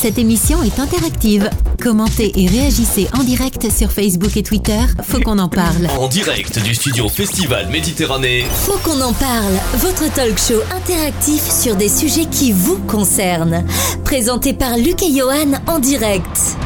Cette émission est interactive. Commentez et réagissez en direct sur Facebook et Twitter. Faut qu'on en parle. En direct du studio Festival Méditerranée. Faut qu'on en parle. Votre talk show interactif sur des sujets qui vous concernent. Présenté par Luc et Johan en direct.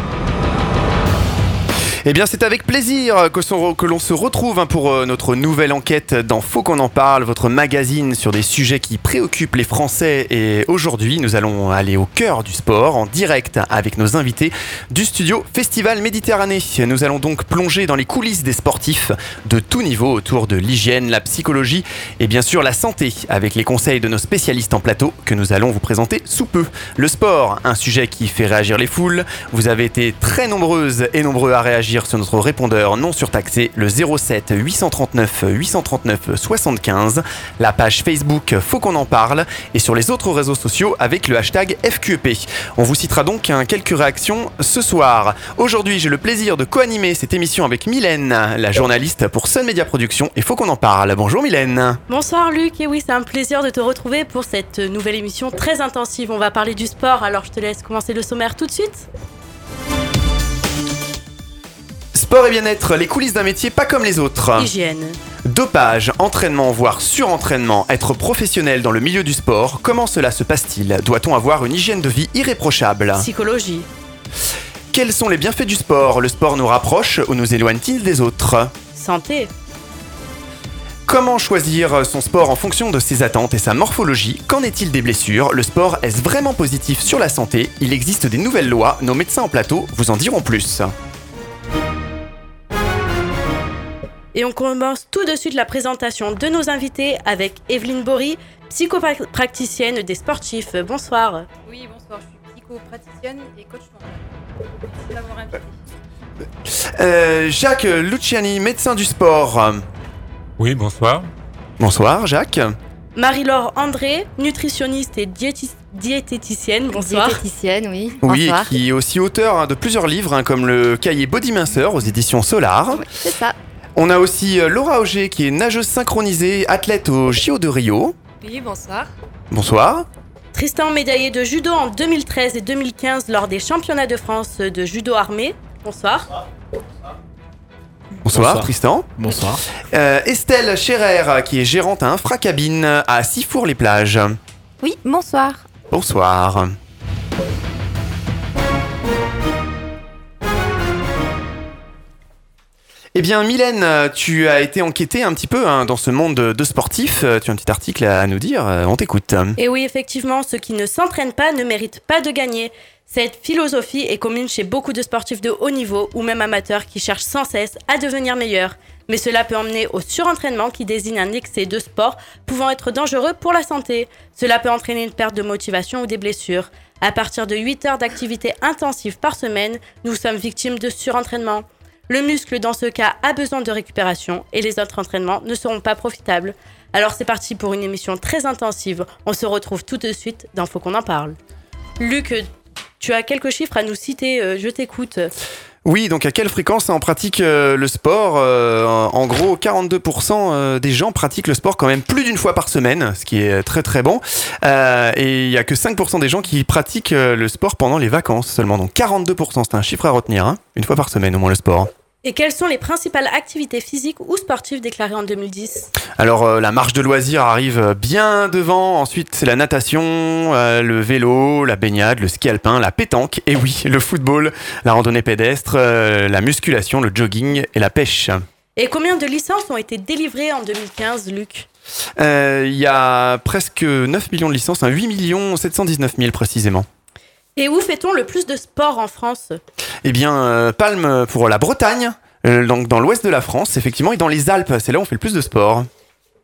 Eh bien, c'est avec plaisir que, l'on se retrouve hein, pour euh, notre nouvelle enquête dans Faut qu'on en parle, votre magazine sur des sujets qui préoccupent les Français. Et aujourd'hui, nous allons aller au cœur du sport en direct avec nos invités du studio Festival Méditerranée. Nous allons donc plonger dans les coulisses des sportifs de tout niveau autour de l'hygiène, la psychologie et bien sûr la santé avec les conseils de nos spécialistes en plateau que nous allons vous présenter sous peu. Le sport, un sujet qui fait réagir les foules. Vous avez été très nombreuses et nombreux à réagir sur notre répondeur non surtaxé, le 07 839 839 75, la page Facebook Faut qu'on en parle, et sur les autres réseaux sociaux avec le hashtag FQEP. On vous citera donc quelques réactions ce soir. Aujourd'hui, j'ai le plaisir de co-animer cette émission avec Mylène, la journaliste pour Sun Media Production, et Faut qu'on en parle. Bonjour Mylène. Bonsoir Luc, et oui, c'est un plaisir de te retrouver pour cette nouvelle émission très intensive. On va parler du sport, alors je te laisse commencer le sommaire tout de suite. Sport et bien-être, les coulisses d'un métier pas comme les autres. Hygiène. Dopage, entraînement, voire surentraînement, être professionnel dans le milieu du sport, comment cela se passe-t-il? Doit-on avoir une hygiène de vie irréprochable? Psychologie. Quels sont les bienfaits du sport? Le sport nous rapproche ou nous éloigne-t-il des autres? Santé. Comment choisir son sport en fonction de ses attentes et sa morphologie? Qu'en est-il des blessures? Le sport est-ce vraiment positif sur la santé? Il existe des nouvelles lois, nos médecins en plateau vous en diront plus. Et on commence tout de suite la présentation de nos invités avec Evelyne Bory, psychopraticienne des sportifs. Bonsoir. Oui, bonsoir. Je suis psychopraticienne et coach mental. Merci d'avoir invité. Euh, Jacques Luciani, médecin du sport. Oui, bonsoir. Bonsoir, Jacques. Marie-Laure André, nutritionniste et diététicienne. Bonsoir. Diététicienne, oui. Oui, Bonsoir. qui est aussi auteur hein, de plusieurs livres, hein, comme le cahier Body Minceur aux éditions Solar. Oui, c'est ça. On a aussi euh, Laura Auger, qui est nageuse synchronisée, athlète au JO de Rio. Oui, bonsoir. Bonsoir. Tristan, médaillé de judo en 2013 et 2015 lors des championnats de France de judo armé. Bonsoir. Bonsoir, Tristan. Bonsoir. Euh, Estelle Scherer, qui est gérante à Infracabine à Sifour-les-Plages. Oui, bonsoir. Bonsoir. Eh bien, Mylène, tu as été enquêtée un petit peu hein, dans ce monde de, sportifs. Euh, Tu as un petit article à nous dire. euh, On t'écoute. Et oui, effectivement, ceux qui ne s'entraînent pas ne méritent pas de gagner. Cette philosophie est commune chez beaucoup de sportifs de haut niveau ou même amateurs qui cherchent sans cesse à devenir meilleurs. Mais cela peut emmener au surentraînement qui désigne un excès de sport pouvant être dangereux pour la santé. Cela peut entraîner une perte de motivation ou des blessures. À partir de 8 heures d'activité intensive par semaine, nous sommes victimes de surentraînement. Le muscle, dans ce cas, a besoin de récupération et les autres entraînements ne seront pas profitables. Alors c'est parti pour une émission très intensive. On se retrouve tout de suite dans Faut qu'on en parle. Luc, tu as quelques chiffres à nous citer, euh, je t'écoute. Oui, donc à quelle fréquence on pratique euh, le sport Euh, En gros, 42% euh, des gens pratiquent le sport quand même plus d'une fois par semaine, ce qui est très très bon. Et il y a que 5% des gens qui pratiquent le sport pendant les vacances seulement. Donc 42%, c'est un chiffre à retenir, hein une fois par semaine au moins le sport. Et quelles sont les principales activités physiques ou sportives déclarées en 2010 Alors euh, la marche de loisirs arrive bien devant, ensuite c'est la natation, euh, le vélo, la baignade, le ski alpin, la pétanque, et oui, le football, la randonnée pédestre, euh, la musculation, le jogging et la pêche. Et combien de licences ont été délivrées en 2015, Luc? Euh, Il y a presque 9 millions de licences, hein, 8 millions 719 000 précisément. Et où fait-on le plus de sport en France? Eh bien, euh, Palme pour la Bretagne, euh, donc dans l'ouest de la France, effectivement, et dans les Alpes, c'est là où on fait le plus de sport.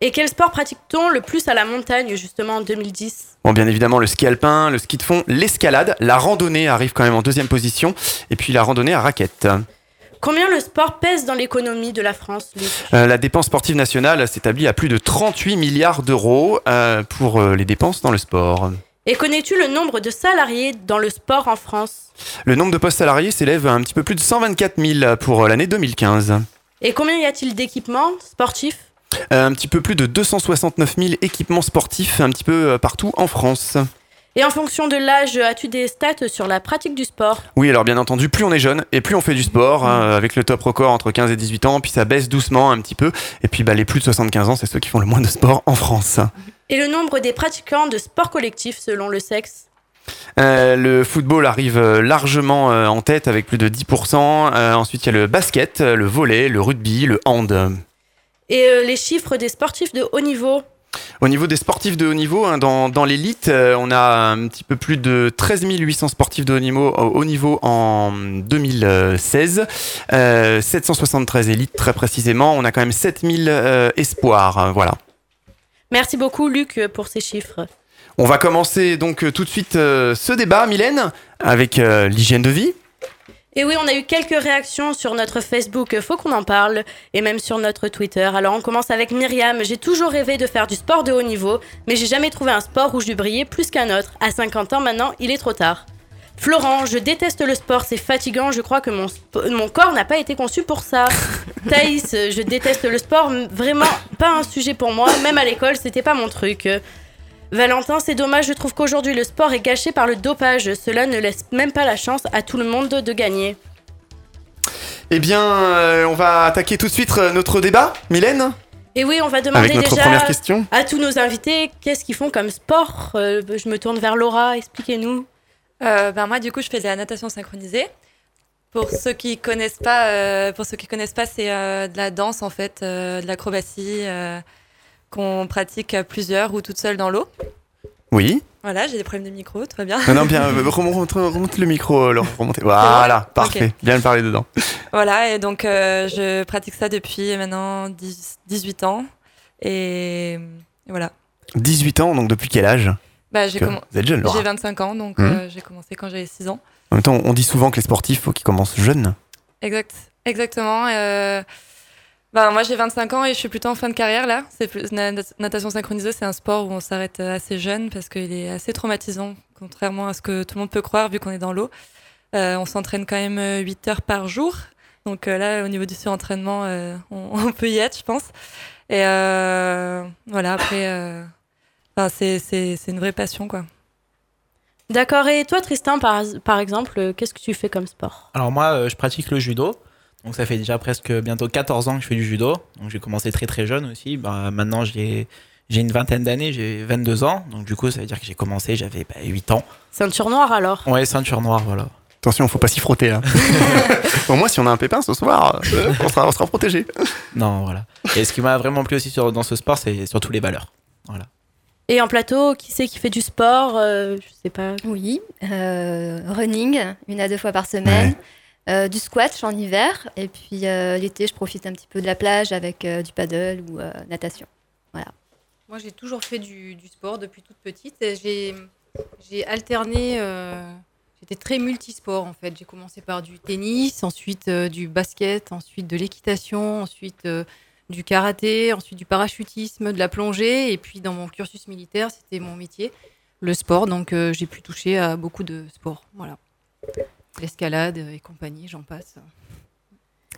Et quel sport pratique-t-on le plus à la montagne, justement, en 2010 Bon, bien évidemment, le ski alpin, le ski de fond, l'escalade, la randonnée arrive quand même en deuxième position, et puis la randonnée à raquettes. Combien le sport pèse dans l'économie de la France, Euh, la dépense sportive nationale s'établit à plus de 38 milliards d'euros euh, pour euh, les dépenses dans le sport. Et connais-tu le nombre de salariés dans le sport en France Le nombre de postes salariés s'élève à un petit peu plus de 124 000 pour euh, l'année 2015. Et combien y a-t-il d'équipements sportifs Euh, un petit peu plus de 269 000 équipements sportifs un petit peu euh, partout en France. Et en fonction de l'âge, as-tu des stats sur la pratique du sport Oui, alors bien entendu, plus on est jeune et plus on fait du sport, hein, avec le top record entre 15 et 18 ans, puis ça baisse doucement un petit peu. Et puis bah, les plus de 75 ans, c'est ceux qui font le moins de sport en France. Et le nombre des pratiquants de sport collectif selon le sexe Euh, le football arrive euh, largement euh, en tête avec plus de 10%. Euh, ensuite, il y a le basket, le volley, le rugby, le hand. Et les chiffres des sportifs de haut niveau Au niveau des sportifs de haut niveau, hein, dans, dans l'élite, on a un petit peu plus de 13 800 sportifs de haut niveau, haut niveau en 2016. Euh, 773 élites très précisément. On a quand même 7000 euh, espoirs. euh, voilà. Merci beaucoup Luc pour ces chiffres. On va commencer donc euh, tout de suite euh, ce débat, Mylène, avec euh, l'hygiène de vie. Et oui, on a eu quelques réactions sur notre Facebook, faut qu'on en parle, et même sur notre Twitter. Alors on commence avec Myriam. J'ai toujours rêvé de faire du sport de haut niveau, mais j'ai jamais trouvé un sport où je brillais plus qu'un autre. À 50 ans maintenant, il est trop tard. Florent, je déteste le sport, c'est fatigant, je crois que mon, sp- mon corps n'a pas été conçu pour ça. Thaïs, je déteste le sport, vraiment pas un sujet pour moi, même à l'école, c'était pas mon truc. Valentin, c'est dommage, je trouve qu'aujourd'hui le sport est gâché par le dopage, cela ne laisse même pas la chance à tout le monde de gagner. Eh bien, euh, on va attaquer tout de suite euh, notre débat, Mylène, Et oui, on va demander déjà à tous nos invités qu'est-ce qu'ils font comme sport? Euh, je me tourne vers Laura, expliquez-nous. Euh, ben moi, du coup, je fais de la natation synchronisée. Pour ceux qui connaissent pas, euh, pour ceux qui connaissent pas, c'est euh, de la danse en fait, de l'acrobatie qu'on pratique à plusieurs ou toute seule dans l'eau. Oui. Voilà, j'ai des problèmes de micro, tout va bien. Non, non, bien, remonte, remonte le micro, Laurent, remontez. Voilà, parfait. Bien le parler dedans. Voilà, et donc je pratique ça depuis maintenant 10 18 ans. Et, et voilà. 18 ans, donc depuis quel âge? Bah, j'ai Vous êtes jeune, j'ai 25 ans, donc Mhm. euh, j'ai commencé quand j'avais 6 ans. En même temps, on dit souvent que les sportifs, faut qu'ils commencent jeunes. Exact, exactement. euh, bah, moi, j'ai 25 ans et je suis plutôt en fin de carrière là. C'est plus, natation synchronisée, c'est un sport où on s'arrête assez jeune parce qu'il est assez traumatisant, contrairement à ce que tout le monde peut croire vu qu'on est dans l'eau. Euh, on s'entraîne quand même euh, 8 heures par jour. Donc euh, là, au niveau du surentraînement, euh, on, on peut y être, je pense. Et euh, voilà, après, euh, enfin, c'est c'est- c'est une vraie passion, quoi. D'accord, et toi Tristan, par, par exemple, euh, qu'est-ce que tu fais comme sport? Alors moi, euh, je pratique le judo. Donc ça fait déjà presque bientôt 14 ans que je fais du judo. Donc j'ai commencé très très jeune aussi. Bah, maintenant j'ai j'ai une vingtaine d'années, j'ai 22 ans. Donc du coup ça veut dire que j'ai commencé, j'avais bah, 8 ans. Ceinture noire alors? Ouais, ceinture noire, voilà. Attention, faut pas s'y frotter. Là. Au moins, si on a un pépin ce soir, euh, on sera, on sera protégé. Non, voilà. Et ce qui m'a vraiment plu aussi sur, dans ce sport, c'est surtout les valeurs. Voilà. Et en plateau, qui c'est qui fait du sport Euh, Je sais pas. Oui, euh, running, une à deux fois par semaine. Euh, du squat en hiver. Et puis euh, l'été, je profite un petit peu de la plage avec euh, du paddle ou euh, natation. Moi, j'ai toujours fait du, du sport depuis toute petite. Et J'ai, j'ai alterné. euh, j'étais très multisport en fait. J'ai commencé par du tennis, ensuite euh, du basket, ensuite de l'équitation, ensuite euh, du karaté, ensuite du parachutisme, de la plongée. Et puis dans mon cursus militaire, c'était mon métier, le sport. Donc euh, j'ai pu toucher à beaucoup de sports. Voilà. L'escalade et compagnie, j'en passe.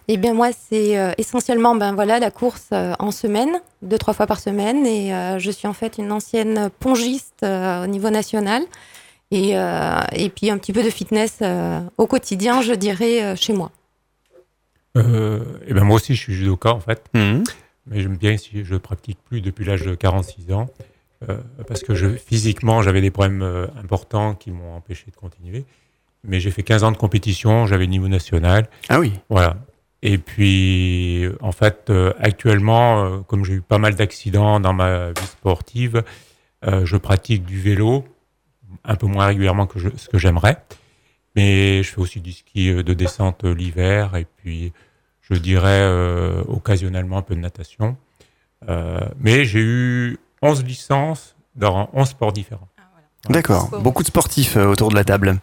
Eh bien moi c'est euh, essentiellement ben voilà la course euh, en semaine, deux trois fois par semaine et je suis en fait une ancienne pongiste au niveau national et et puis un petit peu de fitness au quotidien je dirais chez moi. Euh, et ben moi aussi, je suis judoka en fait, Mhm. mais j'aime bien si je pratique plus depuis l'âge de 46 ans, euh, parce que je, physiquement, j'avais des problèmes euh, importants qui m'ont empêché de continuer. Mais j'ai fait 15 ans de compétition, j'avais niveau national, Ah oui. voilà. Et puis, en fait, euh, actuellement, comme j'ai eu pas mal d'accidents dans ma vie sportive, je pratique du vélo un peu moins régulièrement que je- ce que j'aimerais. Mais je fais aussi du ski euh, de descente euh, l'hiver et puis je dirais euh, occasionnellement un peu de natation. Euh, mais j'ai eu 11 licences dans 11 sports différents. D'accord. Sport. Beaucoup de sportifs euh, autour de la table.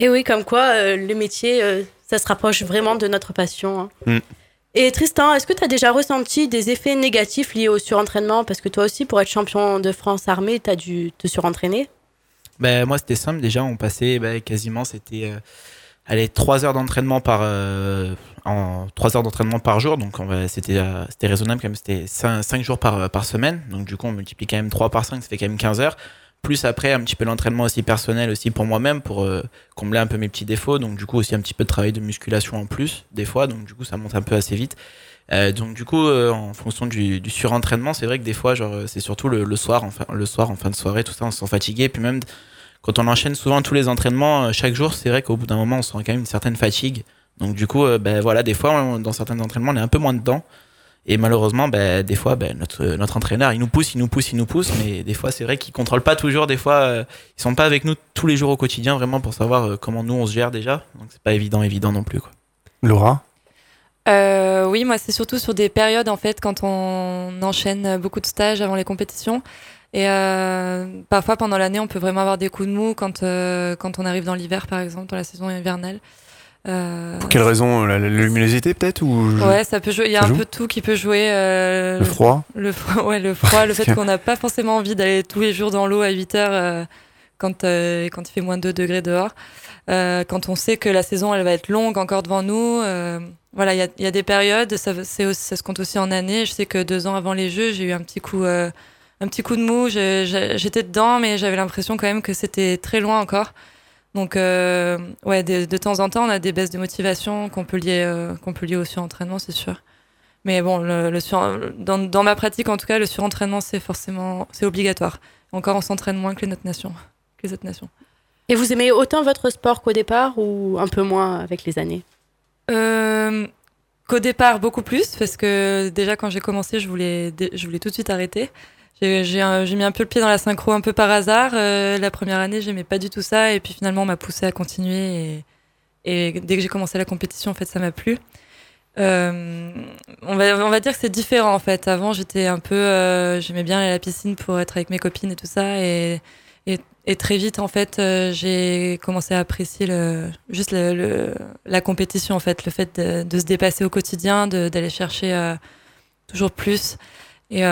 Et oui, comme quoi, euh, le métier, euh, ça se rapproche vraiment de notre passion. hein. Mm. Et Tristan, est-ce que tu as déjà ressenti des effets négatifs liés au surentraînement? Parce que toi aussi, pour être champion de France armée, tu as dû te surentraîner. Ben, moi, c'était simple. Déjà, on passait ben, quasiment, c'était euh, allez, 3 heures d'entraînement par, euh, en, 3 heures d'entraînement par jour. Donc, euh, c'était raisonnable quand même. C'était 5, jours par, par semaine. Donc, du coup, on multiplie quand même 3 par 5, ça fait quand même 15 heures. plus après un petit peu l'entraînement aussi personnel aussi pour moi-même pour combler un peu mes petits défauts donc du coup aussi un petit peu de travail de musculation en plus des fois donc du coup ça monte un peu assez vite donc du coup en fonction du, du surentraînement c'est vrai que des fois genre c'est surtout le, le soir enfin le soir en fin de soirée tout ça on se sent fatigué puis même quand on enchaîne souvent tous les entraînements euh, chaque jour c'est vrai qu'au bout d'un moment on sent quand même une certaine fatigue donc du coup euh, ben voilà des fois on- dans certains entraînements on est un peu moins dedans et malheureusement, ben, des fois, ben, notre, notre entraîneur, il nous pousse, il nous pousse, il nous pousse, mais des fois, c'est vrai qu'il contrôle pas toujours. Des fois, euh, ils sont pas avec nous tous les jours au quotidien, vraiment, pour savoir euh, comment nous on se gère déjà. Donc, c'est pas évident, évident non plus. Quoi. Laura? Euh, oui, moi, c'est surtout sur des périodes, en fait, quand on enchaîne beaucoup de stages avant les compétitions. Et euh, parfois, pendant l'année, on peut vraiment avoir des coups de mou quand, euh, quand on arrive dans l'hiver, par exemple, dans la saison hivernale. Euh, Pour quelle raison La, la luminosité peut-être ou Ouais, ça peut jouer. Il y a Ça un joue peu tout qui peut jouer. euh, Le froid Le froid, ouais, le froid, le fait qu'on n'a pas forcément envie d'aller tous les jours dans l'eau à 8 heures euh, quand, euh, quand il fait moins de 2 degrés dehors. Euh, quand on sait que la saison, elle va être longue encore devant nous. euh, voilà, il y a, il y a des périodes, ça, c'est aussi- ça se compte aussi en années. Je sais que deux ans avant les Jeux, j'ai eu un petit coup, euh, un petit coup de mou. J'étais dedans, mais j'avais l'impression quand même que c'était très loin encore. Donc, euh, ouais, de, de temps en temps, on a des baisses de motivation qu'on peut lier, euh, qu'on peut lier au surentraînement, c'est sûr. Mais bon, le, le sur- dans, dans ma pratique, en tout cas, le surentraînement, c'est forcément c'est obligatoire. Encore, on s'entraîne moins que les autres nations. Que les autres nations. Et vous aimez autant votre sport qu'au départ ou un peu moins avec les années? Euh, Qu'au départ, beaucoup plus, parce que déjà, quand j'ai commencé, je voulais, je voulais tout de suite arrêter. J'ai mis un peu le pied dans la synchro un peu par hasard. Euh, la première année, j'aimais pas du tout ça, et puis finalement, on m'a poussé à continuer. Et, dès que j'ai commencé la compétition, en fait, ça m'a plu. Euh, on, va, on va dire que c'est différent en fait. Avant, j'étais un peu. euh, J'aimais bien aller à la piscine pour être avec mes copines et tout ça. Et, et, très vite, en fait, j'ai commencé à apprécier le, juste le, la compétition, en fait. Le fait de, se dépasser au quotidien, d'aller chercher toujours plus. Et,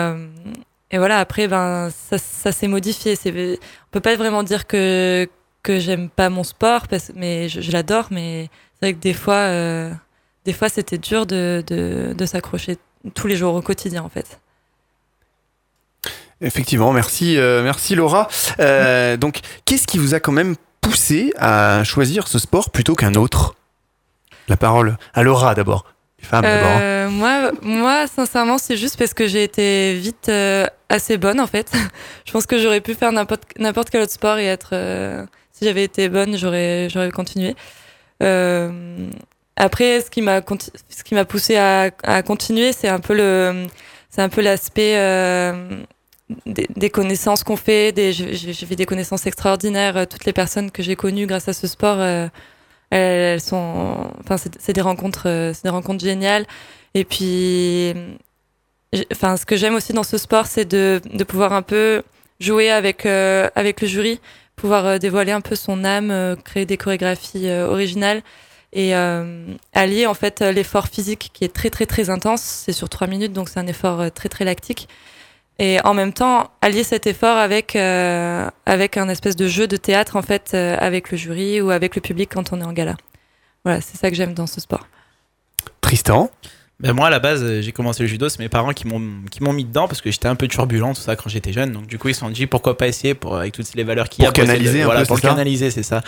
et voilà, après, ben, ça, ça s'est modifié. C'est- On peut pas vraiment dire que, que j'aime pas mon sport, parce, mais je, je l'adore. Mais c'est vrai que des fois. euh, des fois, c'était dur de, de, de s'accrocher tous les jours au quotidien, en fait. Effectivement, merci, euh, merci Laura. Euh, donc, qu'est-ce qui vous a quand même poussé à choisir ce sport plutôt qu'un autre? La parole à Laura d'abord. Euh, moi, moi, sincèrement, c'est juste parce que j'ai été vite euh, assez bonne, en fait. Je pense que j'aurais pu faire n'importe quel autre sport et être. euh, si j'avais été bonne, j'aurais j'aurais continué. Après, ce qui m'a ce qui m'a poussé à, à continuer, c'est un peu le c'est un peu l'aspect des, connaissances qu'on fait. J'ai fait des connaissances extraordinaires. Toutes les personnes que j'ai connues grâce à ce sport, elles, sont, enfin, c'est des rencontres, euh, c'est des rencontres géniales. Et puis, enfin, ce que j'aime aussi dans ce sport, c'est de, pouvoir un peu jouer avec euh, avec le jury, pouvoir euh, dévoiler un peu son âme, créer des chorégraphies originales et allier en fait l'effort physique qui est très très très intense. C'est sur trois minutes, donc c'est un effort très très lactique. Et en même temps, allier cet effort avec, euh, avec un espèce de jeu de théâtre, en fait, euh, avec le jury ou avec le public quand on est en gala. Voilà, c'est ça que j'aime dans ce sport. Tristan? Ben moi, à la base, euh, j'ai commencé le judo, c'est mes parents qui m'ont qui m'ont mis dedans parce que j'étais un peu turbulent, tout ça, quand j'étais jeune. Donc, du coup, ils se sont dit pourquoi pas essayer pour, avec toutes les valeurs qu'il y a. Pour essayer de- canaliser un voilà, peu, pour c'est le ça? canaliser, c'est ça.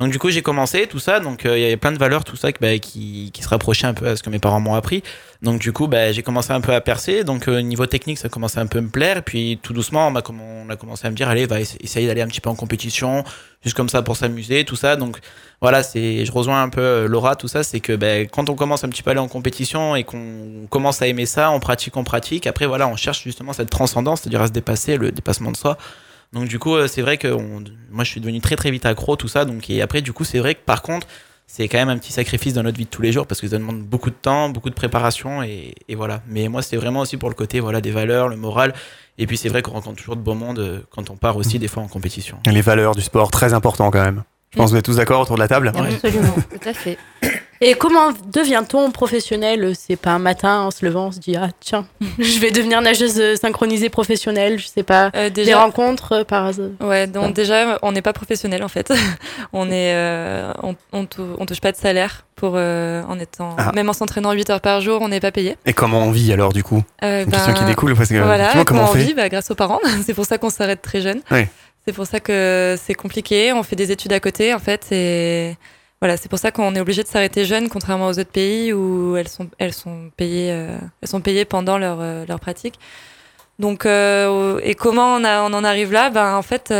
Donc, du coup, j'ai commencé tout ça. Donc, euh, il y avait plein de valeurs, tout ça, bah, qui, se rapprochaient un peu à ce que mes parents m'ont appris. Donc, du coup, bah, j'ai commencé un peu à percer. Donc, euh, niveau technique, ça commençait un peu à me plaire. Et puis, tout doucement, on, a commencé à me dire, allez, va essa- essayer d'aller un petit peu en compétition, juste comme ça pour s'amuser, tout ça. Donc, voilà, c'est, je rejoins un peu euh, Laura, tout ça, c'est que ben, quand on commence un petit peu à aller en compétition et qu'on commence à aimer ça, on pratique, on pratique. Après, voilà, on cherche justement cette transcendance, c'est-à-dire à se dépasser, le dépassement de soi. Donc, du coup, euh, c'est vrai que on- moi, je suis devenu très, très vite accro, tout ça. Donc, et après, du coup, c'est vrai que par contre, c'est quand même un petit sacrifice dans notre vie de tous les jours parce que ça demande beaucoup de temps, beaucoup de préparation et, et voilà. Mais moi, c'est vraiment aussi pour le côté voilà, des valeurs, le moral. Et puis, c'est vrai qu'on rencontre toujours de beau monde euh, quand on part aussi, des fois, en compétition. Les valeurs du sport, très important quand même. Je pense que vous êtes tous d'accord autour de la table Absolument, tout à fait. Et comment devient-on professionnel? C'est pas un matin en se levant, on se dit ah tiens, je vais devenir nageuse synchronisée professionnelle, je sais pas, Euh, des rencontres euh, par hasard. ouais, donc déjà, on n'est pas professionnel en fait. on est, euh, on, on, tou- on touche pas de salaire pour euh, en étant, Ah. même en s'entraînant 8 heures par jour, on n'est pas payé. Et comment on vit alors du coup? Euh, Une question qui ben, découle parce que Voilà, comment on on fait? vit? Bah, grâce aux parents. c'est pour ça qu'on s'arrête très jeune. Ouais. C'est pour ça que c'est compliqué. On fait des études à côté, en fait. Et voilà, c'est pour ça qu'on est obligé de s'arrêter jeune, contrairement aux autres pays où elles sont, payées, euh, elles sont payées pendant leur, euh, pratique. Donc, euh, et comment on, en arrive là? Ben, En fait,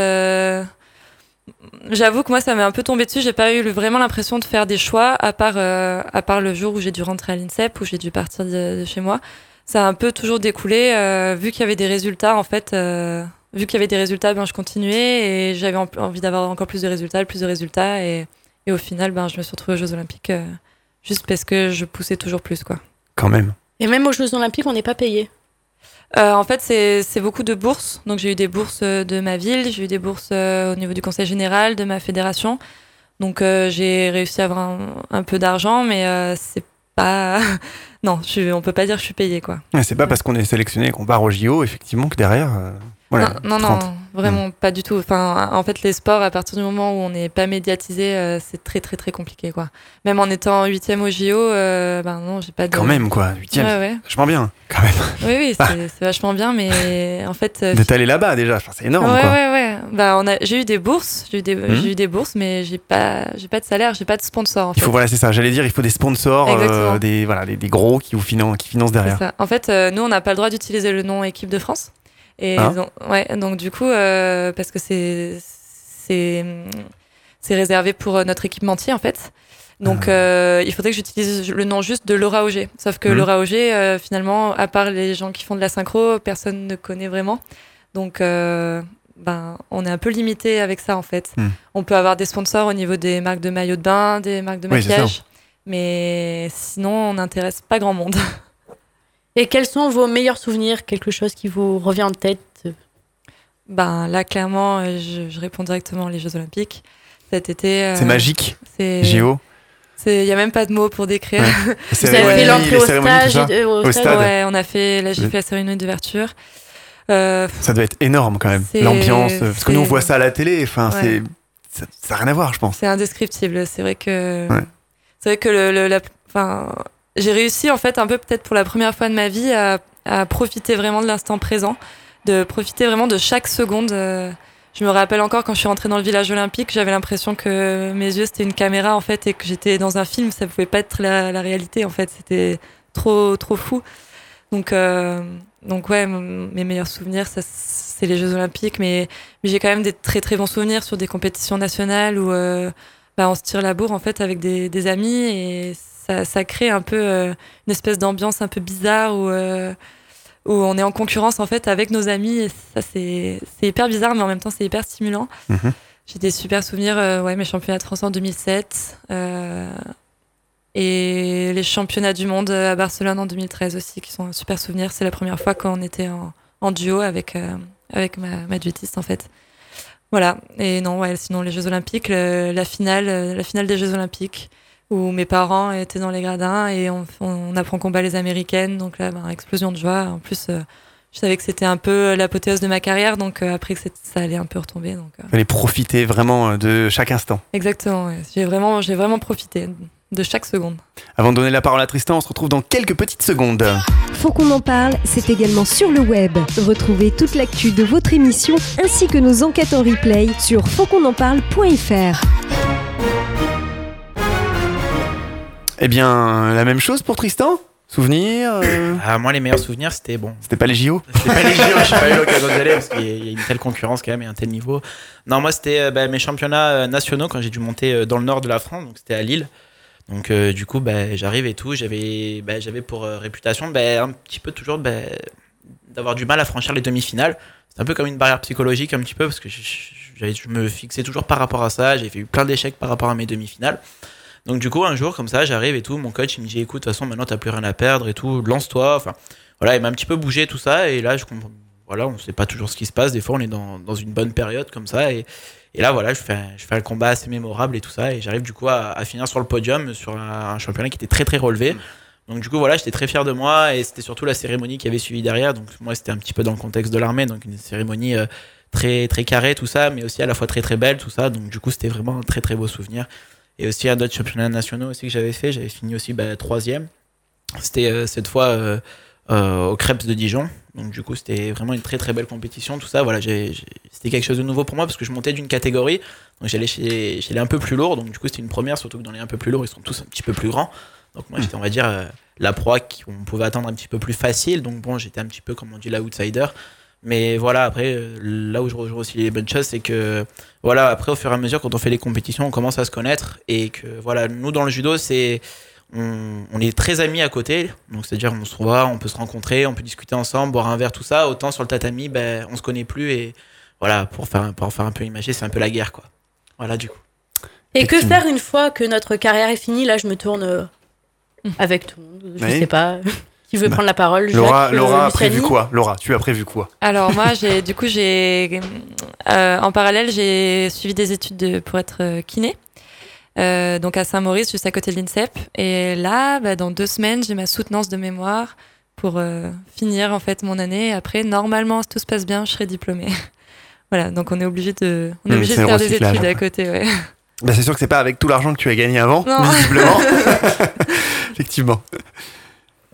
j'avoue que moi, ça m'est un peu tombé dessus. J'ai pas eu vraiment l'impression de faire des choix, à part, le jour où j'ai dû rentrer à l'INSEP, où j'ai dû partir de, chez moi. Ça a un peu toujours découlé, vu qu'il y avait des résultats, en fait vu qu'il y avait des résultats, ben, je continuais et j'avais envie d'avoir encore plus de résultats, plus de résultats. Et, et au final, ben, je me suis retrouvée aux Jeux Olympiques euh, juste parce que je poussais toujours plus. Quoi. Quand même. Et même aux Jeux Olympiques, on n'est pas payé euh, en fait, c'est beaucoup de bourses. Donc, j'ai eu des bourses euh, de ma ville, j'ai eu des bourses au niveau du conseil général, de ma fédération. Donc, j'ai réussi à avoir un, un peu d'argent, mais c'est pas. non, je, on peut pas dire que je suis payée, quoi. c'est pas parce qu'on est sélectionné qu'on part au JO, effectivement, que derrière non, non, vraiment pas du tout. Enfin, en fait, les sports, à partir du moment où on n'est pas médiatisé, euh, c'est très, très, très compliqué, quoi. Même en étant huitième au JO, euh, ben non, j'ai pas de. Quand même, quoi, huitième. Ouais, ouais. Vachement bien, quand même. Oui, oui, c'est vachement bien, mais en fait. Euh, D'être allé là-bas déjà, c'est énorme, ouais, quoi. Ouais, ouais, Bah, on a, j'ai eu des bourses, j'ai eu des, mm. j'ai eu des bourses, mais j'ai pas, pas de salaire, j'ai pas de sponsor. En il faut, voilà, c'est ça. J'allais dire, il faut des sponsors, des, voilà, des, des, gros qui vous financent, qui financent derrière. Ça. En fait, nous, on n'a pas le droit d'utiliser le nom équipe de France. Et ah. donc, ouais, donc du coup, euh, parce que c'est c'est réservé pour euh, notre équipementier en fait. Donc ah. euh, il faudrait que j'utilise le nom juste de Laura Auger. Sauf que mmh. Laura Auger, euh, finalement, à part les gens qui font de la synchro, personne ne connaît vraiment. Donc ben, on est un peu limité avec ça en fait. Mmh. On peut avoir des sponsors au niveau des marques de maillots de bain, des marques de maquillage, mais sinon on n'intéresse pas grand monde. Et quels sont vos meilleurs souvenirs? Quelque chose qui vous revient en tête? Ben là, clairement, euh, je, réponds directement les Jeux Olympiques. Cet été. Euh, c'est magique. C'est JO. Il n'y a même pas de mots pour décrire. Vous avez fait l'entrée au stage, au, stade. Ouais, on a fait, là, j'ai fait la cérémonie d'ouverture. Euh, ça doit être énorme quand même, l'ambiance. Parce que nous, on voit ça à la télé. Enfin, c'est ça n'a rien à voir, je pense. C'est indescriptible. C'est vrai que. C'est vrai que le, la, j'ai réussi en fait un peu peut-être pour la première fois de ma vie à, profiter vraiment de l'instant présent, de profiter vraiment de chaque seconde. Euh. Je me rappelle encore quand je suis rentrée dans le village olympique, j'avais l'impression que mes yeux c'était une caméra en fait et que j'étais dans un film. Ça pouvait pas être la, réalité en fait. C'était trop trop fou. Donc euh, donc ouais, mes meilleurs souvenirs, c'est les Jeux Olympiques, mais, mais j'ai quand même des très très bons souvenirs sur des compétitions nationales où euh, bah, on se tire la bourre en fait avec des, des amis et ça, crée un peu euh, une espèce d'ambiance un peu bizarre où, euh, où on est en concurrence en fait avec nos amis et ça c'est hyper bizarre mais en même temps c'est hyper stimulant. Mhm. J'ai des super souvenirs, euh, ouais, mes championnats de France en 2007 et les championnats du monde à Barcelone en 2013 aussi qui sont un super souvenir. C'est la première fois qu'on était en, en, duo avec, avec ma, ma duettiste en fait. Voilà. Et non, ouais, sinon les Jeux Olympiques, la finale, la finale des Jeux Olympiques où mes parents étaient dans les gradins et on, on apprend qu'on bat les américaines. Donc là, ben, explosion de joie. En plus, euh, je savais que c'était un peu l'apothéose de ma carrière, donc euh, après que ça allait un peu retomber. Donc, euh. Fallait profiter vraiment de chaque instant. Exactement. J'ai vraiment, j'ai vraiment profité de chaque seconde. Avant de donner la parole à Tristan, on se retrouve dans quelques petites secondes. Faut qu'on en parle, c'est également sur le web. Retrouvez toute l'actu de votre émission ainsi que nos enquêtes en replay sur fautquonenparle.fr. Eh bien, la même chose pour Tristan? Souvenirs euh ah, Moi, les meilleurs souvenirs, c'était bon. C'était pas les JO C'était pas les JO, j'ai pas eu l'occasion d'y aller parce qu'il y a une telle concurrence quand même et un tel niveau. Non, moi, c'était euh, bah, mes championnats euh, nationaux quand j'ai dû monter dans le nord de la France, donc c'était à Lille. Donc, du coup, bah, j'arrive et tout. J'avais bah, j'avais pour réputation un petit peu toujours d'avoir du mal à franchir les demi-finales. C'est un peu comme une barrière psychologique, un petit peu, parce que je, je me fixais toujours par rapport à ça. J'ai fait plein d'échecs par rapport à mes demi-finales. Donc du coup, un jour comme ça, j'arrive et tout, mon coach il me dit écoute, de toute façon maintenant t'as plus rien à perdre et tout, lance-toi. Enfin voilà, il m'a un petit peu bougé tout ça et là je comprends. Voilà, on sait pas toujours ce qui se passe. Des fois, on est dans, dans une bonne période comme ça et, et là voilà, je fais je fais un combat assez mémorable et tout ça et j'arrive du coup à, à, finir sur le podium sur un, championnat qui était très très relevé. Donc du coup voilà, j'étais très fier de moi et c'était surtout la cérémonie qui avait suivi derrière. Donc moi c'était un petit peu dans le contexte de l'armée, donc une cérémonie euh, très très carrée tout ça, mais aussi à la fois très très belle tout ça. Donc du coup c'était vraiment un très très beau souvenir. Et aussi un autre championnat national aussi que j'avais fait, j'avais fini aussi bah, troisième. C'était euh, cette fois euh, euh, aux Crêpes de Dijon. Donc du coup, c'était vraiment une très très belle compétition. Tout ça, voilà, c'était quelque chose de nouveau pour moi parce que je montais d'une catégorie. Donc j'allais chez, chez les un peu plus lourds. Donc du coup, c'était une première, surtout que dans les un peu plus lourds, ils sont tous un petit peu plus grands. Donc moi, j'étais, on va dire, euh, la proie qu'on pouvait attendre un petit peu plus facile. Donc bon, j'étais un petit peu, comme on dit, l'outsider. Mais voilà, après, là où je rejoins aussi les bonnes choses, c'est que, voilà, après, au fur et à mesure, quand on fait les compétitions, on commence à se connaître. Et que, voilà, nous, dans le judo, c'est. On, on est très amis à côté, donc c'est-à-dire on se voit, on peut se rencontrer, on peut discuter ensemble, boire un verre, tout ça. Autant sur le tatami, ben, on se connaît plus et voilà, pour faire, pour faire un peu imager, c'est un peu la guerre, quoi. Voilà, du coup. Et que faire une fois que notre carrière est finie? Là, je me tourne euh, avec tout le monde. Je Oui. sais pas. Qui veut Bah, prendre la parole Laura, Jacques, euh, Laura a prévu quoi? Laura, tu as prévu quoi? Alors moi, j'ai du coup, j'ai euh, en parallèle, j'ai suivi des études de, pour être euh, kiné. Euh, donc à Saint-Maurice, juste à côté de l'INSEP. Et là, bah, dans deux semaines, j'ai ma soutenance de mémoire pour euh, finir en fait mon année. Après, normalement, si tout se passe bien, je serai diplômée. voilà, donc on est obligé de, on est Mmh, obligé c'est de le faire des études à côté. Ouais. Bah, c'est sûr que c'est pas avec tout l'argent que tu as gagné avant, Non. visiblement. Effectivement.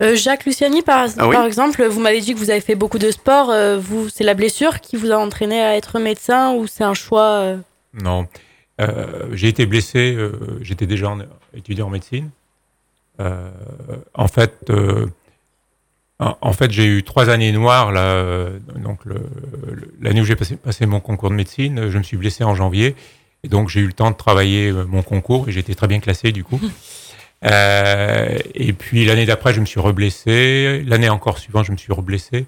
Euh, Jacques Luciani, par, Ah oui par exemple, vous m'avez dit que vous avez fait beaucoup de sport. euh, vous, c'est la blessure qui vous a entraîné à être médecin ou c'est un choix euh, Non. Euh, j'ai été blessé, euh, j'étais déjà en- étudiant en médecine. Euh, en fait, euh, en, en fait j'ai eu trois années noires. Là, euh, donc le- le- l'année où j'ai passé, passé mon concours de médecine, je me suis blessé en janvier. Et donc j'ai eu le temps de travailler euh, mon concours et j'étais très bien classé du coup. Euh, et puis l'année d'après, je me suis reblessé. L'année encore suivante, je me suis reblessé.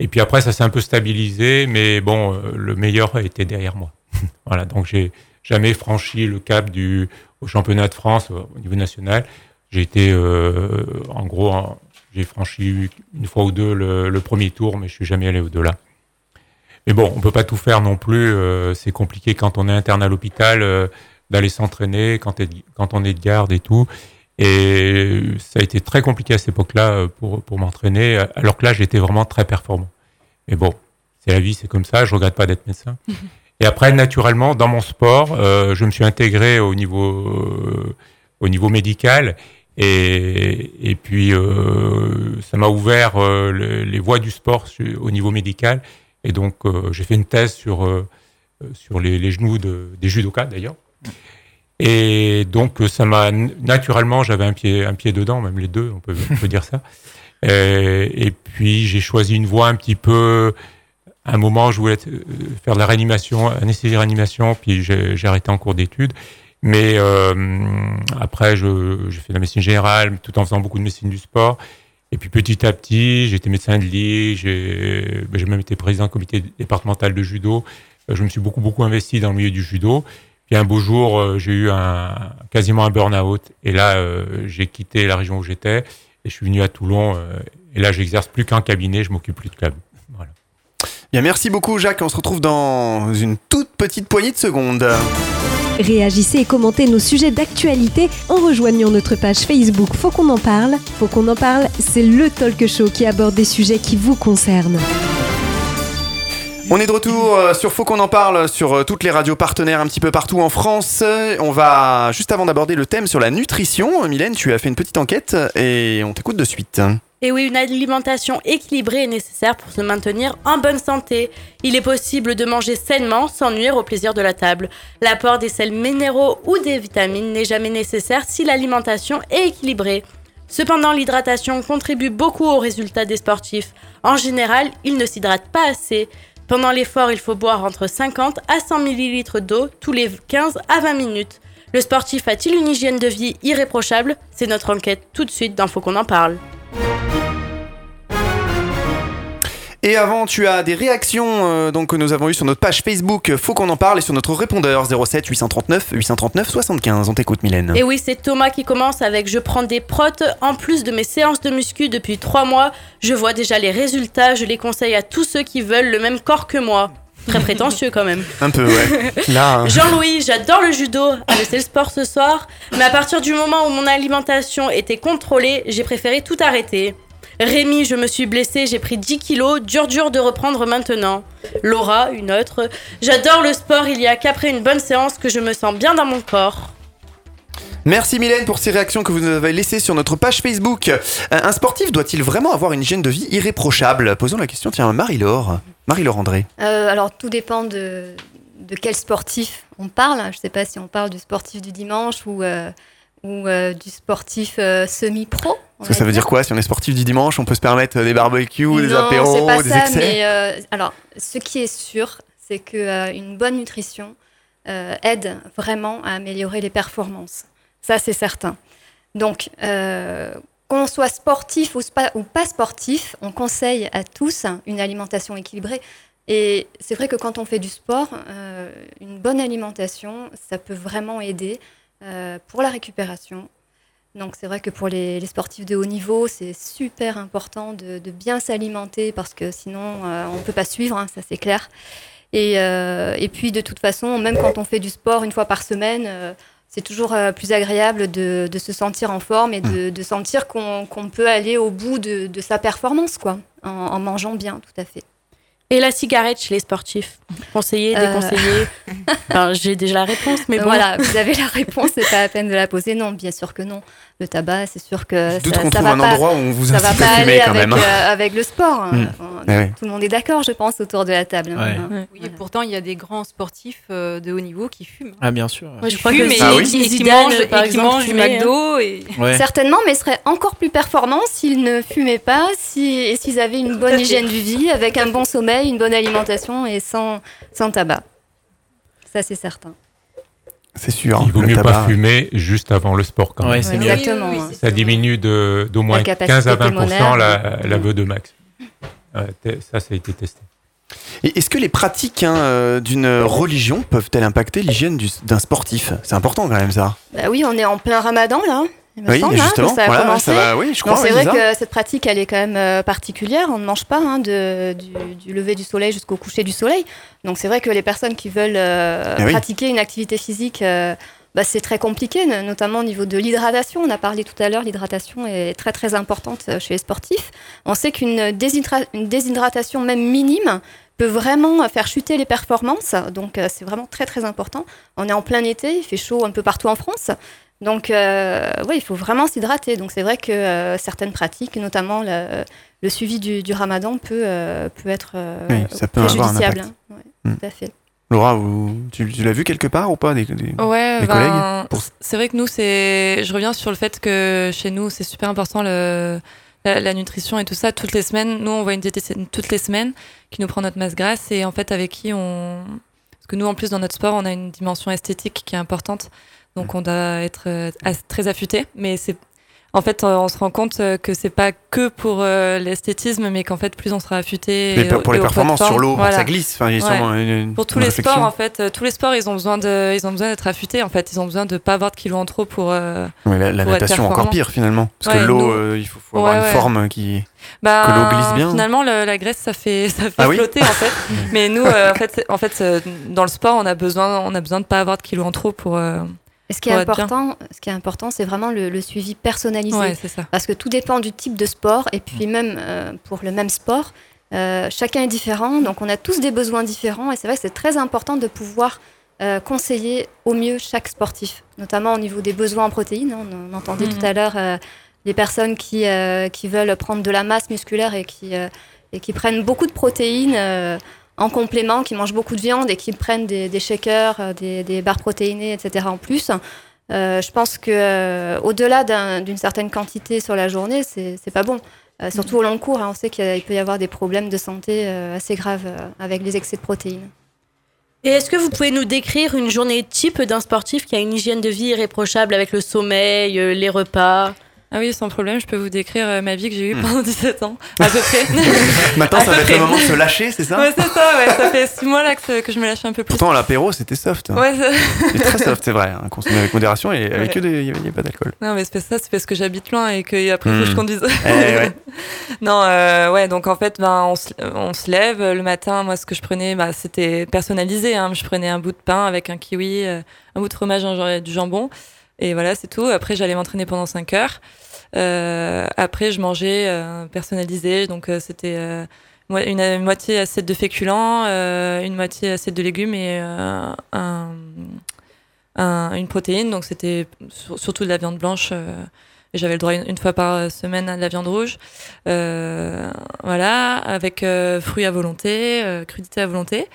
Et puis après, ça s'est un peu stabilisé, mais bon, euh, le meilleur était derrière moi. voilà, donc j'ai jamais franchi le cap du au championnat de France euh, au niveau national. J'ai été, euh, en gros, j'ai franchi une fois ou deux le, premier tour, mais je suis jamais allé au-delà. Mais bon, on peut pas tout faire non plus. c'est compliqué quand on est interne à l'hôpital d'aller s'entraîner, quand on est de garde et tout. Et ça a été très compliqué à cette époque-là euh, pour, pour m'entraîner, alors que là, j'étais vraiment très performant. Mais bon, c'est la vie, c'est comme ça. Je regrette pas d'être médecin. Et après, naturellement, dans mon sport, euh, je me suis intégré au niveau, euh, au niveau médical. Et, et puis, euh, ça m'a ouvert euh, le- les voies du sport su- au niveau médical. Et donc, euh, j'ai fait une thèse sur, euh, euh, sur les, les genoux de, des judokas, d'ailleurs. Et donc, ça m'a naturellement, j'avais un pied, un pied dedans, même les deux, on peut, on peut dire ça. Euh, et puis, j'ai choisi une voie un petit peu. À un moment, je voulais euh, faire de la réanimation, anesthésie réanimation, puis j'ai arrêté en cours d'études. Mais euh, après, j'ai fait de la médecine générale, tout en faisant beaucoup de médecine du sport. Et puis petit à petit, j'ai été médecin de lit, j'ai ben, j'ai même été président du comité départemental de judo. Euh, Je me suis beaucoup, beaucoup investi dans le milieu du judo. Puis un beau jour, euh, j'ai eu un, quasiment un burn-out. Et là, euh, j'ai quitté la région où j'étais et je suis venu à Toulon. euh, et là, j'exerce plus qu'un cabinet, je m'occupe plus de câble. Voilà. Bien, merci beaucoup Jacques. On se retrouve dans une toute petite poignée de secondes. Réagissez et commentez nos sujets d'actualité en rejoignant notre page Facebook Faut qu'on en parle. Faut qu'on en parle, c'est le talk show qui aborde des sujets qui vous concernent. On est de retour euh, sur Faut qu'on en parle sur euh, toutes les radios partenaires un petit peu partout en France. On va juste avant d'aborder le thème sur la nutrition, euh, Mylène, tu as fait une petite enquête et on t'écoute de suite. Et oui, une alimentation équilibrée est nécessaire pour se maintenir en bonne santé. Il est possible de manger sainement sans nuire au plaisir de la table. L'apport des sels minéraux ou des vitamines n'est jamais nécessaire si l'alimentation est équilibrée. Cependant, l'hydratation contribue beaucoup aux résultats des sportifs. En général, ils ne s'hydratent pas assez. Pendant l'effort, il faut boire entre 50 à 100 ml d'eau tous les 15 à 20 minutes. Le sportif a-t-il une hygiène de vie irréprochable? C'est notre enquête tout de suite dans Faut qu'on en parle. Et avant, tu as des réactions euh, donc, que nous avons eues sur notre page Facebook. Faut qu'on en parle et sur notre répondeur 07 839 839 75. On t'écoute, Mylène. Et oui, c'est Thomas qui commence avec Je prends des protes. En plus de mes séances de muscu depuis trois mois, je vois déjà les résultats. Je les conseille à tous ceux qui veulent le même corps que moi. Très prétentieux quand même. Un peu, ouais. Là, hein. Jean-Louis, j'adore le judo. Ah, c'est le sport ce soir. Mais à partir du moment où mon alimentation était contrôlée, j'ai préféré tout arrêter. Rémi, je me suis blessée, j'ai pris 10 kilos, dur dur de reprendre maintenant. Laura, une autre, j'adore le sport, il y a qu'après une bonne séance que je me sens bien dans mon corps. Merci Mylène pour ces réactions que vous nous avez laissées sur notre page Facebook. Euh, Un sportif doit-il vraiment avoir une hygiène de vie irréprochable? Posons la question, tiens, Marie-Laure. Marie-Laure André. Euh, alors, tout dépend de, de quel sportif on parle. Je ne sais pas si on parle du sportif du dimanche ou, euh, ou euh, du sportif euh, semi-pro. Parce que ça veut dire quoi? Si on est sportif du dimanche, on peut se permettre des barbecues, des non, apéros, c'est pas des ça, excès mais euh, alors, ce qui est sûr, c'est qu'une bonne nutrition euh, aide vraiment à améliorer les performances. Ça, c'est certain. Donc, euh, qu'on soit sportif ou, spa- ou pas sportif, on conseille à tous une alimentation équilibrée. Et c'est vrai que quand on fait du sport, euh, une bonne alimentation, ça peut vraiment aider euh, pour la récupération. Donc c'est vrai que pour les, les sportifs de haut niveau, c'est super important de, de bien s'alimenter parce que sinon euh, on ne peut pas suivre, hein, ça c'est clair. Et, euh, et puis de toute façon, même quand on fait du sport une fois par semaine, euh, c'est toujours plus agréable de, de se sentir en forme et de, de sentir qu'on peut aller au bout de, de sa performance, quoi, en, en mangeant bien, tout à fait. Et la cigarette chez les sportifs Conseiller, Euh. déconseiller Enfin, J'ai déjà la réponse, mais bon. Voilà, vous avez la réponse, c'est pas la peine de la poser. Non, bien sûr que non. Le tabac, c'est sûr que Je ça, qu'on ça trouve va un pas, endroit où on vous ça va pas aller quand avec, même. hein. euh, avec le sport. hein. Mm. Enfin. Tout le monde est d'accord, je pense, autour de la table. hein. Ouais. Hein. Oui, et pourtant, il y a des grands sportifs euh, de haut niveau qui fument. Ah, bien sûr. Ouais, je Qui crois que fument et, Ah oui et qui Zidane, mangent, par et qui exemple, mangent du McDo. Et... Ouais. Certainement, mais seraient encore plus performants s'ils ne fumaient pas, si, et s'ils avaient une bonne hygiène du vie, avec un bon sommeil, une bonne alimentation et sans, sans tabac. Ça, c'est certain. C'est sûr. Il vaut mieux tabac. pas fumer juste avant le sport quand Ouais, même. Ouais, mieux. Exactement. Oui, oui, oui, Ça diminue de- d'au moins La capacité 15 à 20 pulmonaire. la, la vœu de max. Ouais, te- ça, ça a été testé. Et est-ce que les pratiques hein, euh, d'une religion peuvent-elles impacter l'hygiène du- d'un sportif? C'est important quand même ça. Bah oui, on est en plein ramadan, là. Il me Oui, semble, hein, justement. ça a voilà, commencé. ça va. Oui, je crois. Oui, c'est vrai que cette pratique, elle est quand même euh, particulière. On ne mange pas hein, de, du, du lever du soleil jusqu'au coucher du soleil. Donc c'est vrai que les personnes qui veulent euh, Eh oui. pratiquer une activité physique, euh, bah, c'est très compliqué, no- notamment au niveau de l'hydratation. On a parlé tout à l'heure, l'hydratation est très très importante chez les sportifs. On sait qu'une déshydra- une déshydratation même minime peut vraiment faire chuter les performances. Donc c'est vraiment très très important. On est en plein été, il fait chaud un peu partout en France. Donc, euh, oui, il faut vraiment s'hydrater. Donc, c'est vrai que euh, certaines pratiques, notamment le, le suivi du, du ramadan, peut, euh, peut être euh, Oui, ça peut avoir un préjudiciable. impact. hein. Ouais, Mm. Tout à fait. Laura, vous- tu, tu l'as vu quelque part ou pas des, des- Ouais, Les ben, collègues pour- c'est vrai que nous, c'est. Je reviens sur le fait que chez nous, c'est super important le... la, la nutrition et tout ça. Toutes les semaines, nous, on voit une diététicienne toutes les semaines qui nous prend notre masse grasse et en fait, avec qui on. Parce que nous, en plus, dans notre sport, on a une dimension esthétique qui est importante. Donc, on doit être euh, très affûté. Mais c'est. En fait, euh, on se rend compte euh, que c'est pas que pour euh, l'esthétisme, mais qu'en fait, plus on sera affûté. au- pour les performances sur l'eau, Voilà. ça glisse. Enfin, il y a Ouais. sûrement une- Pour tous une les réflexion. sports, en fait, tous les sports, ils ont besoin de, ils ont besoin d'être affûtés. En fait, ils ont besoin de pas avoir de kilos en trop pour. euh, la, la pour natation encore pire finalement, parce Ouais, que l'eau, euh, il faut, faut avoir une forme qui. bah, Que l'eau glisse bien. Finalement, le- la graisse, ça fait, ça fait Ah oui flotter en fait. Mais nous, en fait, en fait, dans le sport, on a besoin, on a besoin de pas avoir de kilos en trop pour. Et ce qui est important, ce qui est important, c'est vraiment le, le suivi personnalisé. Ouais, ça. Parce que tout dépend du type de sport. Et puis même euh, pour le même sport, euh, chacun est différent. Donc on a tous des besoins différents. Et c'est vrai que c'est très important de pouvoir euh, conseiller au mieux chaque sportif. Notamment au niveau des besoins en protéines. hein. On, on entendait Mhm. tout à l'heure les personnes qui, qui veulent prendre de la masse musculaire et qui, et qui prennent beaucoup de protéines. En complément, qui mangent beaucoup de viande et qui prennent des, des shakers, euh, des, des barres protéinées, etc. en plus. Euh, je pense que euh, au-delà d'un- d'une certaine quantité sur la journée, c'est pas bon. Euh, surtout au long cours, hein, on sait qu'il peut y avoir des problèmes de santé euh, assez graves avec les excès de protéines. Et est-ce que vous pouvez nous décrire une journée type d'un sportif qui a une hygiène de vie irréprochable avec le sommeil, les repas? Ah oui, sans problème, je peux vous décrire euh, ma vie que j'ai eue Hmm. pendant 17 ans, à peu près. Maintenant, À ça va être le moment de se lâcher, c'est ça Ouais, c'est ça, ouais. Ça fait 6 mois là que, que je me lâche un peu plus. Pourtant, l'apéro, c'était soft. hein. Ouais, C'est très soft, c'est vrai. hein, Consommé avec modération et avec Ouais. que des- il n'y avait pas d'alcool. Non, mais c'est ça, c'est parce que j'habite loin et qu'après, il faut que je Hmm. conduise. Eh ouais. non, euh, ouais, donc en fait, ben, on, se, on se lève le matin. Moi, ce que je prenais, bah, c'était personnalisé. Hein. Je prenais un bout de pain avec un kiwi, euh, un bout de fromage, un du jambon. Et voilà, c'est tout. Après, j'allais m'entraîner pendant 5 heures. Euh, après, je mangeais euh, personnalisé. Donc, euh, c'était une, moitié assiette de féculents, une moitié assiette de légumes et un, un- une protéine, donc c'était sur- surtout de la viande blanche. j'avais le droit une, fois par semaine à de la viande rouge. Voilà, avec fruits à volonté, crudités à volonté.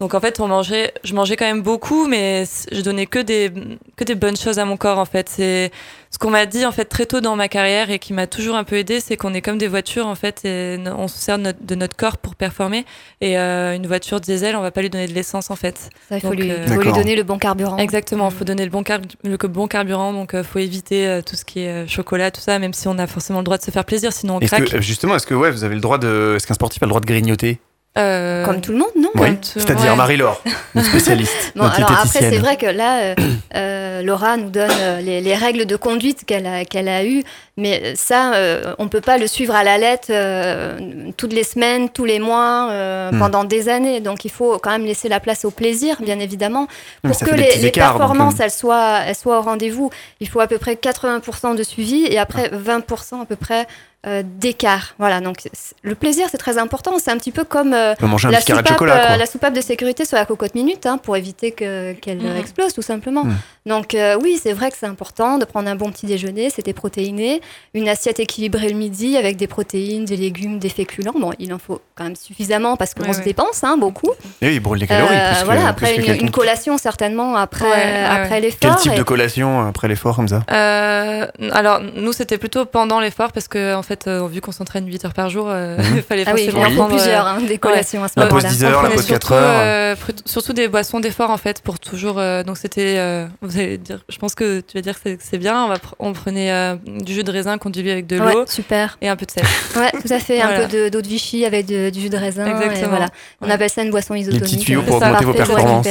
Donc en fait, on mangeait, je mangeais quand même beaucoup, mais je donnais que des, que des bonnes choses à mon corps en fait. C'est ce qu'on m'a dit en fait très tôt dans ma carrière et qui m'a toujours un peu aidé, c'est qu'on est comme des voitures en fait, et on se sert de notre, de notre corps pour performer. Et euh, une voiture diesel, on va pas lui donner de l'essence en fait. Ça, il faut, Donc, lui, euh, faut lui D'accord. donner le bon carburant. Exactement, il faut donner le bon, car- le bon carburant, donc il faut éviter euh, tout ce qui est euh, chocolat, tout ça, même si on a forcément le droit de se faire plaisir, sinon on craque. que, justement, est-ce que ouais, vous avez le droit de. Est-ce qu'un sportif a le droit de grignoter? Euh, Comme tout le monde, non Oui. tout- C'est-à-dire ouais. Marie-Laure, notre spécialiste. Bon, notre alors après, c'est vrai que là, euh, euh, Laura nous donne euh, les, les règles de conduite qu'elle a, qu'elle a eues, mais ça, euh, on peut pas le suivre à la lettre euh, toutes les semaines, tous les mois, euh, Hmm. pendant des années. Donc, il faut quand même laisser la place au plaisir, bien évidemment, pour que les, écarts, performances, euh, elles, soient, elles soient au rendez-vous. Il faut à peu près 80% de suivi et après 20% à peu près euh, d'écart. Voilà, donc le plaisir, c'est très important. C'est un petit peu comme... euh, la petit carré de soupape, chocolat, quoi. euh, la soupape de sécurité sur la cocotte minute hein, pour éviter que- qu'elle Mhm. explose tout simplement. Mhm. Donc euh, oui, c'est vrai que c'est important de prendre un bon petit déjeuner, c'était protéiné, une assiette équilibrée le midi avec des protéines, des légumes, des féculents. Bon, il en faut quand même suffisamment parce qu'on Ouais, se dépense hein, beaucoup. Et oui, il brûle des calories. Euh, plus que- voilà, après une, collation certainement après, Ouais, après ouais. l'effort. Quel type et- de collation après l'effort comme ça? Euh, alors, nous, c'était plutôt pendant l'effort parce que, en fait, euh, vu qu'on s'entraîne 8 heures par jour, euh, il fallait Ah oui, il forcément en faut prendre, euh, plusieurs, hein, des collations à ce La pause moment-là. 10 heures, la pause 4 surtout, heures. euh, surtout des boissons d'effort en fait pour toujours. euh, donc c'était, euh, vous allez dire, je pense que tu vas dire que c'est- bien. On, va pr- on prenait euh, du jus de raisin qu'on diluait avec de Ouais, l'eau super. et un peu de sel. Ouais, tout à fait. Voilà. Un peu de- d'eau de Vichy avec de- du jus de raisin. Et Exactement. voilà. On Ouais. appelle ça une boisson isotonique. petits tuyaux pour C'est augmenter vos parfait pour performances.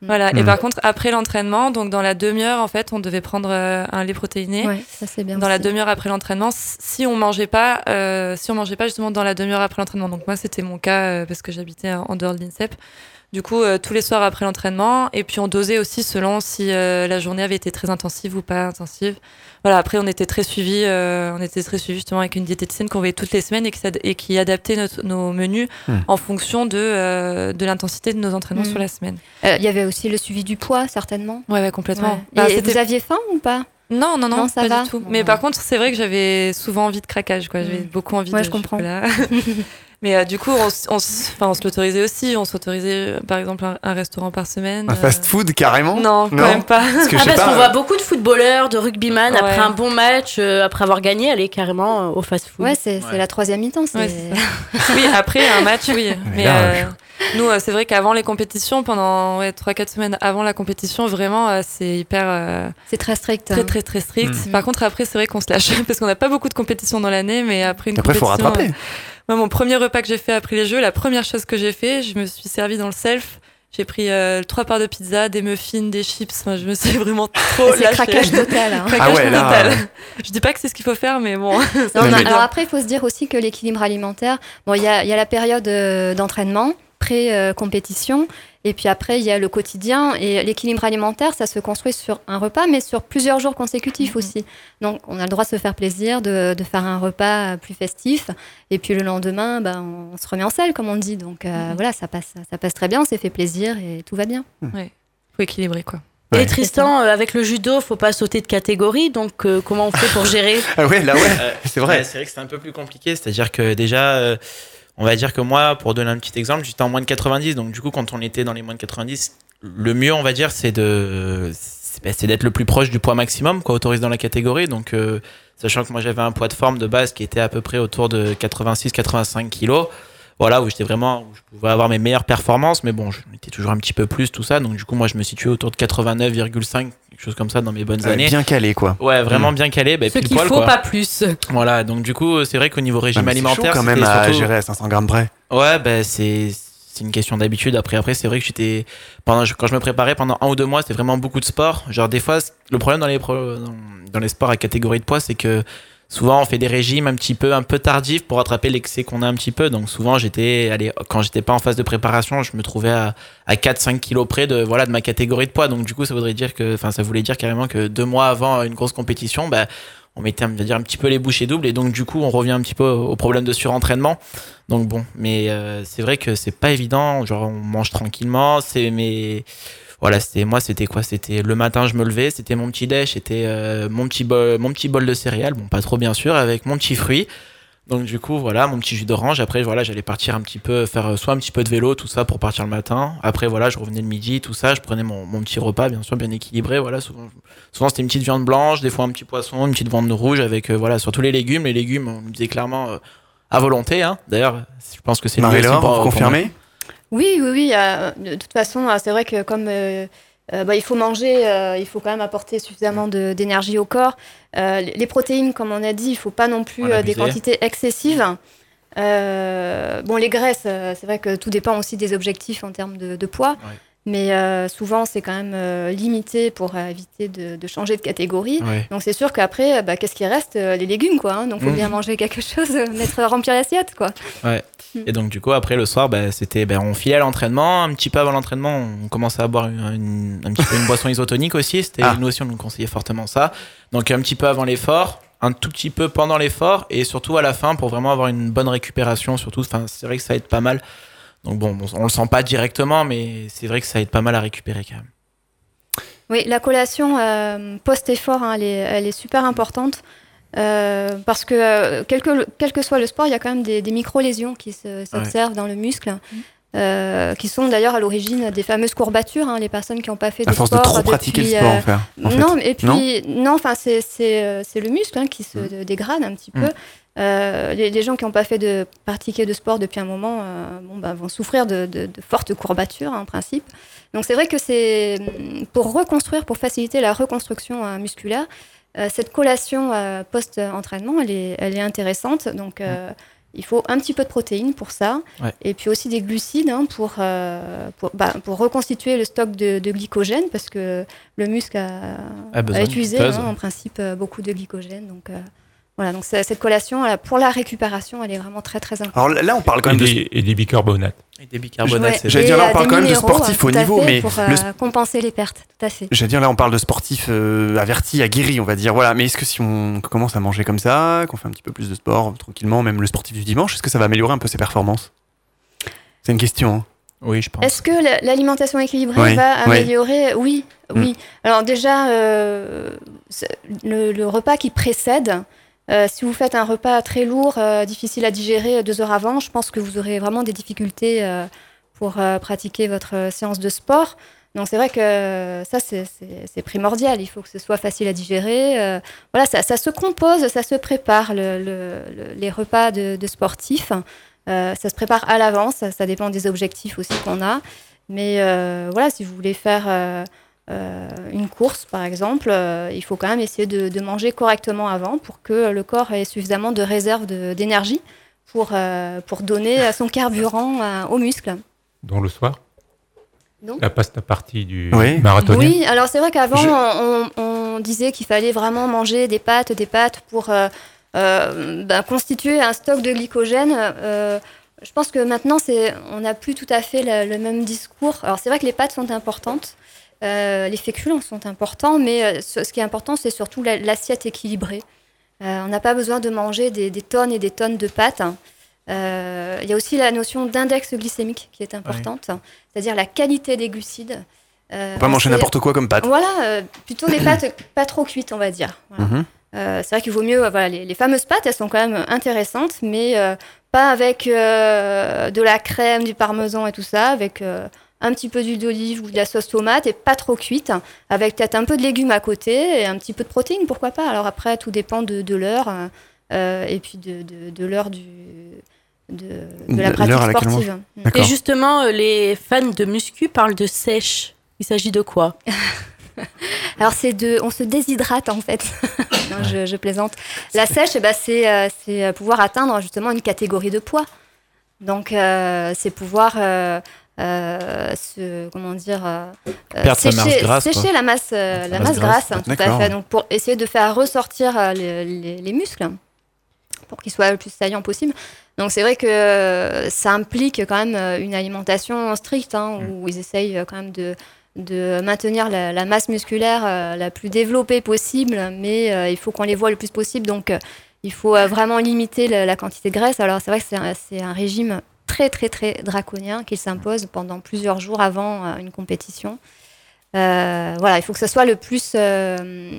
Récupérer. Voilà. Mm. Et par contre, après l'entraînement, donc dans la demi-heure, en fait, on devait prendre euh, un lait protéiné. Ouais, ça c'est bien. Dans la demi-heure après l'entraînement, si on mangeait pas, euh, si on mangeait pas justement dans la demi-heure après l'entraînement. Donc moi, c'était mon cas euh, parce que j'habitais en en dehors de l'INSEP. Du coup, euh, tous les soirs après l'entraînement, et puis on dosait aussi selon si euh, la journée avait été très intensive ou pas intensive. Voilà. Après, on était très suivi, euh, on était très suivi justement avec une diététicienne qu'on voyait toutes les semaines et qui, s'ad- et qui adaptait notre- nos menus Hmm. en fonction de euh, de l'intensité de nos entraînements Hmm. sur la semaine. Euh, Il y avait aussi le suivi du poids, certainement. Ouais, ouais complètement. Ouais. Bah, Et vous aviez faim ou pas? Non, non, non, Non, ça pas va du tout. Mais ouais. par contre, c'est vrai que j'avais souvent envie de craquage, quoi. J'avais Mm. beaucoup envie Ouais, de je comprends. Mais euh, du coup, on, se l'autorisait aussi. On s'autorisait, euh, par exemple, un, un restaurant par semaine. Un euh, fast-food carrément Non, quand Non. même pas. Parce que Ah, sais parce pas. qu'on voit beaucoup de footballeurs, de rugbyman, Ouais. après un bon match, euh, après avoir gagné, aller carrément au fast-food. Ouais, c'est c'est Ouais. la troisième mi-temps. Ouais, oui, après un match, oui. Mais euh, nous, c'est vrai qu'avant les compétitions, pendant ouais, 3-4 semaines avant la compétition, vraiment, c'est hyper. euh, C'est très strict. très, hein. très, très strict. Mm. Par contre, après, c'est vrai qu'on se lâche parce qu'on n'a pas beaucoup de compétitions dans l'année, mais après une Après, il faut compétition. rattraper. Moi, mon premier repas que j'ai fait après les Jeux, la première chose que j'ai fait, je me suis servi dans le self. J'ai pris euh, trois parts de pizza, des muffins, des chips. Enfin, je me suis vraiment trop C'est craquage total. hein. Craquage Ah ouais, là, total. euh. Je dis pas que c'est ce qu'il faut faire, mais bon. Non, Mais- non, mais- alors après, il faut se dire aussi que l'équilibre alimentaire, bon, il y a, il y a la période euh, d'entraînement, pré-compétition, et puis après, il y a le quotidien. Et l'équilibre alimentaire, ça se construit sur un repas, mais sur plusieurs jours consécutifs aussi. Donc, on a le droit de se faire plaisir, de, de faire un repas plus festif, et puis le lendemain, ben, on se remet en selle, comme on dit. Donc, euh, voilà, ça passe, ça passe très bien, on s'est fait plaisir, et tout va bien. Faut équilibrer, quoi. Ouais. Et Tristan, euh, avec le judo, faut pas sauter de catégorie, donc euh, comment on fait pour gérer Ah ouais, là ouais, Euh, c'est vrai. ouais, c'est vrai que c'est un peu plus compliqué. C'est-à-dire que déjà, euh, on va dire que moi, pour donner un petit exemple, j'étais en moins de 90. Donc, du coup, quand on était dans les moins de 90, le mieux, on va dire, c'est de. bah, c'est d'être le plus proche du poids maximum, quoi, autorisé dans la catégorie. Donc, euh, sachant que moi, j'avais un poids de forme de base qui était à peu près autour de 86-85 kilos. Voilà, où j'étais vraiment, où je pouvais avoir mes meilleures performances, mais bon, je étais toujours un petit peu plus, tout ça. Donc, du coup, moi, je me situais autour de 89,5, quelque chose comme ça dans mes bonnes Ouais, années. bien calé quoi. Ouais, vraiment Mm. bien calé. Bah, Ce qu'il faut, quoi. pas plus. Voilà, donc du coup, c'est vrai qu'au niveau régime c'est chaud alimentaire, quand même à surtout- gérer à 500 grammes près. Ouais, ben c'est c'est une question d'habitude. Après, après, c'est vrai que j'étais pendant quand je me préparais pendant un ou deux mois, c'était vraiment beaucoup de sport. Genre des fois, le problème dans les pro- dans les sports à catégorie de poids, c'est que souvent on fait des régimes un petit peu un peu tardifs pour rattraper l'excès qu'on a un petit peu. Donc souvent, j'étais allez quand j'étais pas en phase de préparation, je me trouvais à, à 4-5 kilos près de voilà de ma catégorie de poids. Donc du coup, ça voudrait dire que enfin ça voulait dire carrément que deux mois avant une grosse compétition, bah on mettait on va dire un petit peu les bouchées doubles et donc du coup on revient un petit peu au au problème de surentraînement donc bon mais euh, c'est vrai que c'est pas évident genre on mange tranquillement c'est mais voilà, c'était moi, c'était quoi? C'était le matin, je me levais, c'était mon petit déj, c'était euh, mon petit bol, mon petit bol de céréales, bon pas trop bien sûr, avec mon petit fruit. Donc du coup, voilà, mon petit jus d'orange. Après, voilà, j'allais partir un petit peu, faire euh, soit un petit peu de vélo, tout ça pour partir le matin. Après, voilà, je revenais le midi, tout ça. Je prenais mon, mon petit repas, bien sûr, bien équilibré. Voilà, souvent, souvent c'était une petite viande blanche, des fois un petit poisson, une petite viande rouge avec, euh, voilà, surtout les légumes. Les légumes, on me disait clairement euh, à volonté. Hein. D'ailleurs, je pense que c'est Marie-Laure, confirmez? Oui, oui, oui. euh, de toute façon, euh, c'est vrai que comme euh, bah, il faut manger, euh, il faut quand même apporter suffisamment d'énergie au corps. Les protéines, comme on a dit, il faut pas non plus des quantités excessives. Bon, les graisses, c'est vrai que tout dépend aussi des objectifs en termes de, de poids. Ouais. Mais euh, souvent, c'est quand même euh, limité pour euh, éviter de, de changer de catégorie. Ouais. Donc, c'est sûr qu'après, euh, bah, qu'est-ce qui reste Les légumes, quoi. hein. donc, il faut Mhm. bien manger quelque chose, mettre, remplir l'assiette, quoi. Ouais. Et donc du coup après le soir, bah, c'était, bah, on filait à l'entraînement. Un petit peu avant l'entraînement, on commençait à boire une, une- un petit peu une boisson isotonique aussi. C'était Ah. nous aussi on nous conseillait fortement ça. Donc un petit peu avant l'effort, un tout petit peu pendant l'effort et surtout à la fin pour vraiment avoir une bonne récupération. Surtout, enfin c'est vrai que ça aide pas mal. Donc bon, on, on le sent pas directement, mais c'est vrai que ça aide pas mal à récupérer quand même. Oui, la collation euh, post-effort, hein, elle, est, elle est super importante. euh, parce que euh, quel, que quel que soit le sport, il y a quand même des, des micro-lésions qui se- s'observent dans le muscle, euh, qui sont d'ailleurs à l'origine des fameuses courbatures. hein, les personnes qui n'ont pas fait de À force de sport trop pratiquer le depuis, sport, euh, en fait. en fait. non, et puis non, enfin c'est le muscle hein, qui se Mm. dégrade un petit Mm. peu. Euh, les, les gens qui n'ont pas fait de pratiquer de sport depuis un moment, euh, bon bah, vont souffrir de, de- de fortes courbatures hein, en principe. Donc c'est vrai que c'est mm, pour reconstruire, pour faciliter la reconstruction euh, musculaire, euh, cette collation euh, post-entraînement, elle est, elle est intéressante. Donc euh, il faut un petit peu de protéines pour ça, Ouais. et puis aussi des glucides hein, pour, euh, pour, bah, pour reconstituer le stock de, de glycogène, parce que le muscle a, A utilisé hein, en principe beaucoup de glycogène. Donc euh, voilà, donc cette collation, pour la récupération, elle est vraiment très très importante. Alors là, on parle quand Et même de. des, et des bicarbonates. Et des bicarbonates, Ouais. c'est J'allais Et, dire, là, on euh, parle des quand même de sportifs euh, au niveau, mais pour le euh, compenser les pertes, tout à fait. J'allais dire là, on parle de sportifs euh, avertis, aguerris, on va dire. Voilà, mais est-ce que si on commence à manger comme ça, qu'on fait un petit peu plus de sport tranquillement, même le sportif du dimanche, est-ce que ça va améliorer un peu ses performances? C'est une question. hein. Oui, je pense. Est-ce que la- l'alimentation équilibrée Oui, va oui. améliorer? Oui, Mm. oui. Alors déjà, euh, le repas qui précède, euh, si vous faites un repas très lourd, euh, difficile à digérer deux heures avant, je pense que vous aurez vraiment des difficultés euh, pour euh, pratiquer votre euh, séance de sport. Donc c'est vrai que euh, ça, c'est- primordial. Il faut que ce soit facile à digérer. euh, voilà, ça, ça se compose, ça se prépare, le- le- le- les repas de, de sportifs. Euh, ça se prépare à l'avance, ça, dépend des objectifs aussi qu'on a. Mais euh, voilà, si vous voulez faire euh, une course, par exemple, euh, il faut quand même essayer de, de manger correctement avant pour que le corps ait suffisamment de réserve d'énergie pour, euh, pour donner son carburant euh, aux muscles. Dont le soir Donc La pasta partie du Oui. marathonien Oui, alors c'est vrai qu'avant, Je- on, on disait qu'il fallait vraiment manger des pâtes, des pâtes pour euh, euh, ben, constituer un stock de glycogène. Euh, je pense que maintenant, c'est, on n'a plus tout à fait le, le même discours. Alors c'est vrai que les pâtes sont importantes, euh, les féculents sont importants, mais euh, ce, ce qui est important, c'est surtout la- l'assiette équilibrée. Euh, on n'a pas besoin de manger des, des tonnes et des tonnes de pâtes. Euh, Il y a aussi la notion d'index glycémique qui est importante, c'est-à-dire la qualité des glucides. Faut pas manger n'importe quoi comme pâte. Voilà, plutôt des pâtes pas trop cuites, on va dire. Voilà. Mhm. Euh, c'est vrai qu'il vaut mieux, voilà, les, les fameuses pâtes, elles sont quand même intéressantes, mais euh, pas avec euh, de la crème, du parmesan et tout ça, avec un petit peu d'huile d'olive ou de la sauce tomate et pas trop cuite, avec peut-être un peu de légumes à côté et un petit peu de protéines, pourquoi pas. Alors après, tout dépend de, de l'heure euh, et puis de, de, de l'heure du de, de la pratique sportive. Et justement, euh, les fans de muscu parlent de sèche. Il s'agit de quoi? Alors c'est de, on se déshydrate en fait. non, je, je plaisante. La sèche, eh ben, c'est, euh, c'est euh, pouvoir atteindre justement une catégorie de poids. Donc euh, c'est pouvoir euh, euh, se, comment dire, euh, euh, sécher, masse la masse, euh, la masse grasse. grasse, hein, tout à fait. Donc pour essayer de faire ressortir euh, les, les- les muscles pour qu'ils soient le plus saillants possible. Donc c'est vrai que euh, ça implique quand même euh, une alimentation stricte, hein, Mm. où ils essayent euh, quand même de, de maintenir la, la masse musculaire euh, la plus développée possible, mais euh, il faut qu'on les voit le plus possible. Donc euh, il faut euh, vraiment limiter la, la quantité de graisse. Alors c'est vrai que c'est un, c'est un régime très très très draconien qui s'impose pendant plusieurs jours avant euh, une compétition. Euh, voilà, il faut que ça soit le plus euh,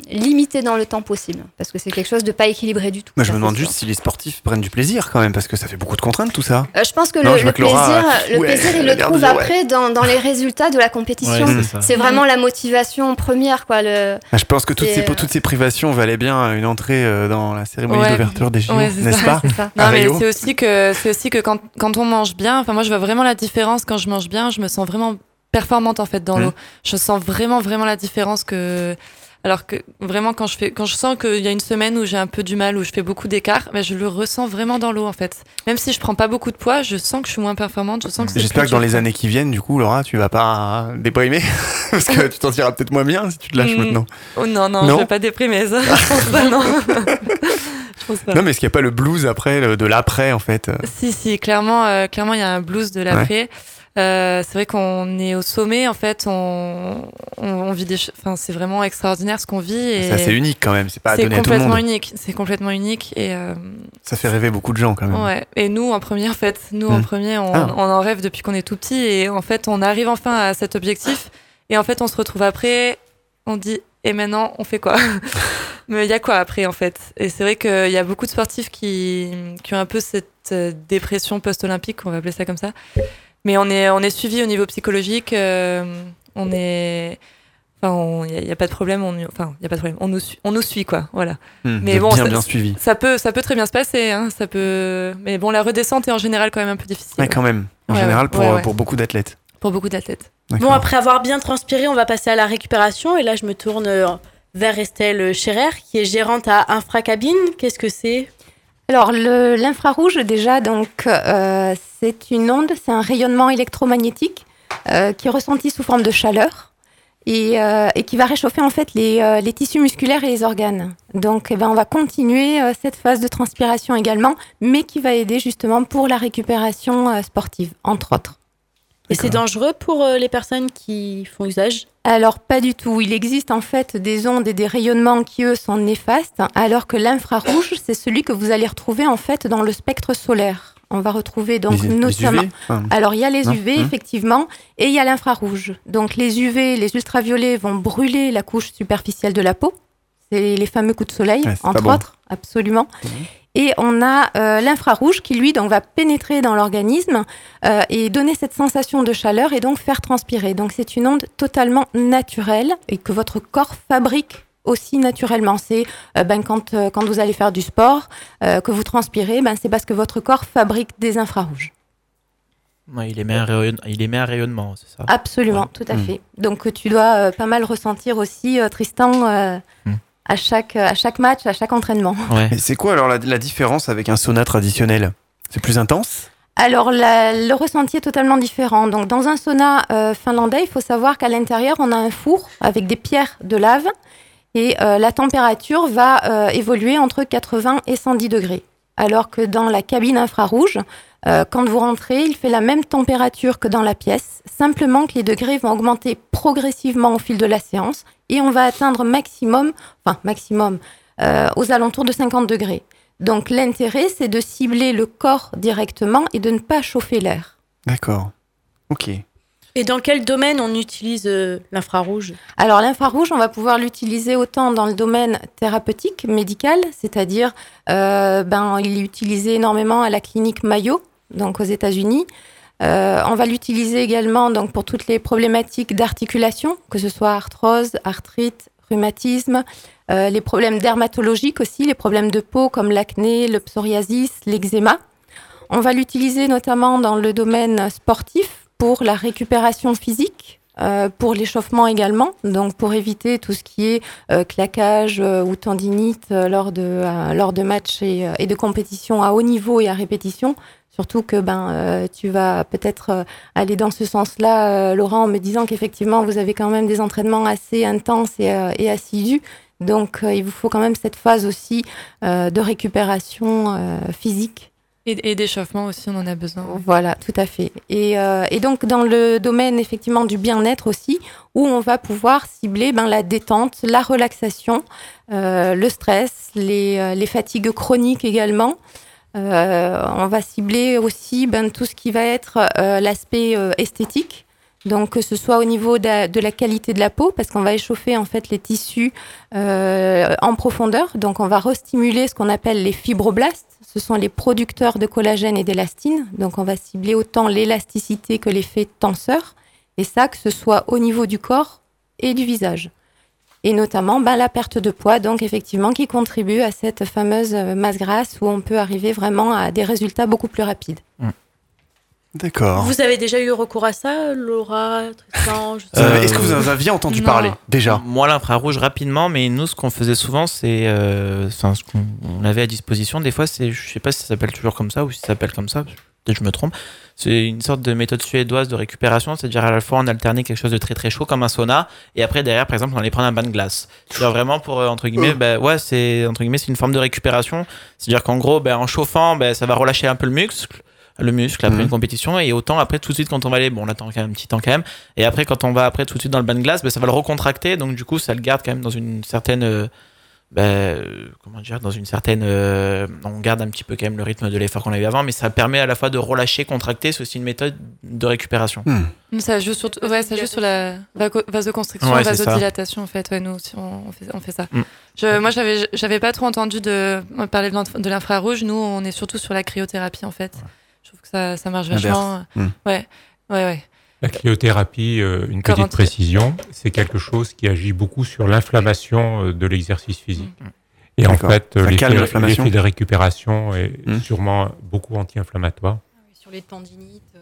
limité dans le temps possible, parce que c'est quelque chose de pas équilibré du tout. Moi, je me demande juste si les sportifs prennent du plaisir quand même, parce que ça fait beaucoup de contraintes tout ça. Euh, je pense que Non, le, je vois le que Laura, plaisir, le ouais, plaisir, il le trouve dire, ouais. après dans, dans les résultats de la compétition. Ouais, c'est vraiment la motivation première, quoi. Le... Ah, Je pense que toutes Et, ces, euh, toutes ces privations valaient bien une entrée euh, dans la cérémonie Ouais. d'ouverture des JO, n'est-ce pas? Non, mais c'est aussi que, c'est aussi que quand, quand on mange bien, enfin, moi, je vois vraiment la différence quand je mange bien, je me sens vraiment performante, en fait, dans Mhm. l'eau. Je sens vraiment, vraiment la différence que, alors que vraiment, quand je fais, quand je sens qu'il y a une semaine où j'ai un peu du mal, où je fais beaucoup d'écart, ben, je le ressens vraiment dans l'eau, en fait. Même si je prends pas beaucoup de poids, je sens que je suis moins performante, je sens que J'espère que dans les années qui viennent, du coup, Laura, tu vas pas déprimer, parce que tu t'en tireras peut-être moins bien si tu te lâches Mm. maintenant. Oh non, non, Non je vais pas déprimer ça. je pense pas, non. Non, mais est-ce qu'il n'y a pas le blues après, le- de l'après, en fait Si, si, clairement, euh, clairement, il y a un blues de l'après. Euh, c'est vrai qu'on est au sommet, en fait, on, on, on vit des, enfin, c'est vraiment extraordinaire ce qu'on vit et C'est assez unique quand même, c'est pas c'est donné à tout le complètement monde. unique. C'est complètement unique et euh, Ça fait rêver beaucoup de gens quand même. ouais. Et nous, en premier, en fait, nous en Hmm. premier, on, Ah. on en rêve depuis qu'on est tout petit et en fait, on arrive enfin à cet objectif et en fait, on se retrouve après, on dit et maintenant, on fait quoi? Mais il y a quoi après en fait? Et c'est vrai qu'il y a beaucoup de sportifs qui, qui ont un peu cette euh, dépression post-olympique, on va appeler ça comme ça. Mais on est, on est suivi au niveau psychologique. euh, on est. Enfin, il n'y a, pas de problème. On, enfin, il y a pas de problème. On nous, suit- on nous suit, quoi. Voilà. Hmm, Mais bon, bien, ça- bien suivi. Ça peut, ça peut très bien se passer. Hein, ça peut. Mais bon, la redescente est en général quand même un peu difficile. Ouais, quand même, en Ouais, général, ouais, pour, ouais, euh, ouais. pour beaucoup d'athlètes. Pour beaucoup d'athlètes. Bon, après avoir bien transpiré, on va passer à la récupération. Et là, je me tourne euh, vers Estelle Scherer, qui est gérante à Infracabine. Qu'est-ce que c'est? Alors, l'infrarouge, déjà, donc, euh, c'est une onde, c'est un rayonnement électromagnétique euh, qui est ressenti sous forme de chaleur et, euh, et qui va réchauffer en fait les, euh, les tissus musculaires et les organes. Donc, eh ben, on va continuer euh, cette phase de transpiration également, mais qui va aider justement pour la récupération euh, sportive, entre autres. Et c'est dangereux pour euh, les personnes qui font usage? Alors pas du tout. Il existe en fait des ondes et des rayonnements qui eux sont néfastes, alors que l'infrarouge c'est celui que vous allez retrouver en fait dans le spectre solaire. On va retrouver donc Les- les notamment. UV, enfin, Alors il y a les non UV effectivement et il y a l'infrarouge. Donc les UV, les ultraviolets vont brûler la couche superficielle de la peau. C'est les fameux coups de soleil Ouais, entre bon. autres, absolument. Et on a euh, l'infrarouge qui, lui, donc, va pénétrer dans l'organisme euh, et donner cette sensation de chaleur et donc faire transpirer. Donc, c'est une onde totalement naturelle et que votre corps fabrique aussi naturellement. C'est euh, ben, quand, euh, quand vous allez faire du sport, euh, que vous transpirez, ben, c'est parce que votre corps fabrique des infrarouges. Ouais, il, émet un rayon- il émet un rayonnement, c'est ça? Absolument, Ouais. tout à Mm. fait. Donc, tu dois euh, pas mal ressentir aussi, euh, Tristan, euh, Mm. À, chaque, à chaque match, à chaque entraînement. Ouais. C'est quoi alors la, la différence avec un sauna traditionnel? C'est plus intense? Alors, la- le ressenti est totalement différent. Donc, dans un sauna euh, finlandais, il faut savoir qu'à l'intérieur, on a un four avec des pierres de lave et euh, la température va euh, évoluer entre 80 et 110 degrés. Alors que dans la cabine infrarouge, euh, quand vous rentrez, il fait la même température que dans la pièce, simplement que les degrés vont augmenter progressivement au fil de la séance et on va atteindre maximum, enfin maximum, euh, aux alentours de 50 degrés. Donc l'intérêt, c'est de cibler le corps directement et de ne pas chauffer l'air. D'accord. Ok. Et dans quel domaine on utilise euh, l'infrarouge? Alors l'infrarouge, on va pouvoir l'utiliser autant dans le domaine thérapeutique, médical, c'est-à-dire, euh, ben, il est utilisé énormément à la clinique Mayo, donc aux États-Unis. Euh, on va l'utiliser également donc pour toutes les problématiques d'articulation, que ce soit arthrose, arthrite, rhumatisme, les problèmes dermatologiques aussi, les problèmes de peau comme l'acné, le psoriasis, l'eczéma. On va l'utiliser notamment dans le domaine sportif pour la récupération physique, euh, pour l'échauffement également, donc pour éviter tout ce qui est euh, claquage euh, ou tendinite euh, lors de euh, lors de matchs et, euh, et de compétitions à haut niveau et à répétition. Surtout que ben tu vas peut-être aller dans ce sens-là, Laurent, en me disant qu'effectivement vous avez quand même des entraînements assez intenses et, et assidus. Donc il vous faut quand même cette phase aussi de récupération physique. Et, d'échauffement aussi, on en a besoin. Voilà, tout à fait. Et, euh, et donc dans le domaine effectivement du bien-être aussi, où on va pouvoir cibler ben, la détente, la relaxation, euh, le stress, les, euh, les fatigues chroniques également. On va cibler aussi ben, tout ce qui va être l'aspect esthétique. Donc que ce soit au niveau de, la qualité de la peau, parce qu'on va échauffer en fait les tissus en profondeur. Donc on va restimuler ce qu'on appelle les fibroblastes. Ce sont les producteurs de collagène et d'élastine. Donc on va cibler autant l'élasticité que l'effet tenseur. Et ça, que ce soit au niveau du corps et du visage. Et notamment ben, la perte de poids, donc effectivement, qui contribue à cette fameuse masse grasse où on peut arriver vraiment à des résultats beaucoup plus rapides. D'accord. Vous avez déjà eu recours à ça, Laura, Tristan Euh. Est-ce que vous en aviez entendu Non. parler déjà? Moi, l'infrarouge, rapidement, mais nous, ce qu'on faisait souvent, c'est. euh, Enfin, ce qu'on on avait à disposition, des fois, c'est. Je sais pas si ça s'appelle toujours comme ça ou si ça s'appelle comme ça, peut-être que je me trompe. C'est une sorte de méthode suédoise de récupération, c'est-à-dire à la fois on alternait quelque chose de très très chaud comme un sauna, et après derrière, par exemple, on allait prendre un bain de glace. C'est-à-dire vraiment pour, euh, entre guillemets, bah, ouais, c'est entre guillemets, c'est une forme de récupération. C'est-à-dire qu'en gros, ben, en chauffant, ben, ça va relâcher un peu le muscle le muscle après Mhm. une compétition et autant après tout de suite quand on va aller bon on attend quand même un petit temps quand même et après quand on va après tout de suite dans le bain de glace ben, ça va le recontracter donc du coup ça le garde quand même dans une certaine euh, ben, euh, comment dire dans une certaine euh, on garde un petit peu quand même le rythme de l'effort qu'on avait avant mais ça permet à la fois de relâcher contracter c'est aussi une méthode de récupération Ça joue sur, ouais, ça joue sur la vasoconstriction, Ouais, vasodilatation en fait. Ouais, nous aussi on, on fait, on fait ça. Mm. Je, moi j'avais j'avais pas trop entendu de parler de l'inf- de l'infrarouge. Nous on est surtout sur la cryothérapie en fait. Que ça, ça marche vachement. Mm. Ouais, ouais, ouais. La cryothérapie, euh, une Corps petite précision, c'est quelque chose qui agit beaucoup sur l'inflammation euh, de l'exercice physique. Mm. Et en fait, euh, l'effet de récupération est Mm. sûrement beaucoup anti-inflammatoire. Sur les tendinites. euh,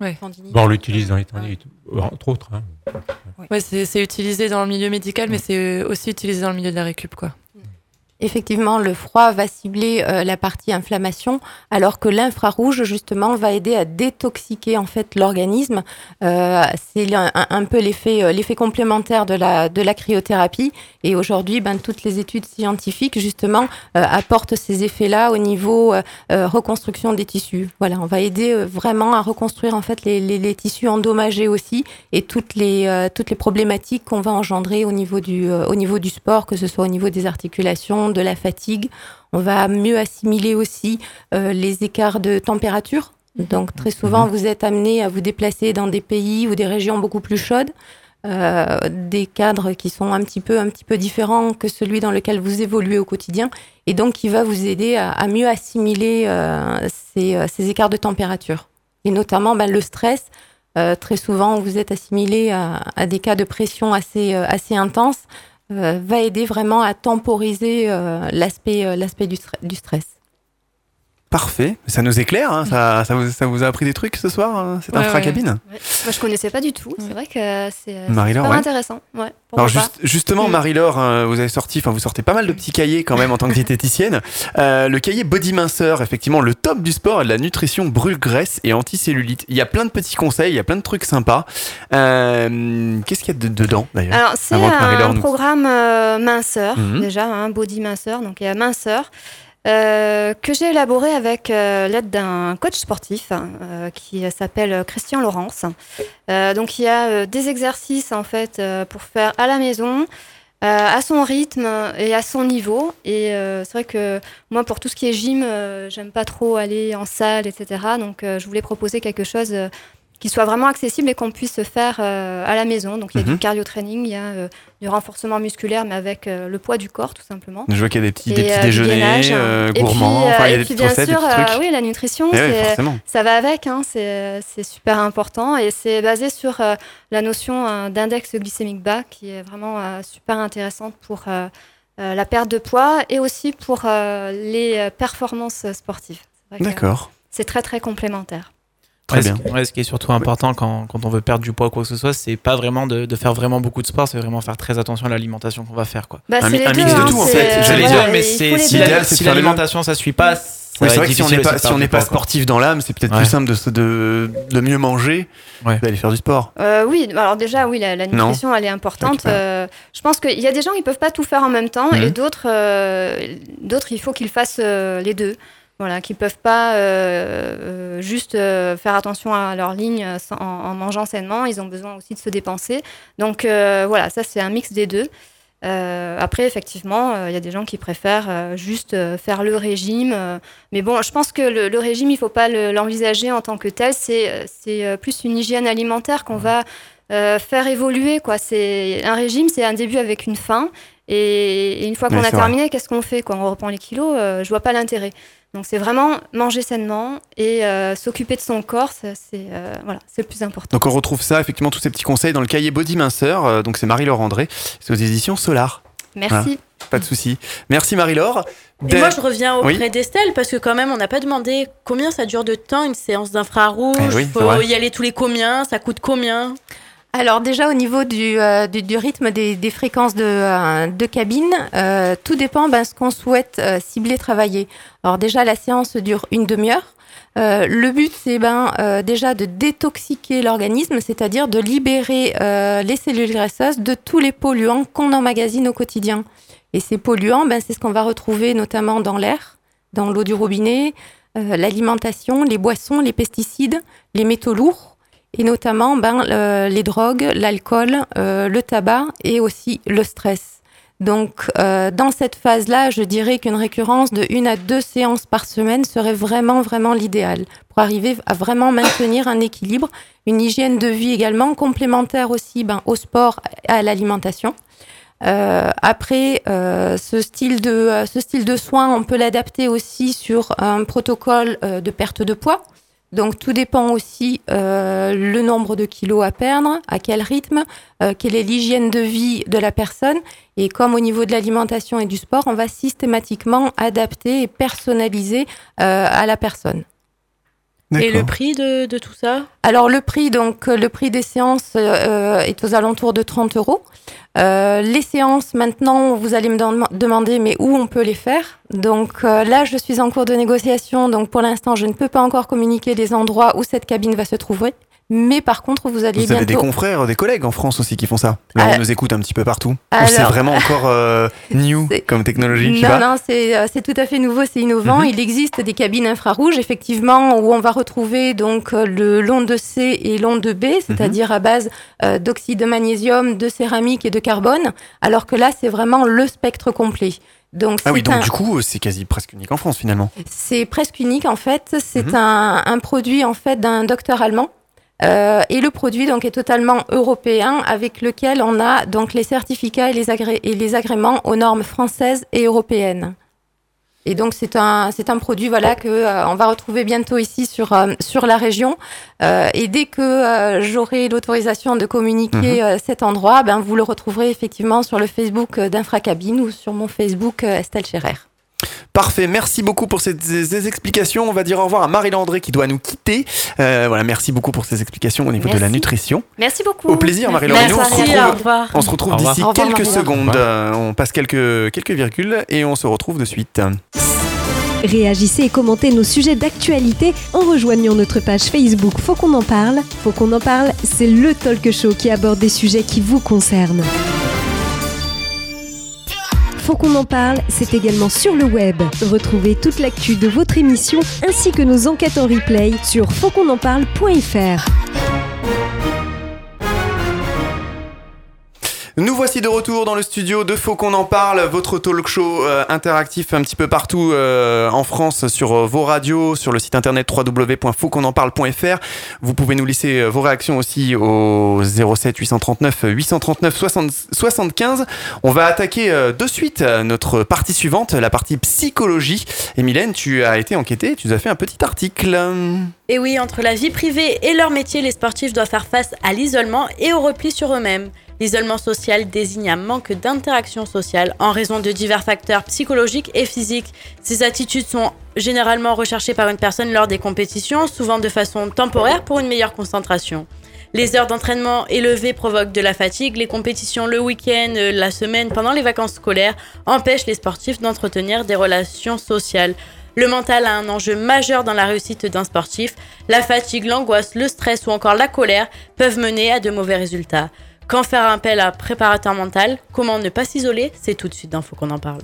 Ouais. tendinites, Bon, on l'utilise dans les tendinites, entre autres. hein. Ouais, c'est utilisé dans le milieu médical, mais c'est aussi utilisé dans le milieu de la récup, quoi. Effectivement, le froid va cibler euh, la partie inflammation, alors que l'infrarouge justement va aider à détoxiquer en fait l'organisme. Euh, c'est un, peu l'effet euh, l'effet complémentaire de la de la cryothérapie. Et aujourd'hui, ben toutes les études scientifiques justement euh, apportent ces effets-là au niveau euh, reconstruction des tissus. Voilà, on va aider vraiment à reconstruire en fait les, les, les tissus endommagés aussi et toutes les toutes les problématiques qu'on va engendrer au niveau du au niveau du sport, que ce soit au niveau des articulations, de la fatigue. On va mieux assimiler aussi euh, les écarts de température. Donc très souvent, vous êtes amené à vous déplacer dans des pays ou des régions beaucoup plus chaudes. euh, des cadres qui sont un petit peu un petit peu différents que celui dans lequel vous évoluez au quotidien et donc qui va vous aider à, à mieux assimiler euh, ces, ces écarts de température et notamment ben, le stress euh, très souvent vous êtes assimilé à, à des cas de pression assez assez intenses euh, va aider vraiment à temporiser euh, l'aspect euh, l'aspect du, du stress Parfait. Ça nous éclaire. hein. Ça, ça, vous, ça vous a appris des trucs ce soir, hein, cette Ouais, infracabine Ouais. Moi, je connaissais pas du tout. C'est vrai que c'est c'est Marie-Laure, super ouais. intéressant. Ouais, Alors juste- justement, Marie-Laure, euh, vous avez sorti, enfin vous sortez pas mal de petits cahiers quand même en tant que diététicienne. Euh, le cahier Body Minceur, effectivement, le top du sport et de la nutrition brûle-graisse et anticellulite. Il y a plein de petits conseils, il y a plein de trucs sympas. Euh, Qu'est-ce qu'il y a de- dedans d'ailleurs Alors, c'est un nous- programme euh, minceur, Mhm. déjà, un body minceur, donc il y a minceur, euh, que j'ai élaboré avec euh, l'aide d'un coach sportif euh, qui s'appelle Christian Laurence. Donc, il y a des exercices, en fait, pour faire à la maison. à son rythme et à son niveau. Et c'est vrai que moi, pour tout ce qui est gym, j'aime pas trop aller en salle, etc. Donc, je voulais proposer quelque chose qui soit vraiment accessible et qu'on puisse faire euh, à la maison. Donc il y a Mhm. du cardio training, il y a euh, du renforcement musculaire, mais avec euh, le poids du corps tout simplement. Je vois qu'il y a des petits, Et, des petits du déjeuners euh, Et puis, gourmands, enfin il y a et des puis, bien recettes, sûr, des petits trucs. oui, la nutrition, Eh ça va avec, hein, c'est super important et c'est basé sur la notion d'index glycémique bas qui est vraiment super intéressante pour la perte de poids et aussi pour les performances sportives. D'accord. C'est très très complémentaire. Très bien. ouais, ce qui est surtout important quand, quand on veut perdre du poids ou quoi que ce soit, c'est pas vraiment de, de faire vraiment beaucoup de sport, c'est vraiment faire très attention à l'alimentation qu'on va faire. Quoi. Bah, Un mi- mix de hein, tout, en c'est- fait. J'allais Voilà, dire, mais c'est si l'alimentation ça suit pas, Oui, c'est vrai que si on n'est pas, si on n'est pas poids, quoi. sportif dans l'âme, c'est peut-être Ouais. plus simple de, de, de mieux manger, Ouais. d'aller faire du sport. Euh, oui, alors déjà, oui, la, la Non. nutrition, elle est importante. Euh, je pense qu'il y a des gens qui peuvent pas tout faire en même temps Mhm. et d'autres, euh, d'autres, il faut qu'ils fassent euh, les deux. Voilà, qui peuvent pas euh, euh, juste euh, faire attention à leur ligne en, en mangeant sainement. Ils ont besoin aussi de se dépenser. Donc euh, voilà, ça c'est un mix des deux. Euh, après, effectivement, euh, il y a des gens qui préfèrent euh, juste euh, faire le régime. euh, mais bon, je pense que le, le régime, il ne faut pas le- l'envisager en tant que tel. C'est c'est, plus une hygiène alimentaire qu'on va euh, faire évoluer. Quoi. C'est Un régime, c'est un début avec une fin. Et, et une fois qu'on a terminé, qu'est-ce qu'on fait quand on reprend les kilos euh, Je vois pas l'intérêt. Donc c'est vraiment manger sainement et euh, s'occuper de son corps, ça, c'est euh, voilà, c'est le plus important. Donc on retrouve ça, effectivement, tous ces petits conseils dans le cahier Body Minceur. Euh, donc c'est Marie-Laure André. C'est aux éditions Solar. Merci. Pas de souci. Merci Marie-Laure. Et moi, je reviens auprès Oui. d'Estelle parce que quand même, on n'a pas demandé combien ça dure de temps une séance d'infrarouge. Eh oui, faut y aller tous les combien, ça coûte combien? Alors déjà au niveau du, euh, du, du rythme des, des fréquences de, euh, de cabine, euh, tout dépend ben, ce qu'on souhaite euh, cibler, travailler. Alors déjà la séance dure une demi-heure. Le but c'est ben, déjà de détoxiquer l'organisme, c'est-à-dire de libérer les cellules graisseuses de tous les polluants qu'on emmagasine au quotidien. Et ces polluants, ben, c'est ce qu'on va retrouver notamment dans l'air, dans l'eau du robinet, l'alimentation, les boissons, les pesticides, les métaux lourds et notamment ben, le- les drogues, l'alcool, euh, le tabac et aussi le stress. Donc, euh, dans cette phase-là, je dirais qu'une récurrence de une à deux séances par semaine serait vraiment, vraiment l'idéal pour arriver à vraiment maintenir un équilibre, une hygiène de vie également complémentaire aussi ben, au sport, à l'alimentation. Euh, après, ce, style de, euh, de soin, on peut l'adapter aussi sur un protocole de perte de poids. Donc tout dépend aussi euh, le nombre de kilos à perdre, à quel rythme, euh, quelle est l'hygiène de vie de la personne. Et comme au niveau de l'alimentation et du sport, on va systématiquement adapter et personnaliser euh, à la personne. Et le prix de, de tout ça? Alors le prix, donc le prix des séances euh, est aux alentours de 30 euros. Euh, les séances, maintenant, vous allez me dem- demander, mais où on peut les faire Donc euh, là, je suis en cours de négociation, donc pour l'instant, je ne peux pas encore communiquer les endroits où cette cabine va se trouver. Mais par contre, vous allez Vous avez des confrères, des collègues en France aussi qui font ça. Là, on Ah. nous écoute un petit peu partout. Alors- c'est vraiment encore euh, new comme technologie Non, pas. non, c'est euh, c'est tout à fait nouveau, c'est innovant. Mhm. Il existe des cabines infrarouges, effectivement, où on va retrouver donc euh, le l'onde C et l'onde B, Mhm. c'est-à-dire à base euh, d'oxyde de magnésium, de céramique et de carbone, alors que là, c'est vraiment le spectre complet. Donc, Ah oui, donc un- du coup, c'est quasi presque unique en France finalement. c'est presque unique en fait. C'est Mhm. un, un produit en fait d'un docteur allemand. Euh, et le produit donc est totalement européen avec lequel on a donc les certificats et les, agré- et les agréments aux normes françaises et européennes. Et donc c'est un c'est un produit voilà que euh, on va retrouver bientôt ici sur euh, sur la région. Euh, et dès que j'aurai l'autorisation de communiquer Mhm. cet endroit, ben vous le retrouverez effectivement sur le Facebook d'Infracabine ou sur mon Facebook Estelle Scherer. Parfait, merci beaucoup pour ces, ces explications. On va dire au revoir à Marie Landré qui doit nous quitter. Euh, voilà, merci beaucoup pour ces explications au niveau de la Merci. nutrition. Merci beaucoup. Au plaisir, Marie-Laure. Et nous, on se Merci, retrouve- au revoir. On se retrouve d'ici revoir, quelques secondes. Euh, on passe quelques, quelques virgules et on se retrouve de suite. Réagissez et commentez nos sujets d'actualité en rejoignant notre page Facebook Faut qu'on en parle. Faut qu'on en parle, c'est le talk show qui aborde des sujets qui vous concernent. Faut qu'on en parle, c'est également sur le web. Retrouvez toute l'actu de votre émission ainsi que nos enquêtes en replay sur fautquonenparle.fr. Nous voici de retour dans le studio de Faut qu'on en parle, votre talk show euh, interactif un petit peu partout euh, en France sur euh, vos radios, sur le site internet www.fautquonenparle.fr. Vous pouvez nous laisser vos réactions aussi au 07 839 839 60 75. On va attaquer de suite notre partie suivante, la partie psychologie. Et tu as été enquêtée, tu as fait un petit article. Et oui, entre la vie privée et leur métier, les sportifs doivent faire face à l'isolement et au repli sur eux-mêmes. L'isolement social désigne un manque d'interaction sociale en raison de divers facteurs psychologiques et physiques. Ces attitudes sont généralement recherchées par une personne lors des compétitions, souvent de façon temporaire pour une meilleure concentration. Les heures d'entraînement élevées provoquent de la fatigue, les compétitions le week-end, euh, la semaine, pendant les vacances scolaires empêchent les sportifs d'entretenir des relations sociales. Le mental a un enjeu majeur dans la réussite d'un sportif. La fatigue, l'angoisse, le stress ou encore la colère peuvent mener à de mauvais résultats. Quand faire appel à préparateur mental Comment ne pas s'isoler C'est tout de suite Faut qu'on en parle.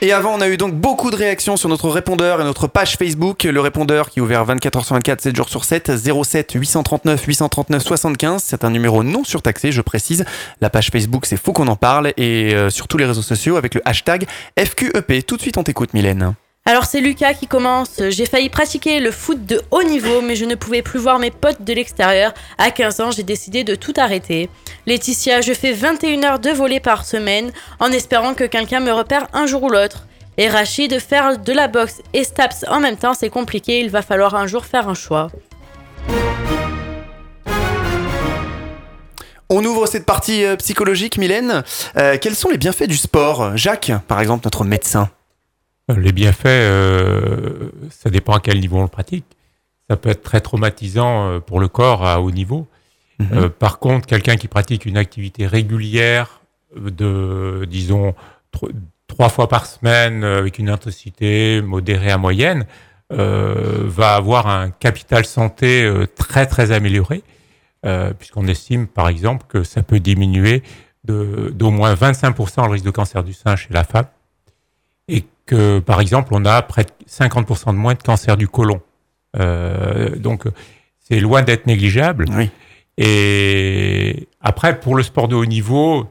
Et avant, on a eu donc beaucoup de réactions sur notre répondeur et notre page Facebook. Le répondeur qui est ouvert 24h sur 24, 7 jours sur 7, 07 839 839 75. C'est un numéro non surtaxé, je précise. La page Facebook, c'est Faut qu'on en parle. Et euh, sur tous les réseaux sociaux avec le hashtag FQEP. Tout de suite, on t'écoute, Mylène. Alors c'est Lucas qui commence. J'ai failli pratiquer le foot de haut niveau, mais je ne pouvais plus voir mes potes de l'extérieur. À 15 ans, j'ai décidé de tout arrêter. Laetitia, je fais 21 heures de volley par semaine, en espérant que quelqu'un me repère un jour ou l'autre. Et Rachid, faire de la boxe et Staps en même temps, c'est compliqué, il va falloir un jour faire un choix. On ouvre cette partie euh, psychologique, Mylène. Euh, quels sont les bienfaits du sport? Jacques, par exemple, notre médecin. Les bienfaits, euh, ça dépend à quel niveau on le pratique. Ça peut être très traumatisant euh, pour le corps à haut niveau. Mhm. Euh, par contre, quelqu'un qui pratique une activité régulière de, disons, tro- trois fois par semaine euh, avec une intensité modérée à moyenne, euh, va avoir un capital santé euh, très très amélioré, euh, puisqu'on estime par exemple que ça peut diminuer d'au moins 25% le risque de cancer du sein chez la femme et que, par exemple, on a près de 50% de moins de cancer du côlon. Euh, donc, c'est loin d'être négligeable. Oui. Et après, pour le sport de haut niveau,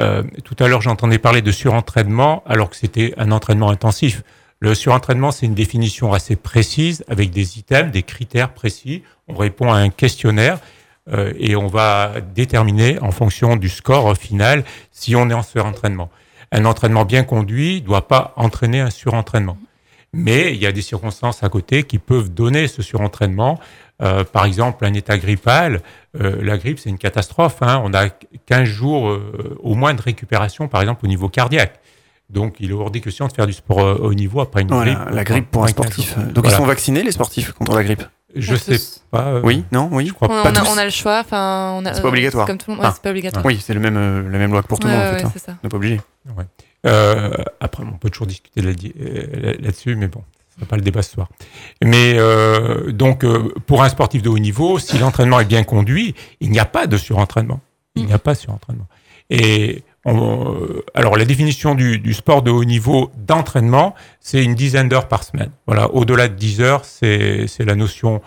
euh, tout à l'heure, j'entendais parler de surentraînement, alors que c'était un entraînement intensif. Le surentraînement, c'est une définition assez précise, avec des items, des critères précis. On répond à un questionnaire euh, et on va déterminer en fonction du score final si on est en surentraînement. Un entraînement bien conduit ne doit pas entraîner un surentraînement. Mais il y a des circonstances à côté qui peuvent donner ce surentraînement. Euh, par exemple, un état grippal, euh, la grippe, c'est une catastrophe. hein. On a 15 jours euh, au moins de récupération, par exemple, au niveau cardiaque. Donc, il est hors des questions de faire du sport euh, au niveau après une Voilà, grippe. la grippe pour un moins 15 sportif. jours. Donc Voilà. ils sont vaccinés, les sportifs, contre la grippe Je sais pas. euh, Oui, non, oui. Je crois On, pas on a, tous. on a le choix. Enfin, on a- C'est pas obligatoire. Comme tout le monde. Ah. c'est pas obligatoire. Oui, c'est le même, euh, la même loi que pour tout le Ouais, monde, en fait. hein. c'est ça. On n'est pas obligé. Ouais. Euh, après, on peut toujours discuter là- euh, là-dessus, mais bon, ce n'est pas le débat ce soir. Mais euh, donc, euh, pour un sportif de haut niveau, si l'entraînement est bien conduit, il n'y a pas de surentraînement. Il n'y a pas de surentraînement. Et on- euh, alors, la définition du, du sport de haut niveau d'entraînement, c'est une dizaine d'heures par semaine. Voilà, au-delà de 10 heures, c'est la notion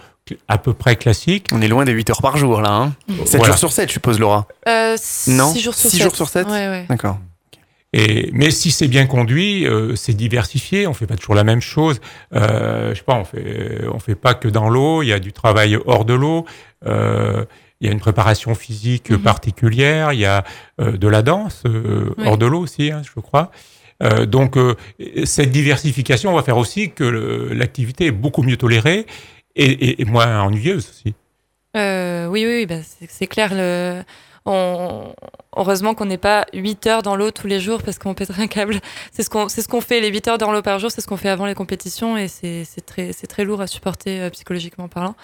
à peu près classique. On est loin des 8 heures par jour, là. Hein. 7 Voilà. jours sur 7, je suppose, Laura. Euh, Non 6 jours sur Six 7. jours sur sept Ouais, ouais. D'accord. Et, mais si c'est bien conduit, euh, c'est diversifié. On fait pas toujours la même chose. Euh, je sais pas, on fait, on fait pas que dans l'eau. Il y a du travail hors de l'eau. Euh, il y a une préparation physique Mhm. particulière. Il y a euh, de la danse euh, Oui. hors de l'eau aussi, hein, je crois. Euh, donc euh, cette diversification va faire aussi que l'activité est beaucoup mieux tolérée et, et- et moins ennuyeuse aussi. Euh, oui, oui, oui, bah, c'est- clair. Le... On... Heureusement qu'on n'est pas 8 heures dans l'eau tous les jours parce qu'on pèterait un câble. C'est ce qu'on ce qu'on fait, les 8 heures dans l'eau par jour, c'est ce qu'on fait avant les compétitions et c'est très, très lourd à supporter psychologiquement parlant.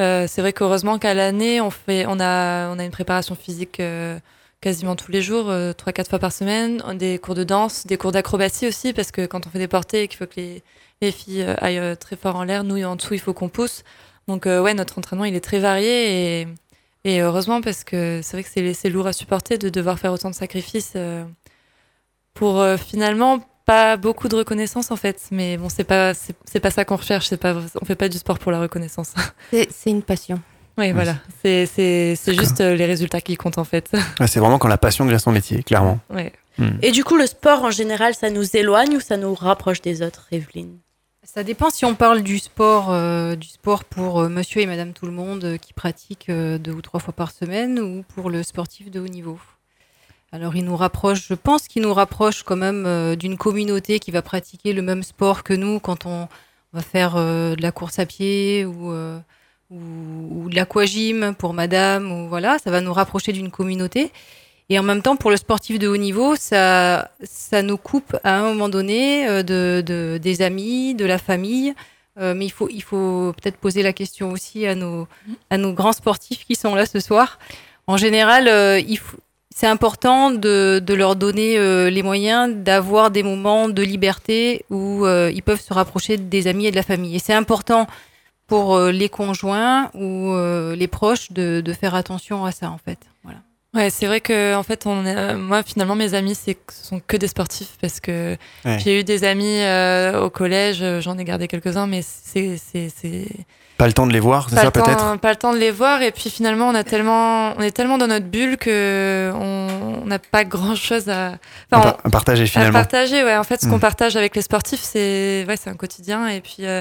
Euh, c'est vrai qu'heureusement qu'à l'année, on, a, une préparation physique euh, quasiment tous les jours, euh, 3-4 fois par semaine, des cours de danse, des cours d'acrobatie aussi parce que quand on fait des portées et qu'il faut que les, les filles euh, aillent euh, très fort en l'air, nous en dessous, il faut qu'on pousse. Donc euh, ouais, notre entraînement, il est très varié et, et heureusement parce que c'est vrai que c'est lourd à supporter de devoir faire autant de sacrifices euh, pour euh, finalement pas beaucoup de reconnaissance en fait. Mais bon, c'est pas c'est pas ça qu'on recherche. C'est pas on fait pas du sport pour la reconnaissance. C'est une passion. oui, voilà. C'est c'est c'est juste euh, les résultats qui comptent en fait. Ouais, c'est vraiment quand la passion devient son métier, clairement. ouais. Et du coup, le sport en général, ça nous éloigne ou ça nous rapproche des autres, Evelyne? Ça dépend si on parle du sport, euh, du sport pour euh, monsieur et madame tout le monde euh, qui pratiquent euh, deux ou trois fois par semaine ou pour le sportif de haut niveau. Alors il nous rapproche, je pense qu'il nous rapproche quand même euh, d'une communauté qui va pratiquer le même sport que nous quand on va faire euh, de la course à pied ou, euh, ou, de l'aquagym pour madame ou voilà, ça va nous rapprocher d'une communauté. Et en même temps, pour le sportif de haut niveau, ça, ça nous coupe à un moment donné de, de- des amis, de la famille. Mais il faut, il faut peut-être poser la question aussi à nos, à nos grands sportifs qui sont là ce soir. En général, il faut- c'est important de, de leur donner euh, les moyens d'avoir des moments de liberté où euh, ils peuvent se rapprocher des amis et de la famille. Et c'est important pour euh, les conjoints ou euh, les proches de, de faire attention à ça, en fait. Voilà. Ouais, c'est vrai que en fait, on est- moi finalement mes amis c'est ce sont que des sportifs parce que Ouais. j'ai eu des amis euh, au collège, j'en ai gardé quelques-uns, mais c'est c'est c'est Pas le temps de les voir, c'est pas ça le temps- peut-être pas le temps de les voir et puis finalement on a tellement on est tellement dans notre bulle que on n'a pas grand chose à à, enfin, par- à partager à finalement. partager, ouais. En fait, ce qu'on Mm. partage avec les sportifs, c'est ouais, un quotidien. Et puis, euh,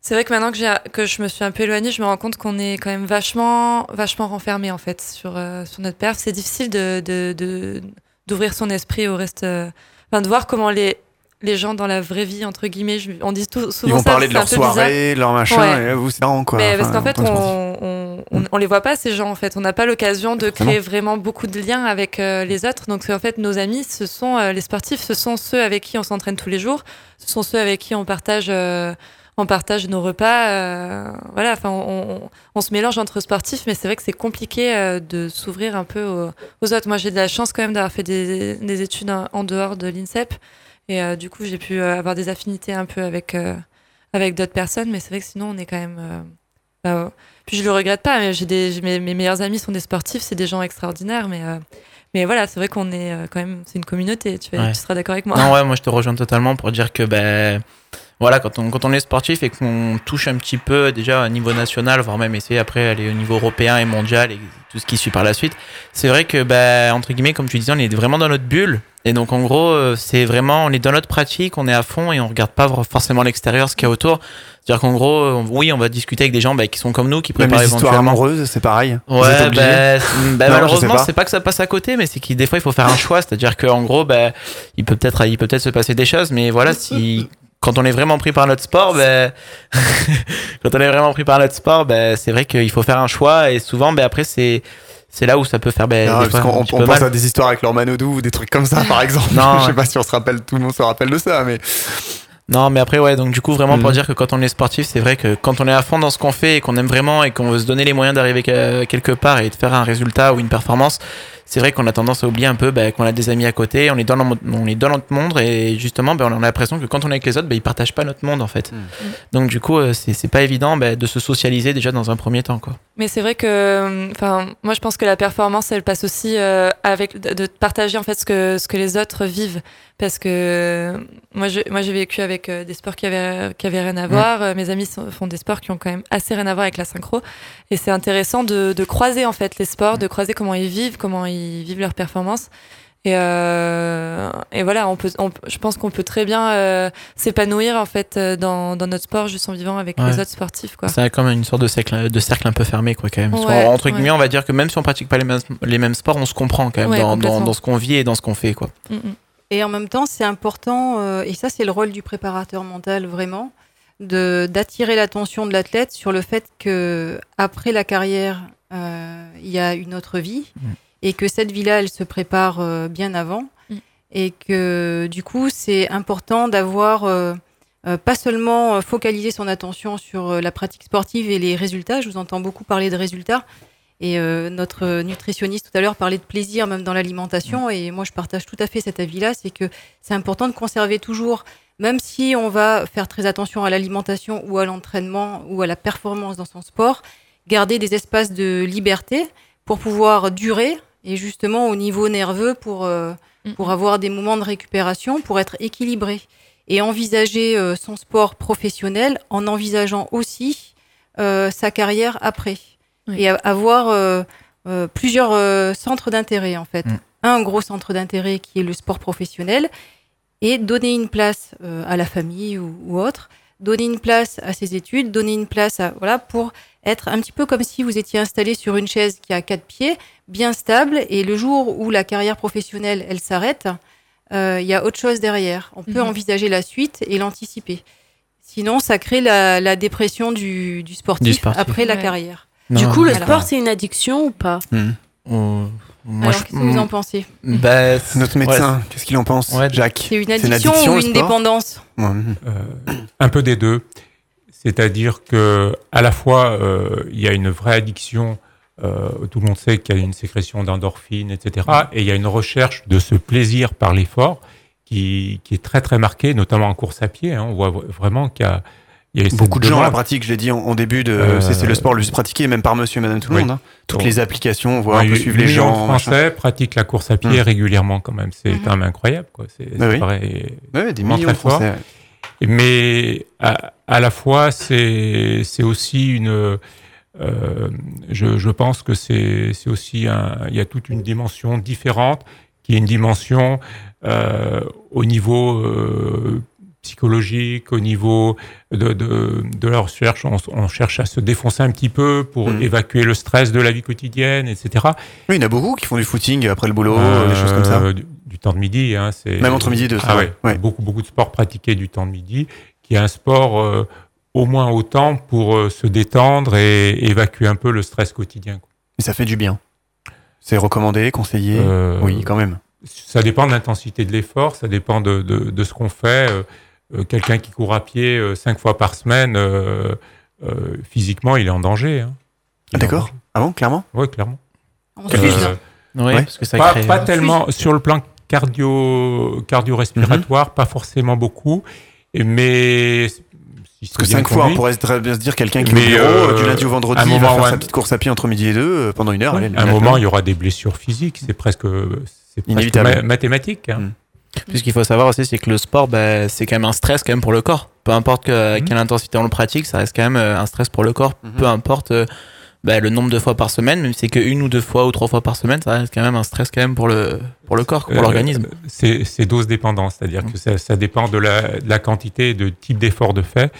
c'est vrai que maintenant que, que je me suis un peu éloignée, je me rends compte qu'on est quand même vachement, vachement renfermé en fait sur, euh, sur notre perf. C'est difficile de, de, de- d'ouvrir son esprit au reste, euh, enfin, de voir comment les, les gens dans la vraie vie, entre guillemets, je- on dit tout, souvent Ils vont ça, parler de leur bizarre. soirée, leur machin, Ouais. et vous c'est marrant quoi. Mais parce qu'en fait, on, on, on, on les voit pas ces gens. En fait, on n'a pas l'occasion de créer vraiment beaucoup de liens avec euh, les autres. Donc, en fait, nos amis, ce sont euh, les sportifs, ce sont ceux avec qui on s'entraîne tous les jours. Ce sont ceux avec qui on partage, euh, on partage nos repas. euh, voilà. Enfin, on, on, on se mélange entre sportifs, mais c'est vrai que c'est compliqué euh, de s'ouvrir un peu aux, aux autres. Moi, j'ai de la chance quand même d'avoir fait des, des études en, en dehors de l'INSEP, et euh, du coup, j'ai pu euh, avoir des affinités un peu avec euh, avec d'autres personnes. Mais c'est vrai que sinon, on est quand même euh, bah, puis je le regrette pas, mais j'ai des, mes, mes meilleurs amis sont des sportifs, c'est des gens extraordinaires, mais, mais voilà, c'est vrai qu'on est quand même, c'est une communauté, tu, vas- Ouais. tu seras d'accord avec moi. Non, ouais, moi je te rejoins totalement pour dire que ben voilà, quand on, quand on est sportif et qu'on touche un petit peu déjà au niveau national, voire même essayer après aller au niveau européen et mondial et tout ce qui suit par la suite, c'est vrai que ben entre guillemets, comme tu disais, on est vraiment dans notre bulle. Et donc en gros, euh, c'est vraiment, on est dans notre pratique, on est à fond et on regarde pas forcément l'extérieur, ce qu'il y a autour. C'est-à-dire qu'en gros, euh, oui, on va discuter avec des gens ben, qui sont comme nous, qui Même préparent les histoires amoureuses, c'est pareil. Ouais, bah, bah, Non, malheureusement, c'est pas que ça passe à côté, mais c'est qu'il des fois il faut faire un choix, c'est-à-dire qu'en gros, bah, il peut peut-être, il peut peut-être se passer des choses, mais voilà, si quand on est vraiment pris par notre sport, ben, quand on est vraiment pris par notre sport, ben, c'est vrai qu'il faut faire un choix et souvent, ben après c'est c'est là où ça peut faire ben, fois, un on pense mal. à des histoires avec leur Manodou ou des trucs comme ça, par exemple. Non. je sais pas si on se rappelle, tout le monde se rappelle de ça, mais Non, mais après, ouais, donc du coup, vraiment pour Mhm. dire que quand on est sportif, c'est vrai que quand on est à fond dans ce qu'on fait et qu'on aime vraiment et qu'on veut se donner les moyens d'arriver que- quelque part et de faire un résultat ou une performance, c'est vrai qu'on a tendance à oublier un peu ben, qu'on a des amis à côté, on est dans, le- on est dans notre monde et justement, ben, on a l'impression que quand on est avec les autres, ben, ils partagent pas notre monde en fait. Donc du coup, euh, c'est c'est pas évident ben, de se socialiser déjà dans un premier temps. Quoi. Mais c'est vrai que, enfin, moi je pense que la performance, elle passe aussi euh, avec de, partager en fait ce que ce que les autres vivent, parce que euh, moi je, moi j'ai vécu avec euh, des sports qui avaient qui avaient rien à voir. Euh, Mes amis sont- font des sports qui ont quand même assez rien à voir avec la synchro, et c'est intéressant de, de croiser en fait les sports, de croiser comment ils vivent, comment ils vivent leur performance. Et, euh, et voilà, on peut, on je pense qu'on peut très bien euh, s'épanouir en fait euh, dans, dans notre sport juste en vivant avec Ouais. les autres sportifs. Quoi. C'est comme une sorte de cercle, de cercle un peu fermé, quoi, quand même. Ouais, entre ouais. guillemets, on va dire que même si on pratique pas les mêmes, les mêmes sports, on se comprend quand même Ouais, dans, dans, ce qu'on vit et dans ce qu'on fait, quoi. Mm, mm. Et en même temps, c'est important, euh, et ça c'est le rôle du préparateur mental vraiment, de d'attirer l'attention de l'athlète sur le fait que après la carrière, euh, il y a une autre vie, Mm. Et que cette vie-là, elle se prépare euh, bien avant, Mm. et que du coup, c'est important d'avoir euh, euh, pas seulement focaliser son attention sur la pratique sportive et les résultats. Je vous entends beaucoup parler de résultats. Et euh, notre nutritionniste tout à l'heure parlait de plaisir même dans l'alimentation. Et moi, je partage tout à fait cet avis-là. C'est que c'est important de conserver toujours, même si on va faire très attention à l'alimentation ou à l'entraînement ou à la performance dans son sport, garder des espaces de liberté pour pouvoir durer et justement au niveau nerveux pour, euh, pour avoir des moments de récupération, pour être équilibré et envisager euh, son sport professionnel en envisageant aussi euh, sa carrière après Oui. et avoir plusieurs centres d'intérêt en fait. Mm. Un gros centre d'intérêt qui est le sport professionnel et donner une place à la famille ou, ou autre, donner une place à ses études, donner une place à voilà pour être un petit peu comme si vous étiez installé sur une chaise qui a quatre pieds, bien stable et le jour où la carrière professionnelle elle s'arrête, euh, il y a autre chose derrière. On peut Mhm. envisager la suite et l'anticiper. Sinon, ça crée la, la dépression du, du sportif, Du sportif. après la carrière. Du coup, le Alors- sport, c'est une addiction ou pas on- moi, Alors, je- qu'est-ce que vous en pensez bah, notre médecin, qu'est-ce qu'il en pense Ouais. Jacques C'est une addiction, ou une dépendance Ouais, mhm. Euh, un peu des deux. C'est-à-dire que à la fois euh, il y a une vraie addiction, euh, tout le monde sait qu'il y a une sécrétion d'endorphines, etc. Et il y a une recherche de ce plaisir par l'effort qui, qui est très très marquée, notamment en course à pied. hein. on voit vraiment qu'il y a, il y avait Beaucoup de gens la pratiquent, je l'ai dit en, en début, de, Euh, c'est le sport le plus pratiqué, même par monsieur et madame tout le Oui. monde. hein. Toutes les applications, on voit, Ouais, on peut suivre les gens. machin. Français pratiquent la course à pied Mm. régulièrement quand même. C'est quand même incroyable. Quoi. C'est, Bah oui. Ouais, des millions de très fort. Français. ouais. Mais à, à la fois, c'est, c'est aussi une. Euh, je, je pense que c'est, c'est aussi un. Il y a toute une dimension différente, qui est une dimension euh, au niveau euh, psychologique, au niveau de, de, de la recherche. On, on cherche à se défoncer un petit peu pour Mhm. évacuer le stress de la vie quotidienne, etc. Oui, il y en a beaucoup qui font du footing après le boulot, des choses comme ça. Euh, Du, du temps de midi, hein, c'est Même entre midi et deux, Ah ouais. ouais, Ouais. beaucoup beaucoup de sports pratiqués du temps de midi, qui est un sport euh, au moins autant pour euh, se détendre et évacuer un peu le stress quotidien. Et ça fait du bien. C'est recommandé, conseillé? Euh, Oui, quand même. Ça dépend de l'intensité de l'effort, ça dépend de, de, de ce qu'on fait. Euh, Quelqu'un qui court à pied cinq fois par semaine, euh, euh, physiquement, il est en danger. Hein. Ah, D'accord. Ah bon, clairement? Oui, clairement. On use Oui, Ouais. parce que ça pas, crée. pas tellement sur le plan cardio cardio-respiratoire, pas forcément beaucoup, mais Parce que cinq fois, on pourrait très bien se dire quelqu'un qui Mais, au bureau, euh, du lundi au vendredi, il va faire sa petite course à pied entre midi et deux euh, pendant une heure. allez, à un moment, il y aura des blessures physiques, c'est presque, c'est presque Inévitable. ma- mathématique. hein. Mm. Puis ce qu'il faut savoir aussi, c'est que le sport, bah, c'est quand même un stress quand même pour le corps. Peu importe que, à Mhm. quelle intensité on le pratique, ça reste quand même euh, un stress pour le corps. Mhm. Peu importe euh, bah, le nombre de fois par semaine, même si c'est que une ou deux fois ou trois fois par semaine, ça reste quand même un stress quand même pour le, pour le corps, pour Euh, l'organisme. C'est dose dépendant, c'est-à-dire que ça, ça dépend de la, de la quantité et de type d'effort de fait,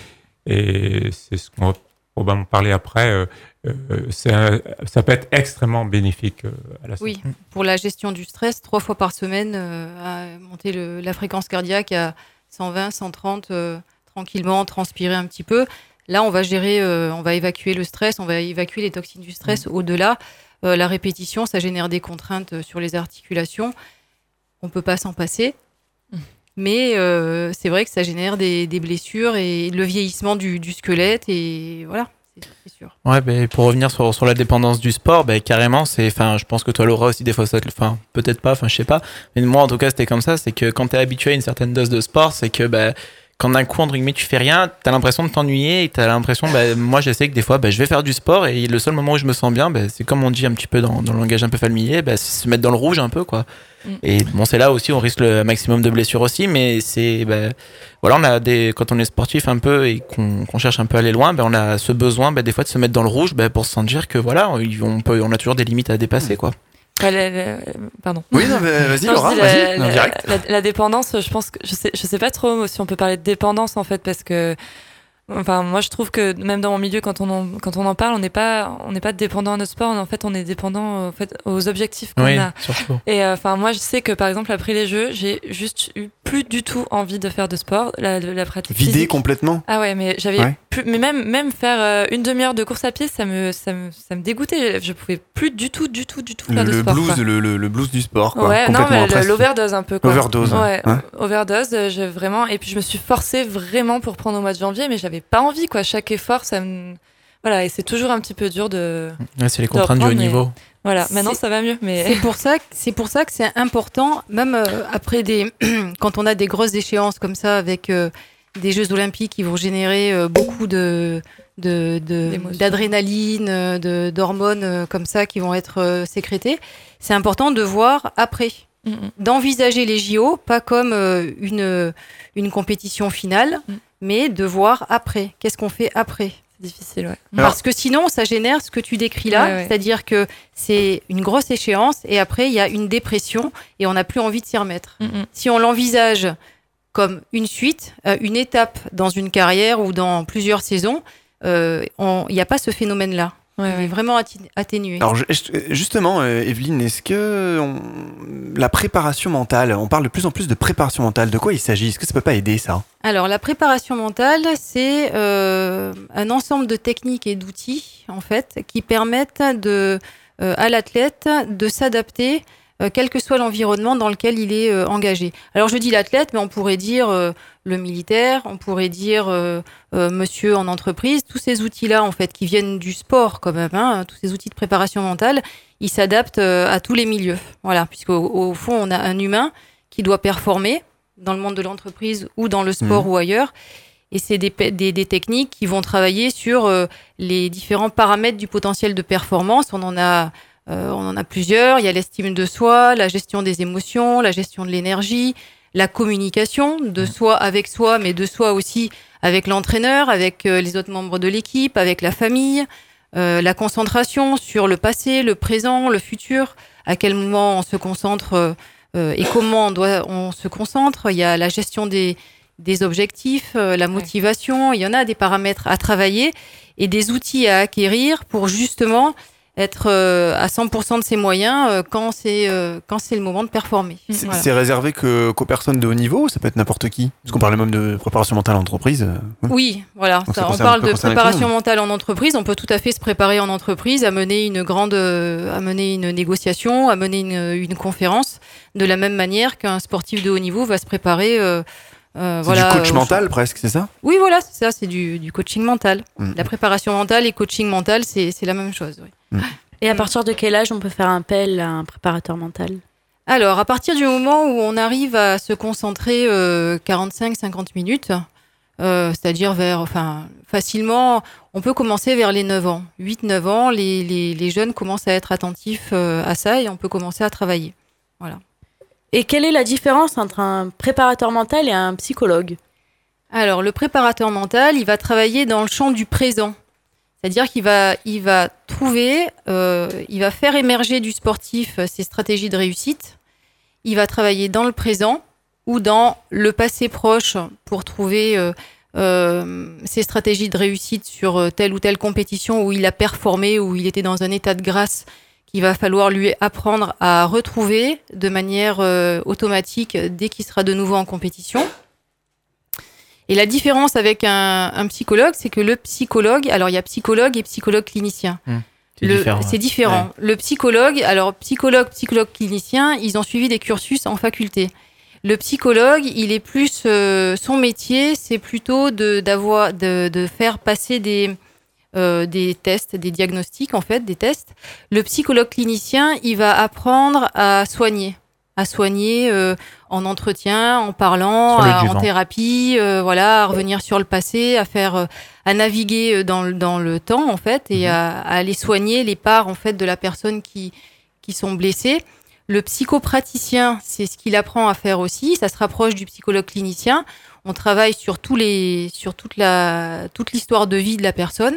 et c'est ce qu'on va probablement parler après. euh, euh, un- ça peut être extrêmement bénéfique euh, à la santé. Oui, pour la gestion du stress, trois fois par semaine, à monter le- la fréquence cardiaque à 120, 130, euh, tranquillement, transpirer un petit peu. Là, on va gérer, euh, on va évacuer le stress, on va évacuer les toxines du stress. Au-delà, euh, la répétition, ça génère des contraintes sur les articulations. On peut pas s'en passer. Mais euh, c'est vrai que ça génère des, des blessures et le vieillissement du, du squelette. Et voilà, c'est sûr. Ouais, ben, pour revenir sur, sur la dépendance du sport, ben, carrément, c'est, enfin, je pense que toi, Laura aussi, des fois, ça enfin, peut-être pas, enfin, je sais pas. Mais moi, en tout cas, c'était comme ça. C'est que quand t'es habitué à une certaine dose de sport, c'est que, ben, quand d'un coup, entre guillemets, tu fais rien, t'as l'impression de t'ennuyer et t'as l'impression, ben, moi, je sais que des fois, ben, je vais faire du sport et le seul moment où je me sens bien, ben, c'est comme on dit un petit peu dans, dans le langage un peu familier, c'est se mettre dans le rouge un peu, quoi. Mm. Et bon, c'est là aussi, on risque le maximum de blessures aussi, mais c'est, ben, voilà, on a des, quand on est sportif un peu et qu'on qu'on cherche un peu à aller loin, ben, on a ce besoin, ben, des fois, de se mettre dans le rouge, ben, pour se sentir que voilà, on peut, on a toujours des limites à dépasser, quoi. Ouais, la- la- pardon. Oui, mais vas-y, Laura, vas-y, la, direct. la- la dépendance, je pense que je sais, je sais pas trop si on peut parler de dépendance en fait, parce que, enfin, moi je trouve que même dans mon milieu, quand on en, quand on en parle, on n'est pas, on n'est pas dépendant à notre sport, en fait, on est dépendant en fait aux objectifs qu'on Oui, a. surtout. Et euh, enfin, moi je sais que par exemple après les Jeux, j'ai juste eu plus du tout envie de faire de sport, la, de la pratique. Vidé physique. complètement. Ah ouais, mais j'avais Ouais. Plus, mais même même faire euh, une demi-heure de course à pied, ça me ça me ça me dégoûtait. Je pouvais plus du tout du tout du tout Le, faire de le sport. blues, quoi. le, le- le blues du sport. Quoi. Ouais, non, complètement mais l'overdose un peu quoi. Overdose, Ouais, hein. overdose. euh, J'ai vraiment et puis je me suis forcée vraiment pour prendre au mois de janvier, mais j'avais pas envie quoi. Chaque effort, ça me voilà et c'est toujours un petit peu dur de. Ouais, c'est les de contraintes du haut niveau. Voilà, maintenant ça va mieux, mais C'est pour ça que c'est pour ça que c'est important, même euh, après des quand on a des grosses échéances comme ça avec euh, des Jeux Olympiques qui vont générer euh, beaucoup de d'adrénaline, euh, de d'hormones euh, comme ça qui vont être sécrétées. C'est important de voir après, Mm, mm. d'envisager les JO pas comme une une compétition finale, Mm. mais de voir après. Qu'est-ce qu'on fait après? C'est difficile, ouais. Parce que sinon, ça génère ce que tu décris là, Ouais, ouais. c'est-à-dire que c'est une grosse échéance et après, il y a une dépression et on n'a plus envie de s'y remettre. Mm. Si on l'envisage comme une suite, euh, une étape dans une carrière ou dans plusieurs saisons, euh, il n'y a pas ce phénomène-là. Ouais, Il est ouais. vraiment atténué. Alors justement, euh, Evelyne, est-ce que on- la préparation mentale, on parle de plus en plus de préparation mentale, de quoi il s'agit? Est-ce que ça peut pas aider ça? Alors, la préparation mentale, c'est euh, un ensemble de techniques et d'outils, en fait, qui permettent de, euh, à l'athlète de s'adapter, euh, quel que soit l'environnement dans lequel il est euh, engagé. Alors, je dis l'athlète, mais on pourrait dire euh, le militaire, on pourrait dire euh, euh, monsieur en entreprise. Tous ces outils-là, en fait, qui viennent du sport, quand même, hein, tous ces outils de préparation mentale, ils s'adaptent euh, à tous les milieux. Voilà, puisqu'au au fond, on a un humain qui doit performer dans le monde de l'entreprise ou dans le sport ou ailleurs. Et c'est des, pe- des, des techniques qui vont travailler sur euh, les différents paramètres du potentiel de performance. On en a, euh, on en a plusieurs. Il y a l'estime de soi, la gestion des émotions, la gestion de l'énergie, la communication de soi avec soi, mais de soi aussi avec l'entraîneur, avec euh, les autres membres de l'équipe, avec la famille, euh, la concentration sur le passé, le présent, le futur, à quel moment on se concentre euh, euh, et comment on, doit, on se concentre. Il y a la gestion des, des objectifs, euh, la motivation, il y en a des paramètres à travailler et des outils à acquérir pour justement être euh, à 100% de ses moyens euh, quand c'est euh, quand c'est le moment de performer. C'est Voilà. réservé que, qu'aux personnes de haut niveau ou ça peut être n'importe qui? Parce qu'on parlait même de préparation mentale en entreprise. euh, Oui, voilà. Donc ça Ça, on parle de préparation mentale en entreprise. On peut tout à fait se préparer en entreprise, à mener une grande, euh, à mener une négociation, à mener une, une conférence, de la même manière qu'un sportif de haut niveau va se préparer. Euh, euh, C'est voilà, du coach au- mental presque, c'est ça? Oui, voilà, c'est ça, c'est du, du coaching mental. Mm. La préparation mentale et coaching mental, c'est c'est la même chose. oui. Et à partir de quel âge on peut faire appel à un préparateur mental? Alors, à partir du moment où on arrive à se concentrer 45-50 minutes, euh, c'est-à-dire vers, enfin, facilement, on peut commencer vers les 9 ans. 8-9 ans, les, les, les jeunes commencent à être attentifs euh, à ça et on peut commencer à travailler. Voilà. Et quelle est la différence entre un préparateur mental et un psychologue Alors, le préparateur mental, il va travailler dans le champ du présent. C'est-à-dire qu'il va, il va trouver, euh, il va faire émerger du sportif euh, ses stratégies de réussite. Il va travailler dans le présent ou dans le passé proche pour trouver euh, ses stratégies de réussite sur telle ou telle compétition où il a performé, où il était dans un état de grâce qu'il va falloir lui apprendre à retrouver de manière euh, automatique dès qu'il sera de nouveau en compétition. Et la différence avec un, un psychologue, c'est que le psychologue, alors il y a psychologue et psychologue clinicien. C'est Le- différent, ouais. C'est différent. Le psychologue, alors psychologue, psychologue clinicien, ils ont suivi des cursus en faculté. Le psychologue, il est plus euh, son métier, c'est plutôt de d'avoir de, de faire passer des euh, des tests, des diagnostics en fait, des tests. Le psychologue clinicien, il va apprendre à soigner, à soigner euh, en entretien, en parlant, à- en thérapie, euh, voilà, à revenir sur le passé, à faire, à naviguer dans le, dans le temps en fait, et à, à aller soigner les parts en fait de la personne qui qui sont blessées. Le psychopraticien, c'est ce qu'il apprend à faire aussi. Ça se rapproche du psychologue clinicien. On travaille sur tous les, sur toute la, toute l'histoire de vie de la personne.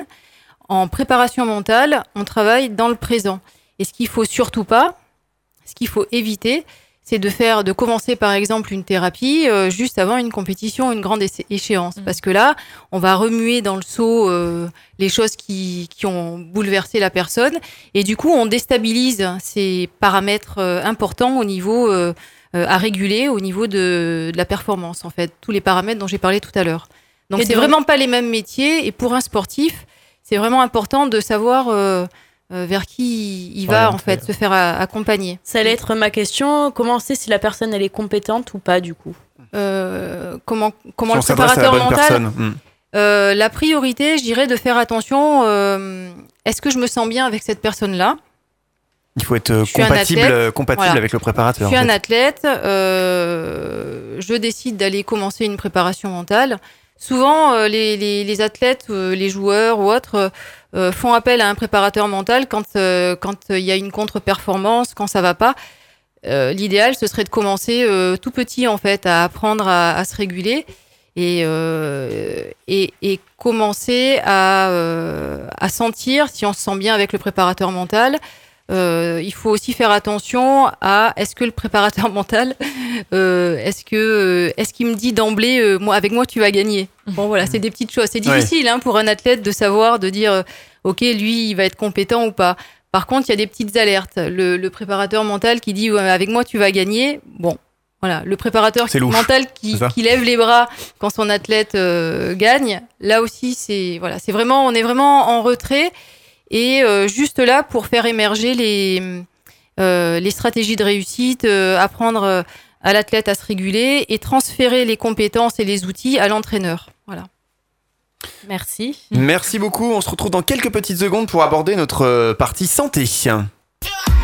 En préparation mentale, on travaille dans le présent. Et ce qu'il faut surtout pas, ce qu'il faut éviter, c'est de faire, de commencer par exemple une thérapie euh, juste avant une compétition, une grande échéance, parce que là, on va remuer dans le seau euh, les choses qui, qui ont bouleversé la personne, et du coup, on déstabilise ces paramètres euh, importants au niveau à réguler, au niveau de, de la performance, en fait, tous les paramètres dont j'ai parlé tout à l'heure. Donc, c'est donc- vraiment pas les mêmes métiers, et pour un sportif, c'est vraiment important de savoir euh, euh, vers qui il va en fait se faire a- accompagner. Ça allait être ma question. Comment on sait si la personne elle est compétente ou pas du coup? Euh, comment comment Si le préparateur mental personne. Hmm. Euh, La priorité, je dirais, de faire attention. euh, Est-ce que je me sens bien avec cette personne-là? Il faut être euh, Je compatible, euh, compatible Voilà. avec le Je préparateur. suis en un athlète, euh, je décide d'aller commencer une préparation mentale. Souvent, euh, les, athlètes, euh, les joueurs ou autres euh, font appel à un préparateur mental quand quand il y a une contre-performance, quand ça va pas. L'idéal, ce serait de commencer tout petit en fait à apprendre à, se réguler et, et, commencer à, à sentir si on se sent bien avec le préparateur mental. Euh, il faut aussi faire attention à est-ce que le préparateur mental, euh, est-ce que euh, est-ce qu'il me dit d'emblée, euh, moi avec moi tu vas gagner? Bon voilà, c'est des petites choses. C'est Ouais. difficile hein, pour un athlète de savoir, de dire, ok lui il va être compétent ou pas. Par contre, il y a des petites alertes. Le, le préparateur mental qui dit ouais, avec moi tu vas gagner. Bon, voilà, le préparateur mental qui, qui lève les bras quand son athlète gagne. Là aussi, c'est voilà, c'est vraiment, on est vraiment en retrait et euh, juste là pour faire émerger les euh, les stratégies de réussite, euh, apprendre à l'athlète à se réguler et transférer les compétences et les outils à l'entraîneur. Voilà. Merci. Merci beaucoup. On se retrouve dans quelques petites secondes pour aborder notre partie santé.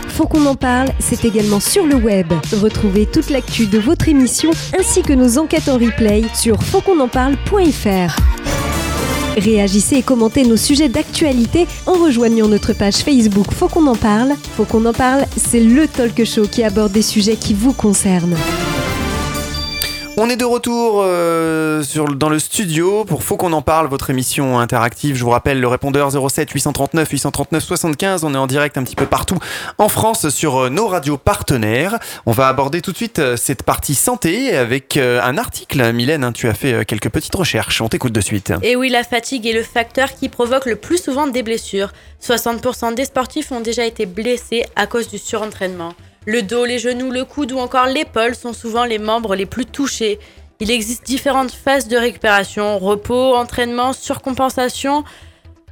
Faut qu'on en parle, c'est également sur le web. Retrouvez toute l'actu de votre émission ainsi que nos enquêtes en replay sur fautquonenparle.fr. Réagissez et commentez nos sujets d'actualité en rejoignant notre page Facebook Faut qu'on en parle. Faut qu'on en parle, c'est le talk show qui aborde des sujets qui vous concernent. On est de retour euh, dans le studio pour Faut qu'on en parle, votre émission interactive. Je vous rappelle le répondeur 07 839 839 75. On est en direct un petit peu partout en France sur euh, nos radios partenaires. On va aborder tout de suite euh, cette partie santé avec un article. Mylène, hein, tu as fait quelques petites recherches. On t'écoute de suite. Et oui, la fatigue est le facteur qui provoque le plus souvent des blessures. 60% des sportifs ont déjà été blessés à cause du surentraînement. Le dos, les genoux, le coude ou encore l'épaule sont souvent les membres les plus touchés. Il existe différentes phases de récupération, repos, entraînement, surcompensation,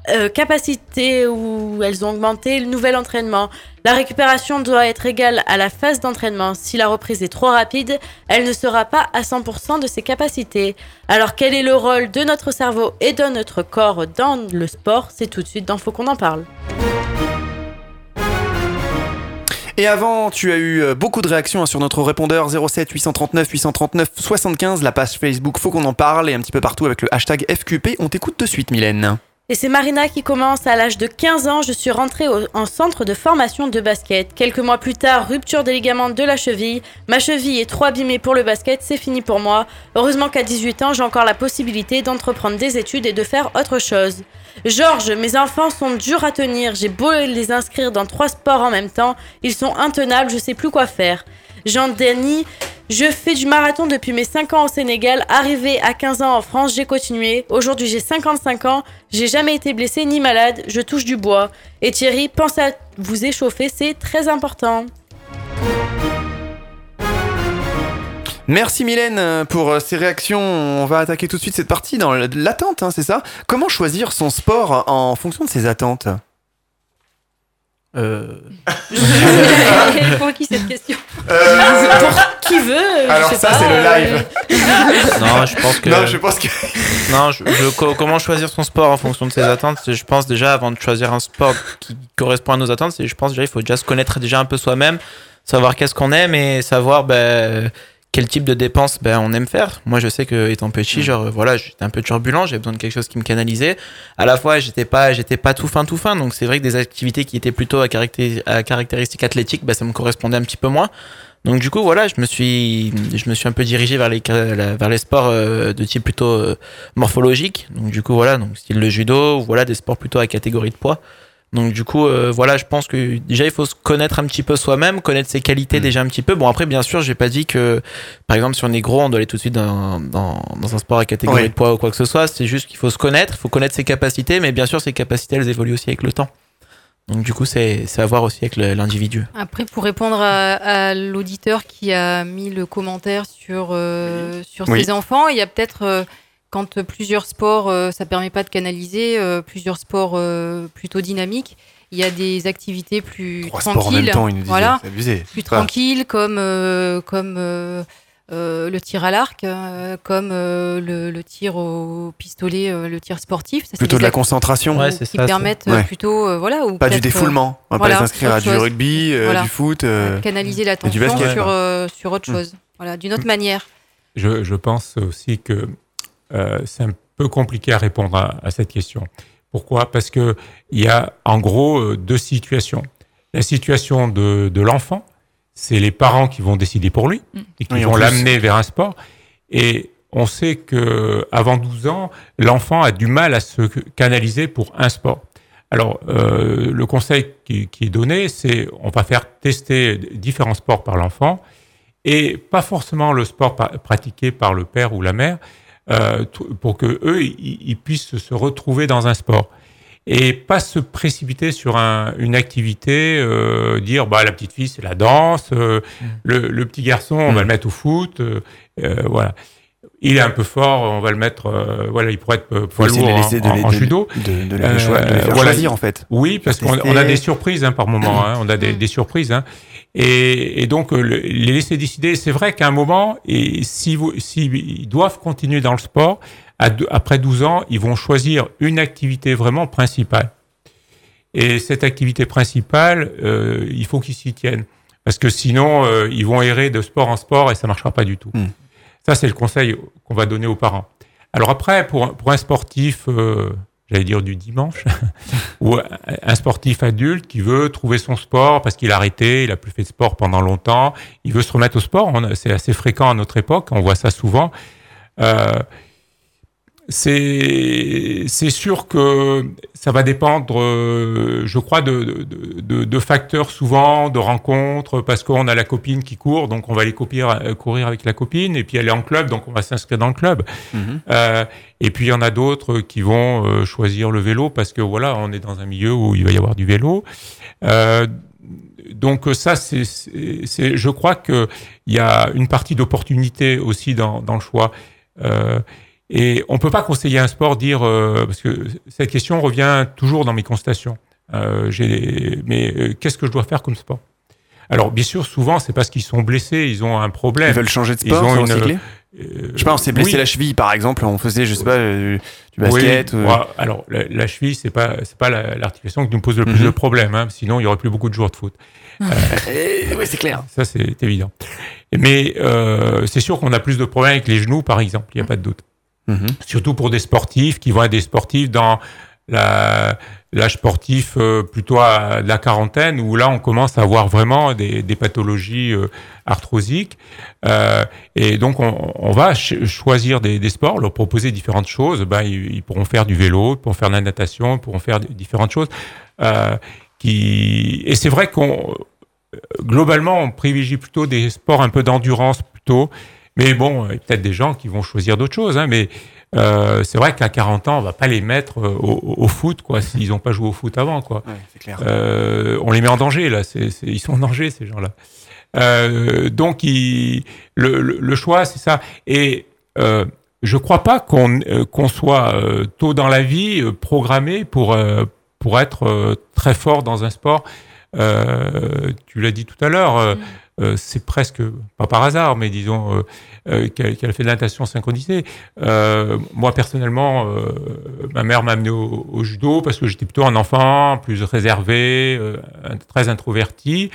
euh, capacité où elles ont augmenté, le nouvel entraînement. La récupération doit être égale à la phase d'entraînement. Si la reprise est trop rapide, elle ne sera pas à 100% de ses capacités. Alors quel est le rôle de notre cerveau et de notre corps dans le sport? C'est tout de suite dans qu'on en parle. Et avant, tu as eu euh, beaucoup de réactions hein, sur notre répondeur 07 839 839 75, la page Facebook Faut qu'on en parle et un petit peu partout avec le hashtag FQP. On t'écoute de suite, Mylène. Et c'est Marina qui commence. À l'âge de 15 ans, je suis rentrée en centre de formation de basket. Quelques mois plus tard, rupture des ligaments de la cheville. Ma cheville est trop abîmée pour le basket, c'est fini pour moi. Heureusement qu'à 18 ans, j'ai encore la possibilité d'entreprendre des études et de faire autre chose. Georges, mes enfants sont durs à tenir. J'ai beau les inscrire dans trois sports en même temps, ils sont intenables, je sais plus quoi faire. Jean-Denis, je fais du marathon depuis mes 5 ans au Sénégal. Arrivé à 15 ans en France, j'ai continué. Aujourd'hui, j'ai 55 ans. J'ai jamais été blessé ni malade. Je touche du bois. Et Thierry, pensez à vous échauffer, c'est très important. Merci Mylène pour euh, ces réactions. On va attaquer tout de suite cette partie dans l'attente, hein, c'est ça? Comment choisir son sport en fonction de ses attentes? Euh, Pour qui cette question? Pour qui veut, euh, je Alors sais ça, pas, c'est le euh, live. non, je pense que. Non, je pense que. Non, je, je- co- comment choisir son sport en fonction de ses attentes Je pense déjà avant de choisir un sport qui correspond à nos attentes, je pense déjà il faut déjà se connaître déjà un peu soi-même, savoir qu'est-ce qu'on aime et savoir ben, quel type de dépenses ben, on aime faire. Moi, je sais que étant petit, genre voilà, j'étais un peu turbulent, j'avais besoin de quelque chose qui me canalisait. À la fois, j'étais pas, j'étais pas tout fin, tout fin. Donc c'est vrai que des activités qui étaient plutôt à, caracté- à caractéristiques athlétiques, ben, ça me correspondait un petit peu moins. Donc du coup voilà, je me suis je me suis un peu dirigé vers les vers les sports euh, de type plutôt euh, morphologique. Donc du coup voilà, donc style le judo, voilà des sports plutôt à catégorie de poids. Donc du coup euh, voilà, je pense que déjà il faut se connaître un petit peu soi-même, connaître ses qualités déjà un petit peu. Bon après bien sûr, j'ai pas dit que par exemple si on est gros, on doit aller tout de suite dans dans, dans un sport à catégorie Ouais. de poids ou quoi que ce soit, c'est juste qu'il faut se connaître, il faut connaître ses capacités, mais bien sûr ces capacités elles évoluent aussi avec le temps. Donc du coup c'est c'est à voir aussi avec l'individu. Après, pour répondre à, à l'auditeur qui a mis le commentaire sur, euh, sur Oui. ses enfants, il y a peut-être, euh, quand euh, plusieurs sports, euh, ça permet pas de canaliser, euh, plusieurs sports euh, plutôt dynamiques, il y a des activités plus Trois sports en tranquilles. même temps, il nous disait. voilà, C'est abusé. plus Voilà. tranquilles comme, euh, comme euh, euh, le tir à l'arc, euh, comme euh, le, le tir au pistolet, euh, le tir sportif. Ça, Plutôt de la concentration. Ouais, c'est qui ça, permettent Ouais. plutôt, euh, voilà, ou Pas du défoulement. On va voilà, pas les inscrire à du chose. rugby, euh, Voilà. du foot. euh, canaliser l'attention sur, euh, sur autre Mm. chose. Voilà, d'une autre manière. Je, je pense aussi que euh, c'est un peu compliqué à répondre à, à cette question. Pourquoi? Parce que il y a en gros euh, deux situations. La situation de, de l'enfant, c'est les parents qui vont décider pour lui et qui Oui, vont l'amener vers un sport. Et on sait que avant 12 ans, l'enfant a du mal à se canaliser pour un sport. Alors, euh, le conseil qui, qui est donné, c'est on va faire tester différents sports par l'enfant et pas forcément le sport pratiqué par le père ou la mère euh, pour que eux ils puissent se retrouver dans un sport et pas se précipiter sur un- une activité, euh, dire bah la petite fille c'est la danse, euh, le, le petit garçon on va le mettre au foot, voilà. Il est un peu fort, on va le mettre, voilà, il pourrait être poids lourd en, de en- les- en de- judo. de- de les faire voilà. choisir, en fait. Oui, parce qu'on a des surprises hein, par moment. hein, on a des, des surprises. Hein. Et, et donc, euh, le- les laisser décider. C'est vrai qu'à un moment, et si vous, s'ils doivent continuer dans le sport, après 12 ans, ils vont choisir une activité vraiment principale. Et cette activité principale, euh, il faut qu'ils s'y tiennent. Parce que sinon, euh, ils vont errer de sport en sport et ça marchera pas du tout. Hmm. Ça, c'est le conseil qu'on va donner aux parents. Alors après, pour, pour un sportif, euh, j'allais dire du dimanche, ou un- sportif adulte qui veut trouver son sport parce qu'il a arrêté, il a plus fait de sport pendant longtemps, il veut se remettre au sport, c'est assez fréquent à notre époque, on voit ça souvent. Euh, c'est c'est sûr que ça va dépendre, euh, je crois, de, de, de, de facteurs souvent, de rencontres, parce qu'on a la copine qui court, donc on va aller courir, euh, courir avec la copine, et puis elle est en club, donc on va s'inscrire dans le club. Mhm. Euh, et puis il y en a d'autres qui vont choisir le vélo parce que voilà, on est dans un milieu où il va y avoir du vélo. Euh, donc ça, c'est, je crois que il y a une partie d'opportunité aussi dans, dans le choix. Euh, et on peut pas conseiller un sport, dire euh, parce que cette question revient toujours dans mes constatations. Euh, j'ai, mais euh, qu'est-ce que je dois faire comme sport? Alors bien sûr, souvent c'est parce qu'ils sont blessés, ils ont un problème. Ils veulent changer de Ils sport, ont c'est une- euh, Je sais pas, on s'est blessé oui. la cheville par exemple, on faisait, je sais pas, euh, du basket. Oui, euh, ouais, alors la, la cheville, c'est pas c'est pas la- l'articulation qui nous pose le plus Mhm. de problèmes. hein, sinon, il y aurait plus beaucoup de joueurs de foot. eh, ouais, c'est clair. Ça, c'est évident. Mais euh, c'est sûr qu'on a plus de problèmes avec les genoux, par exemple. Il n'y a pas de doute. Mhm. Surtout pour des sportifs qui vont être des sportifs dans l'âge sportif euh, plutôt à la quarantaine où là on commence à avoir vraiment des, pathologies euh, arthrosiques Euh, et donc on, va ch- choisir des, sports leur proposer différentes choses ben, ils, pourront faire du vélo ils pourront faire de la natation ils pourront faire différentes choses qui et c'est vrai qu'on globalement on privilégie plutôt des sports un peu d'endurance plutôt mais bon, il y a peut-être des gens qui vont choisir d'autres choses, hein, mais euh, c'est vrai qu'à 40 ans, on va pas les mettre euh, au, au foot, quoi, s'ils n'ont pas joué au foot avant, quoi. Ouais, clair. Euh, on les met en danger, là. C'est, c'est- ils sont en danger, ces gens-là. Euh, donc, il- le, le- le choix, c'est ça. Et euh, je crois pas qu'on, euh, qu'on soit euh, tôt dans la vie euh, programmé pour, euh, pour être euh, très fort dans un sport. Euh, tu l'as dit tout à l'heure, euh, c'est presque, pas par hasard, mais disons, euh, euh, qu'elle, qu'elle fait de la natation synchronisée. Euh, moi, personnellement, euh, ma mère m'a amené au, au judo parce que j'étais plutôt un enfant plus réservé, euh, très introverti.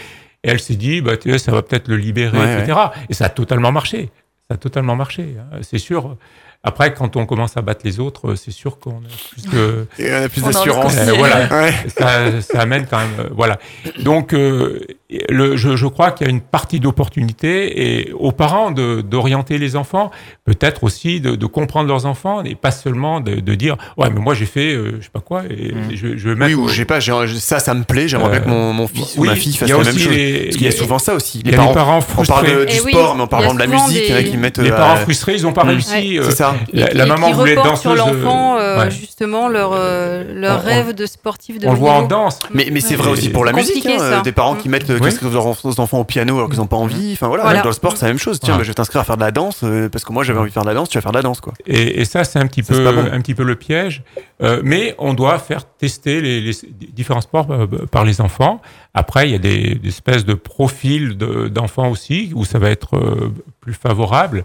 Et elle s'est dit, bah, ça va peut-être le libérer, Ouais, etc. Et ça a totalement marché. Ça a totalement marché, hein, c'est sûr. Après, quand on commence à battre les autres, c'est sûr qu'on a plus de... Et on a plus d'assurance. Euh, voilà. Ouais. ça, ça amène quand même, euh, voilà. Donc, euh, le, je, je crois qu'il y a une partie d'opportunité et aux parents de d'orienter les enfants, peut-être aussi de, de comprendre leurs enfants et pas seulement de, de dire ouais mais moi j'ai fait euh, je sais pas quoi et Mm. je, je vais mettre Oui, ou j'ai pas, j'ai- ça, ça me plaît, j'aimerais bien que mon, mon fils ou ma fille fasse il y a la même chose. les- Parce qu'il y a souvent ça aussi. il y a les parents on parle de- frustrés. du Eh oui, sport, mais en il parlant de la musique, il y en a des- qui mettent. les euh, parents frustrés ils ont pas Mm. réussi C'est euh, ça. la, qui maman voulait être reportent sur euh, l'enfant euh, ouais. justement leur, euh, leur On- rêve de sportif de on le voit en danse Mais, mais c'est Ouais. vrai aussi pour la musique, hein, des parents qui Mm. mettent euh, Oui. qu'est-ce que leurs enfants- au piano alors qu'ils n'ont pas envie? Enfin voilà, Voilà. même dans le sport, c'est la même chose. Tiens, bah, je vais t'inscrire à faire de la danse euh, parce que moi j'avais envie de faire de la danse, tu vas faire de la danse quoi. Et, et ça, c'est un petit Ça, peu, bon. un petit peu le piège. Euh, mais on doit faire tester les, les différents sports euh, par les enfants. Après, il y a des, des espèces de profils de- d'enfants aussi où ça va être euh, plus favorable.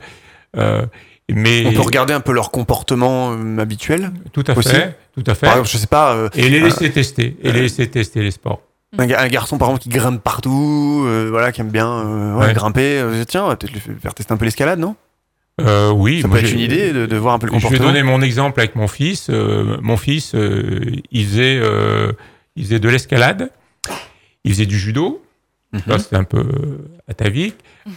Euh, mais On peut regarder un peu leur comportement habituel. tout à aussi? fait, tout à fait. Par exemple, je sais pas, euh, et les euh, laisser tester, et les laisser tester les sports. Un, ga- un garçon par exemple qui grimpe partout, euh, voilà, qui aime bien euh, ouais, Ouais. grimper. euh, tiens, on va peut-être lui faire tester un peu l'escalade, non? Euh, oui, Ça peut être une idée de, de voir un peu le Je vais comportement. donner mon exemple avec mon fils. Euh, mon fils, euh, il faisait, il faisait de l'escalade, il faisait du judo. Mhm. Là, c'était un peu atavique.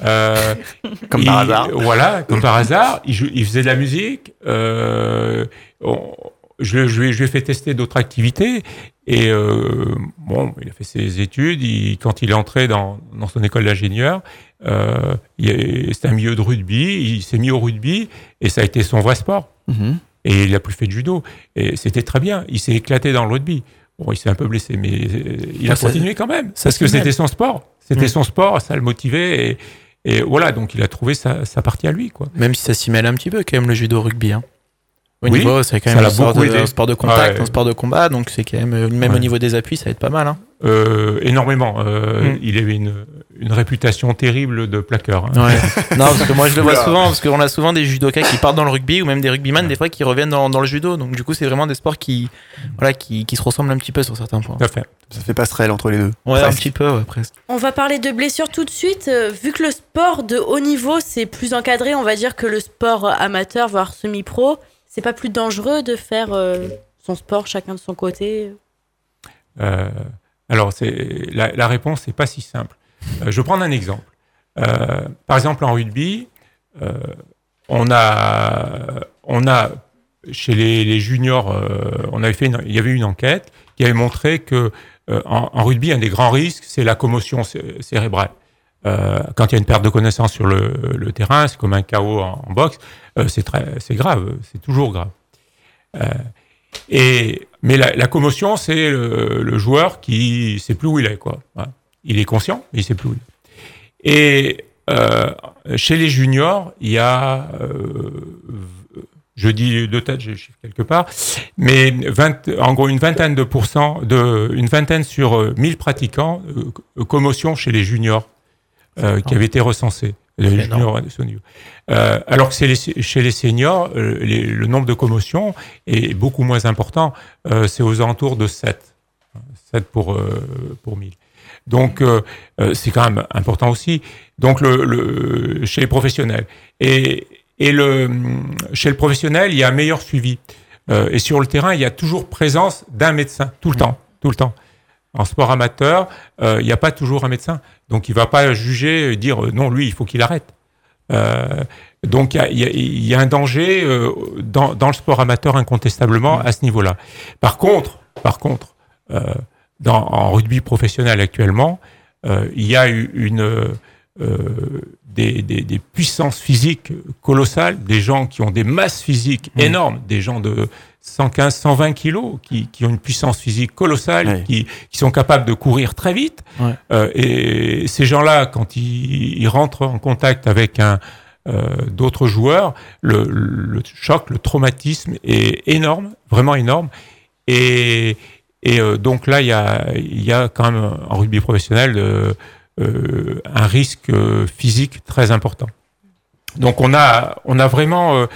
Comme il- par hasard. Voilà, comme par hasard. Il, faisait de la musique. On- je, je lui ai- je lui ai fait tester d'autres activités. Et euh, bon, il a fait ses études. Il- quand il est entré dans, dans son école d'ingénieur, euh, c'était un milieu de rugby. Il s'est mis au rugby et ça a été son vrai sport. Mhm. Et il a plus fait de judo. Et c'était très bien. Il s'est éclaté dans le rugby. Bon, il s'est un peu blessé, mais euh, il a Ça- continué quand même. ça Parce que c'était son sport. C'était Mm. son sport, ça le motivait. Et, et voilà, donc il a trouvé sa, sa partie à lui. Quoi. Même si ça s'y mêle un petit peu quand même le judo rugby. Hein. Au Oui, niveau, c'est quand ça même l'a un sport, beaucoup de, un sport de contact, Ouais. un sport de combat, donc c'est quand même, même Ouais. au niveau des appuis, ça va être pas mal. Hein. Euh, énormément. Euh, Mm. Il avait une, une réputation terrible de plaqueur. hein. Ouais. non, parce que moi je le vois souvent, parce qu'on a souvent des judokas qui partent dans le rugby ou même des rugbyman des fois qui reviennent dans, dans le judo. Donc du coup, c'est vraiment des sports qui, voilà, qui, qui se ressemblent un petit peu sur certains points. Tout à fait. Ça fait passerelle entre les deux. Ouais, un Presque. petit peu, ouais, presque. On va parler de blessures tout de suite. Euh, vu que le sport de haut niveau, c'est plus encadré, on va dire que le sport amateur, voire semi-pro, c'est pas plus dangereux de faire euh, son sport chacun de son côté? Euh, alors, la, réponse n'est pas si simple. Euh, je vais prendre un exemple. Par exemple, en rugby, on a, on a chez les, juniors, on avait fait il y avait une enquête qui avait montré que en, rugby, un des grands risques, c'est la commotion cé- cérébrale. Euh, quand il y a une perte de connaissance sur le, terrain, c'est comme un chaos en, boxe, euh, c'est très, c'est grave, c'est toujours grave. Euh, et, mais la, commotion, c'est le, joueur qui sait plus où il est, quoi. Voilà. Il est conscient, mais il sait plus où il est. Et chez les juniors, il y a, je dis de tête, j'ai le chiffre quelque part, mais 20, en gros une vingtaine de pourcents, de, une vingtaine sur euh, 1000 pratiquants, commotion chez les juniors euh, qui avaient été recensés. Les juniors. Euh, alors que les- chez les seniors, euh, les- le nombre de commotions est beaucoup moins important. C'est aux alentours de 7. 7 pour, pour 1000. Donc, euh, c'est quand même important aussi. Donc, le, le- chez les professionnels. Et, et le, chez le professionnel, il y a un meilleur suivi. Euh, et sur le terrain, il y a toujours présence d'un médecin, tout le temps, tout le temps. En sport amateur, euh, il n'y a pas toujours un médecin. Donc, il ne va pas juger, et dire euh, non, lui, il faut qu'il arrête. Euh, donc, il y a, un danger euh, dans, le sport amateur incontestablement à ce niveau-là. Par contre, par contre, euh, dans, en rugby professionnel actuellement, euh, il y a une, euh, des, des- des puissances physiques colossales, des gens qui ont des masses physiques Mmh. énormes, des gens de 115, 120 kilos, qui, qui ont une puissance physique colossale, Ouais. qui, qui sont capables de courir très vite. Ouais. Euh, et ces gens-là, quand ils, ils rentrent en contact avec un euh, d'autres joueurs, le, le choc, le traumatisme est énorme, vraiment énorme. Et, et euh, donc là, il y a, il y a quand même en rugby professionnel euh, un risque euh, physique très important. Donc on a, on a vraiment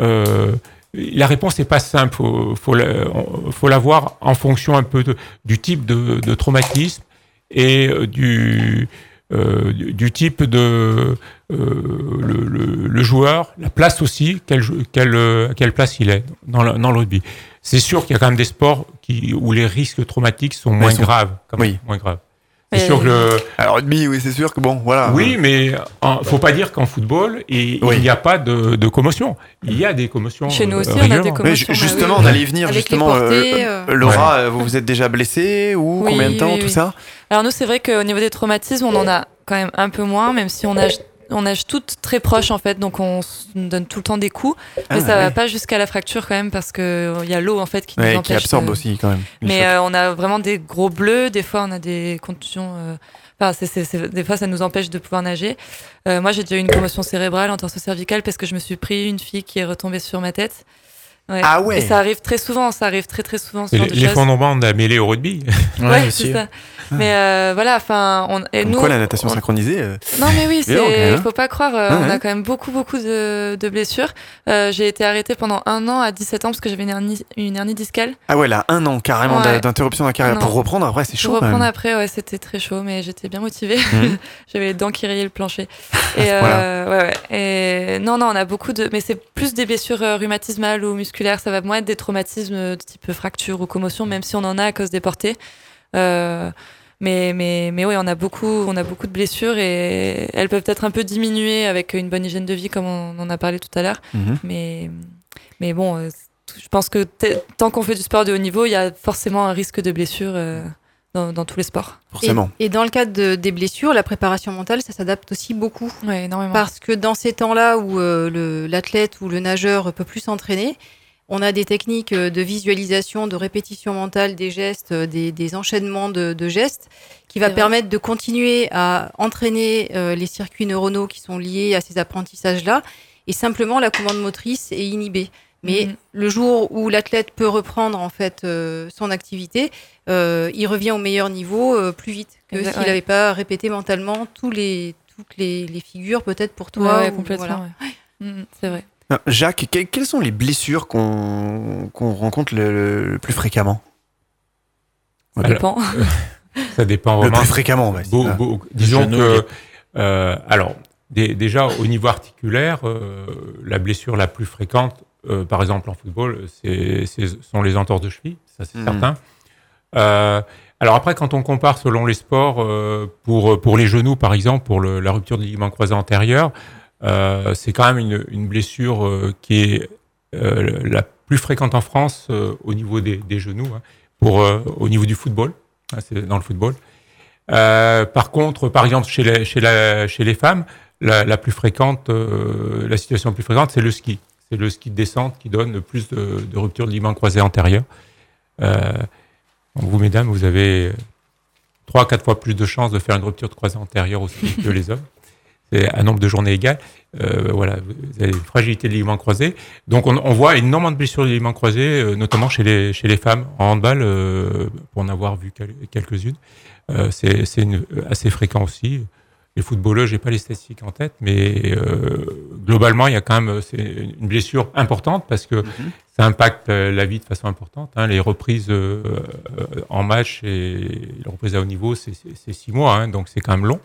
euh, la réponse n'est pas simple. Faut, faut, la, on- faut la voir en fonction un peu de- du type de, de traumatisme et du, euh, du, du type de euh, le, le- le joueur, la place aussi, quelle, quelle, à quelle place il est dans le, dans le rugby. C'est sûr qu'il y a quand même des sports qui, où les risques traumatiques sont moins sont- graves. quand même, Oui. moins graves. C'est sûr que le, Alors, rugby, oui, c'est sûr que bon, voilà. oui, mais il faut pas dire qu'en football, il Oui. il n'y a pas de, de commotion. Il y a des commotions. Chez nous euh, aussi, on a des commotions. Ju- bah justement, oui. on allait y venir Avec justement. euh, portées, euh, euh. Laura, vous vous êtes déjà blessée ou Oui, combien de temps oui, tout oui. ça? Alors nous, c'est vrai qu'au niveau des traumatismes, on en a quand même un peu moins, même si on nage, on nage toutes très proches en fait, donc on se donne tout le temps des coups. Ah, mais ça ouais. va pas jusqu'à la fracture quand même parce que il y a l'eau en fait qui nous Ouais, empêche. qui absorbe de- aussi quand même. Mais euh, on a vraiment des gros bleus. Des fois, on a des contusions. euh, Enfin, c'est, c'est- c'est- des fois, ça nous empêche de pouvoir nager. Euh, moi, j'ai déjà eu une commotion cérébrale en torse cervical parce que je me suis pris une fille qui est retombée sur ma tête. Ouais. Ah ouais. Et ça arrive très souvent. Ça arrive très très souvent. Ce genre de choses. L'effondrement, on a mêlé au rugby. Ouais, c'est ça. Mais euh, voilà, enfin, on. Et Comme nous, quoi la natation on- synchronisée euh, non mais oui, hein. faut pas croire. euh, on ouais. a quand même beaucoup beaucoup de, de blessures. Euh, j'ai été arrêtée pendant un an à 17 ans parce que j'avais une hernie, une hernie discale. Ah ouais, là, un an carrément Ouais. d'interruption de la carrière. Pour reprendre après, c'est Pour chaud quand reprendre après, ouais, c'était très chaud, mais j'étais bien motivée. Mhm. J'avais les dents qui rayaient le plancher. Et euh, ouais, ouais. Et non, non, on a beaucoup de, mais c'est plus des blessures rhumatismales ou musculaires. Ça va moins être des traumatismes de type fracture ou commotion, même si on en a à cause des portées. Euh, mais, mais, mais oui, on a beaucoup, on a beaucoup de blessures et elles peuvent être un peu diminuées avec une bonne hygiène de vie, comme on en a parlé tout à l'heure. Mhm. Mais, mais bon, euh, je pense que tant qu'on fait du sport de haut niveau, il y a forcément un risque de blessure euh, dans, dans tous les sports. Forcément. Et, et dans le cadre de- des blessures, la préparation mentale, ça s'adapte aussi beaucoup. Ouais, énormément. Parce que dans ces temps-là où euh, l'athlète ou le nageur peut plus s'entraîner, on a des techniques euh, de visualisation, de répétition mentale des gestes, euh, des, des enchaînements de, de gestes, qui va permettre de continuer à entraîner euh, les circuits neuronaux qui sont liés à ces apprentissages-là. Et simplement, la commande motrice est inhibée. Mais Mhm. le jour où l'athlète peut reprendre en fait euh, son activité, euh, il revient au meilleur niveau euh, plus vite que s'il ouais. n'avait pas répété mentalement tous les, toutes les, les figures peut-être pour toi. Ouais, ouais, ou- complètement. voilà. Mhm, c'est vrai. Euh, Jacques, que- quelles sont les blessures qu'on qu'on rencontre le, le plus fréquemment Ça dépend. Ça dépend Le plus fréquemment, on va dire. Beau- Ah. beau- disons que, euh, alors, dé- déjà au niveau articulaire, euh, la blessure la plus fréquente, euh, par exemple en football, c'est, sont les entorses de cheville, ça c'est Mhm. certain. Euh, alors après, quand on compare selon les sports, euh, pour, pour les genoux par exemple, pour le- la rupture du ligament croisé antérieur, euh, c'est quand même une, une blessure euh, qui est euh, la plus fréquente en France euh, au niveau des, des genoux, hein, pour, euh, au niveau du football, hein, c'est dans le football. Euh, par contre, par exemple, chez les, chez la, chez les femmes, la, la plus fréquente, euh, la situation la plus fréquente, c'est le ski. C'est le ski de descente qui donne le plus de, de ruptures de ligament croisé antérieur. Euh, vous, mesdames, vous avez trois à quatre fois plus de chances de faire une rupture de croisé antérieur aussi que les hommes. Un nombre de journées égal. Euh, voilà, vous avez une fragilité de ligament croisé. Donc on, on voit énormément de blessures de ligament croisé, euh, notamment chez les, chez les femmes en handball, euh, pour en avoir vu quel- quelques-unes. Euh, c'est assez fréquent aussi. Les footballeurs, j'ai pas les statistiques en tête, mais globalement, il y a quand même c'est une blessure importante parce que ça impacte la vie de façon importante. hein. Les reprises en match et les reprises à haut niveau, c'est six mois, hein, donc c'est quand même long.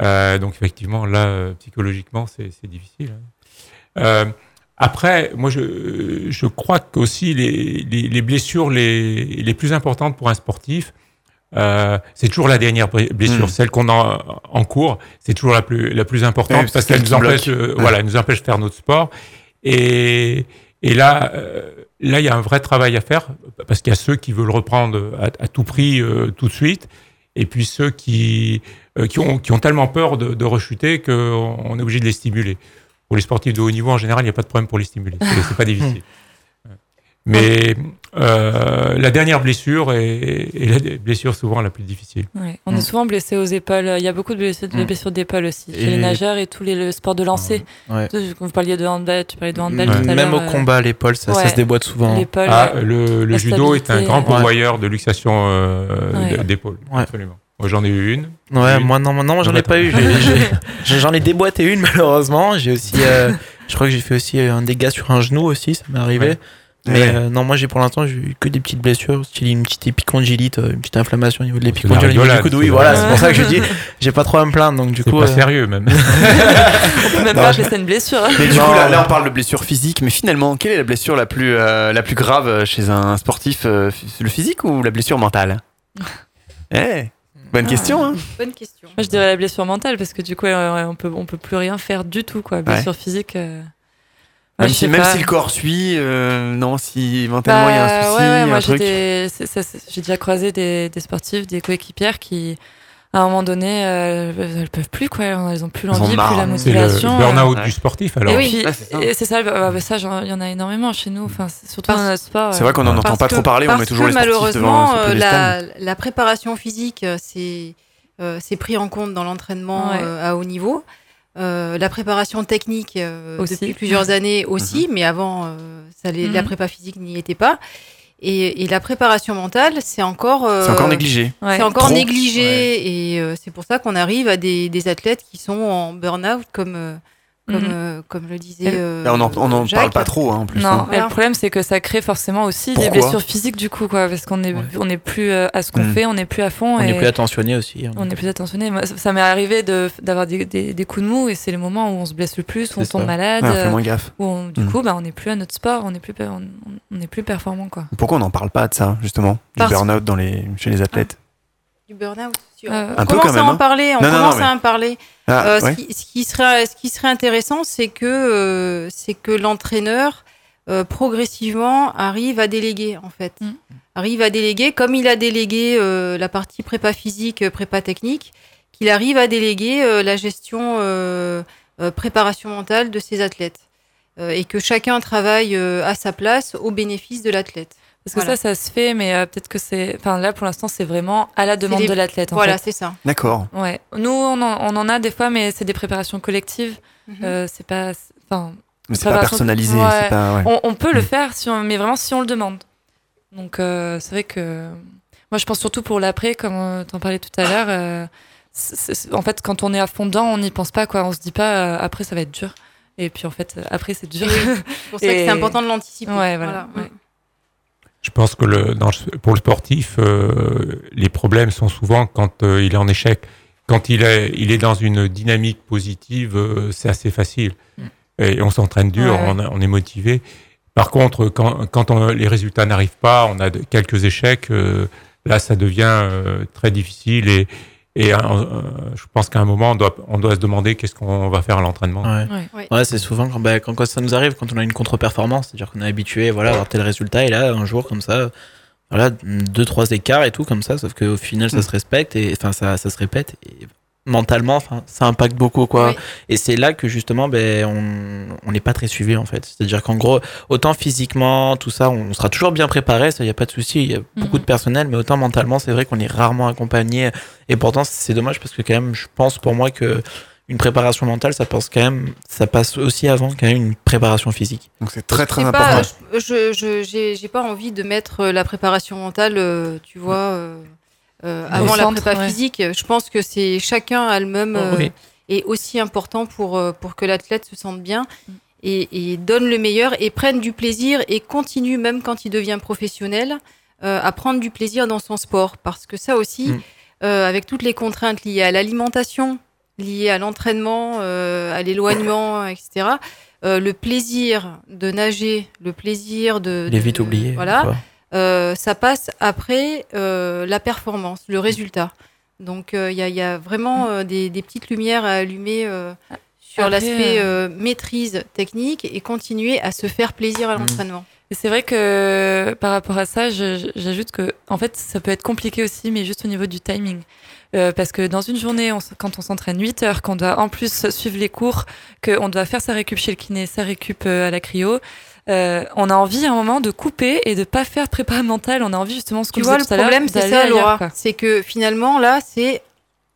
Euh, donc effectivement, là, euh, psychologiquement, c'est difficile. hein. Euh, après, moi, je, je crois qu'aussi les, les, les blessures les, les plus importantes pour un sportif, euh, c'est toujours la dernière blessure, Mm. celle qu'on a en cours. C'est toujours la plus, la plus importante parce qu'elle nous empêche, euh, voilà, elle nous empêche de faire notre sport. Et, et là, euh, là, il y a un vrai travail à faire parce qu'il y a ceux qui veulent reprendre à, à tout prix tout de suite, et puis ceux qui, euh, qui, ont, qui ont tellement peur de, de rechuter qu'on on est obligé de les stimuler. Pour les sportifs de haut niveau, en général, il n'y a pas de problème pour les stimuler. C'est pas difficile. Mais euh, la dernière blessure est, est la blessure souvent la plus difficile. Ouais. On Mm. est souvent blessé aux épaules. Il y a beaucoup de blessures, de Mm. blessures d'épaule aussi. Et Chez les les- nageurs et tous les le sports de lancer. Ouais. Vous parliez de handball, tu parlais de handball tout à l'heure. Même au euh, combat, l'épaule, ça, se déboîte souvent. L'épaule. Ah, le, judo est un grand pourvoyeur de luxation euh, d'épaule. Ouais. Absolument. Moi, j'en ai eu une. Ouais, Une. moi non, moi, non, moi, j'en ai pas eu. J'en ai déboîté une malheureusement. J'ai aussi, euh, je crois que j'ai fait aussi un dégât sur un genou aussi, ça m'est arrivé. Mais Ouais. euh, non, moi j'ai pour l'instant j'ai eu que des petites blessures, style une petite épicondylite, euh, une petite inflammation au niveau de l'épicondyle, au niveau du coude. Oui, voilà, c'est pour ça que je dis, j'ai pas trop à me plaindre. Donc du coup, pas euh, sérieux même. On peut même Non, pas je- appeler ça une blessure. hein. Mais du Non, coup, là, on parle de blessure physique, mais finalement, quelle est la blessure la plus, euh, la plus grave chez un sportif euh, Le physique ou la blessure mentale? Eh, bonne question, hein Bonne question. Moi, je dirais la blessure mentale parce que du coup, on peut, on peut plus rien faire du tout, quoi. Blessure physique. Euh, ouais, Même, si, même le corps suit, euh, non, si mentalement il y a un Bah, souci, ouais, ouais, moi, j'ai déjà croisé des, des sportifs, des coéquipières qui, à un moment donné, euh, elles peuvent plus, quoi. Elles ont plus l'envie, plus la C'est le motivation. burn-out Ouais. du sportif Et alors. oui, Ouais, c'est ça. et c'est ça, bah, bah, ça, j'en- il y en a énormément chez nous, enfin, surtout Parce- dans notre sport. C'est euh, vrai qu'on n'en entend pas que- trop parler, on met toujours que les sportifs malheureusement, devant euh, la, la préparation physique, euh, c'est euh, pris en compte dans l'entraînement Ouais. euh, à haut niveau. Euh, la préparation technique euh, Aussi. depuis plusieurs années aussi, Mhm. mais avant, euh, ça, les- Mhm. la prépa physique n'y était pas. Et, et la préparation mentale, c'est encore, euh, C'est encore négligé. ouais. c'est encore Trop. négligé. Et euh, c'est pour ça qu'on arrive à des, des athlètes qui sont en burn-out, comme, euh, comme, Mhm. euh, comme le disait. Euh, Là, on n'en on en Jacques. parle pas trop, hein, en plus. Non, hein. et le problème c'est que ça crée forcément aussi Pourquoi des blessures physiques du coup quoi, parce qu'on est Ouais. on est plus euh, à ce qu'on Mm. fait, on n'est plus à fond on et est plus attentionné aussi. hein. on est plus attentionné. Moi, ça ça m'est arrivé de d'avoir des, des, des coups de mou et c'est le moment où on se blesse le plus, où on tombe ça. malade, Ouais, on fait moins gaffe. où on- du Mm. coup bah on n'est plus à notre sport, on n'est plus on, on n'est plus performant quoi. Pourquoi on n'en parle pas de ça, justement? Du burn-out dans les... chez les athlètes Du burn-out. Euh, on commence à en parler. On Non, non, non, commence mais- à en parler. Ah, Euh, ce, qui, ce qui serait, ce qui serait intéressant, c'est que, euh, c'est que l'entraîneur, euh, progressivement, arrive à déléguer, en fait. Mm. Arrive à déléguer, comme il a délégué euh, la partie prépa physique, prépa technique, qu'il arrive à déléguer euh, la gestion euh, euh, préparation mentale de ses athlètes. Euh, et que chacun travaille euh, à sa place au bénéfice de l'athlète. Parce que Voilà. ça ça se fait mais euh, peut-être que c'est enfin là pour l'instant c'est vraiment à la demande les- de l'athlète en Voilà, c'est ça. D'accord. Ouais. Nous on en, on en a des fois mais c'est des préparations collectives. Mhm. Euh, c'est pas enfin Mais c'est pas personnalisé. Ouais. c'est Pas, ouais. On, on peut le Mm. faire, si on, mais vraiment si on le demande. Donc euh, c'est vrai que moi je pense surtout pour l'après, comme tu en parlais tout à l'heure. euh, en fait, quand on est à fond dedans, on n'y pense pas. Quoi. On se dit pas euh, après ça va être dur. Et puis en fait, euh, après c'est dur. C'est pour ça que c'est important de l'anticiper. Ouais, voilà. Voilà. Je pense que le, dans pour le sportif, euh, les problèmes sont souvent quand euh, il est en échec. Quand il est, il est dans une dynamique positive, euh, c'est assez facile. Et on s'entraîne dur, Ouais, on, est motivé. Par contre, quand, quand on- les résultats n'arrivent pas, on a de- quelques échecs, euh, là, ça devient euh, très difficile. Et, et euh, euh, je pense qu'à un moment, on doit, on doit se demander qu'est-ce qu'on va faire à l'entraînement. Ouais. Ouais. Ouais. Ouais, c'est souvent quand, bah, quand, quand ça nous arrive, quand on a une contre-performance, c'est-à-dire qu'on est habitué voilà, à avoir tel résultat, et là, un jour, comme ça, voilà, deux, trois écarts et tout, comme ça, sauf qu'au final, ça Mm. se respecte, et enfin, ça, ça se répète, et mentalement, enfin, ça impacte beaucoup, quoi. Oui. Et c'est là que, justement, ben, on on n'est pas très suivi, en fait. C'est-à-dire qu'en gros, autant physiquement, tout ça, on sera toujours bien préparé, ça, il n'y a pas de souci, il y a beaucoup de personnel, mais autant mentalement, c'est vrai qu'on est rarement accompagné, et pourtant, c'est dommage, parce que quand même, je pense pour moi que une préparation mentale, ça passe quand même, ça passe aussi avant quand même une préparation physique. Donc c'est très très C'est important. pas, je je j'ai j'ai pas envie de mettre euh, la préparation mentale, euh, tu vois, euh, euh, avant la prépa ouais. physique. Je pense que c'est chacun a le même euh, Oui. est aussi important pour euh, pour que l'athlète se sente bien et, et donne le meilleur et prenne du plaisir et continue même quand il devient professionnel euh, à prendre du plaisir dans son sport parce que ça aussi Mm. euh, avec toutes les contraintes liées à l'alimentation liées à l'entraînement euh, à l'éloignement etc euh, le plaisir de nager le plaisir de, Il est vite oublié. voilà euh, ça passe après euh, la performance, le résultat. Donc euh, il y, a, il y a vraiment euh, des, des petites lumières à allumer euh, sur l'aspect euh, euh, maîtrise technique et continuer à se faire plaisir à l'entraînement. Et c'est vrai que par rapport à ça, j'ajoute que en fait, ça peut être compliqué aussi, mais juste au niveau du timing. Euh, parce que dans une journée, on quand on s'entraîne 8 heures, qu'on doit en plus suivre les cours, qu'on doit faire sa récup chez le kiné, sa récup euh, à la cryo, euh, on a envie à un moment de couper et de pas faire de prépa mentale. On a envie justement, ce qu'on Tu vois, le disait tout à l'heure, problème, c'est ça, Laura. C'est que finalement, là, c'est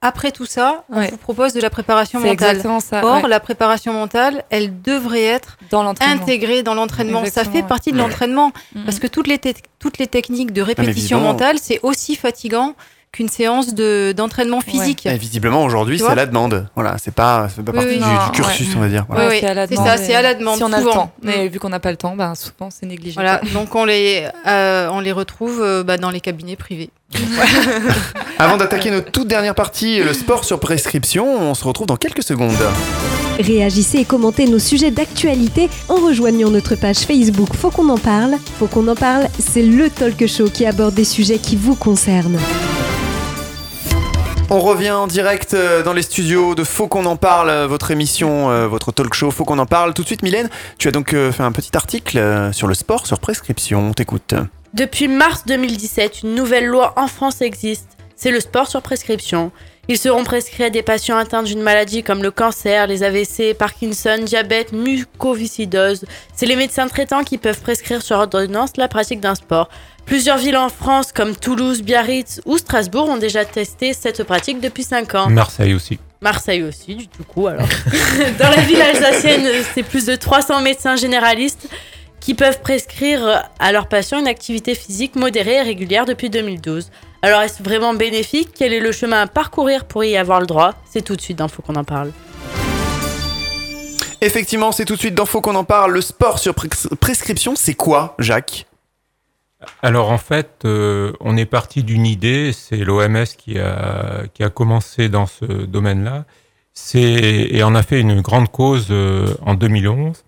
après tout ça, on Ouais. vous propose de la préparation C'est mentale. exactement ça. Or, ouais. la préparation mentale, elle devrait être dans intégrée dans l'entraînement. Ça fait ouais. partie de l'entraînement. Parce que toutes les, te- toutes les techniques de répétition mentale, c'est aussi fatigant qu'une séance de- d'entraînement physique. Et visiblement aujourd'hui c'est à la demande. Voilà, c'est pas, c'est pas Oui, partie oui. du, Non, du cursus, ouais. on va dire. Voilà. Oui, Ouais, c'est à la c'est demande. ça, c'est à la demande, Si on a souvent. le temps. Mais Mm. vu qu'on n'a pas le temps, ben, souvent c'est négligé. Voilà, donc on les, euh, on les retrouve euh, bah, dans les cabinets privés. Avant d'attaquer notre toute dernière partie, le sport sur prescription, on se retrouve dans quelques secondes. Réagissez et commentez nos sujets d'actualité en rejoignant notre page Facebook Faut qu'on en parle. Faut qu'on en parle, c'est le talk show qui aborde des sujets qui vous concernent. On revient en direct euh, dans les studios de Faut qu'on en parle, euh, votre émission, euh, votre talk show Faut qu'on en parle. Tout de suite, Mylène, tu as donc fait un petit article sur le sport sur prescription. On t'écoute. Depuis mars 2017, une nouvelle loi en France existe. C'est le sport sur prescription. Ils seront prescrits à des patients atteints d'une maladie comme le cancer, les AVC, Parkinson, diabète, mucoviscidose. C'est les médecins traitants qui peuvent prescrire sur ordonnance la pratique d'un sport. Plusieurs villes en France comme Toulouse, Biarritz ou Strasbourg ont déjà testé cette pratique depuis 5 ans. Marseille aussi. Marseille aussi, du tout coup alors. Dans la ville alsacienne, c'est plus de 300 médecins généralistes qui peuvent prescrire à leurs patients une activité physique modérée et régulière depuis 2012. Alors est-ce vraiment bénéfique? Quel est le chemin à parcourir pour y avoir le droit? C'est tout de suite dans Faut qu'on en parle. Effectivement, c'est tout de suite dans Faut qu'on en parle. Le sport sur pres- prescription, c'est quoi, Jacques? Alors en fait, euh, on est parti d'une idée, c'est l'OMS qui a, qui a commencé dans ce domaine-là, c'est, et on a fait une grande cause euh, en 2011, euh,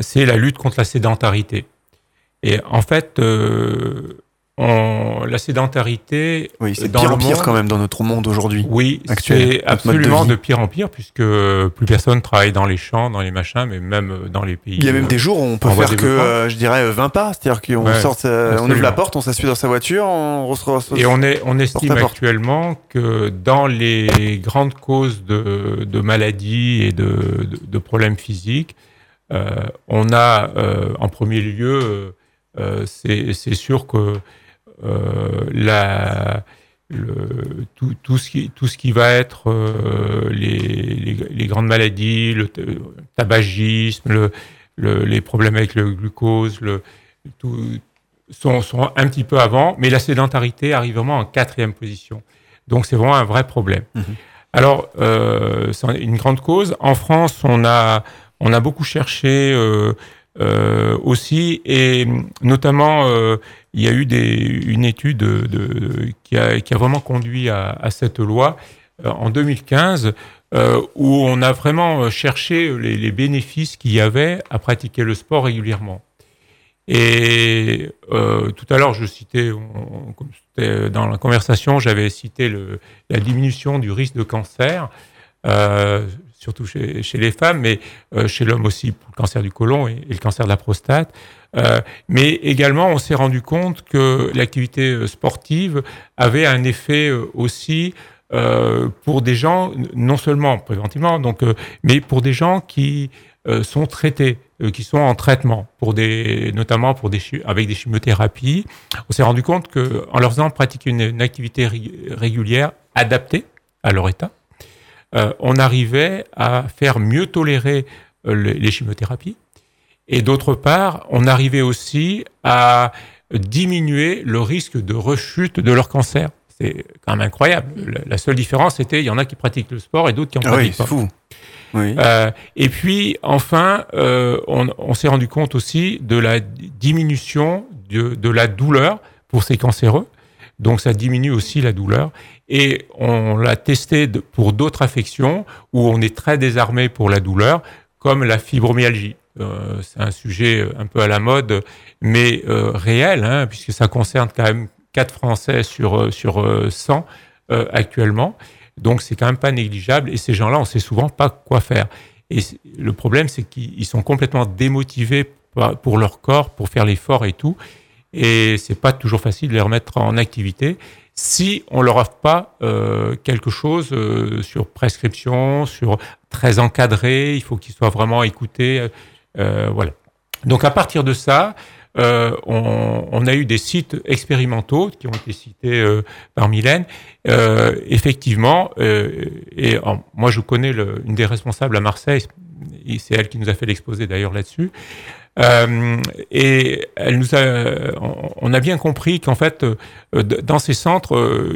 c'est la lutte contre la sédentarité. Et en fait, euh, on, la sédentarité... Oui, c'est pire en pire monde- quand même dans notre monde aujourd'hui. Oui, c'est de absolument de, pire en pire, puisque plus personne travaille dans les champs, dans les machins, mais même dans les pays... Il y a même euh, des jours où on peut faire que, euh, je dirais, euh, 20 pas. C'est-à-dire qu'on Ouais, sort, euh, on ouvre la porte, on s'assuit dans sa voiture, on reçoit. Et on, est, on estime actuellement que dans les grandes causes de, de maladies et de, problèmes physiques, euh, on a euh, en premier lieu, euh, c'est sûr que euh, la, le, tout, tout, ce qui, tout ce qui va être euh, les, les, les, grandes maladies, le tabagisme, le, le, les problèmes avec le glucose, le, tout, sont, sont un petit peu avant, mais la sédentarité arrive vraiment en quatrième position. Donc c'est vraiment un vrai problème. Mmh. Alors, euh, c'est une grande cause. En France, on a, on a beaucoup cherché euh, euh, aussi, et notamment, euh, il y a eu une étude de, de, qui, a, vraiment conduit à, cette loi en 2015, où on a vraiment cherché les, bénéfices qu'il y avait à pratiquer le sport régulièrement. Et tout à l'heure, je citais, dans la conversation, j'avais cité la diminution du risque de cancer, surtout chez, les femmes, mais euh, chez l'homme aussi pour le cancer du côlon et, le cancer de la prostate. Euh, mais également, on s'est rendu compte que l'activité sportive avait un effet euh, aussi euh, pour des gens, non seulement préventivement, donc, mais pour des gens qui sont traités euh, qui sont en traitement, pour des, notamment pour des, avec des chimiothérapies. On s'est rendu compte qu'en leur faisant pratiquer une, une, activité régulière adaptée à leur état, euh, on arrivait à faire mieux tolérer euh, les, les chimiothérapies. Et d'autre part, on arrivait aussi à diminuer le risque de rechute de leur cancer. C'est quand même incroyable. La seule différence, c'était il y en a qui pratiquent le sport et d'autres qui en ah pratiquent oui, pas. Fou. Oui. Euh, et puis enfin, on, on s'est rendu compte aussi de la diminution de, de, la douleur pour ces cancéreux. Donc ça diminue aussi la douleur. Et on l'a testé pour d'autres affections où on est très désarmé pour la douleur, comme la fibromyalgie. Euh, c'est un sujet un peu à la mode, mais euh, réel, hein, puisque ça concerne quand même 4 Français sur, sur 100 euh, actuellement. Donc c'est quand même pas négligeable et ces gens-là, on sait souvent pas quoi faire. Et le problème, c'est qu'ils sont complètement démotivés pour leur corps, pour faire l'effort et tout. Et c'est pas toujours facile de les remettre en activité si on leur offre pas euh, quelque chose euh, sur prescription, sur très encadré. Il faut qu'ils soient vraiment écoutés. Euh, voilà. Donc à partir de ça, on, a eu des sites expérimentaux qui ont été cités par Mylène. Effectivement, et moi je connais une des responsables à Marseille, c'est elle qui nous a fait l'exposé d'ailleurs là-dessus. Euh, et a, on a bien compris qu'en fait, dans ces centres,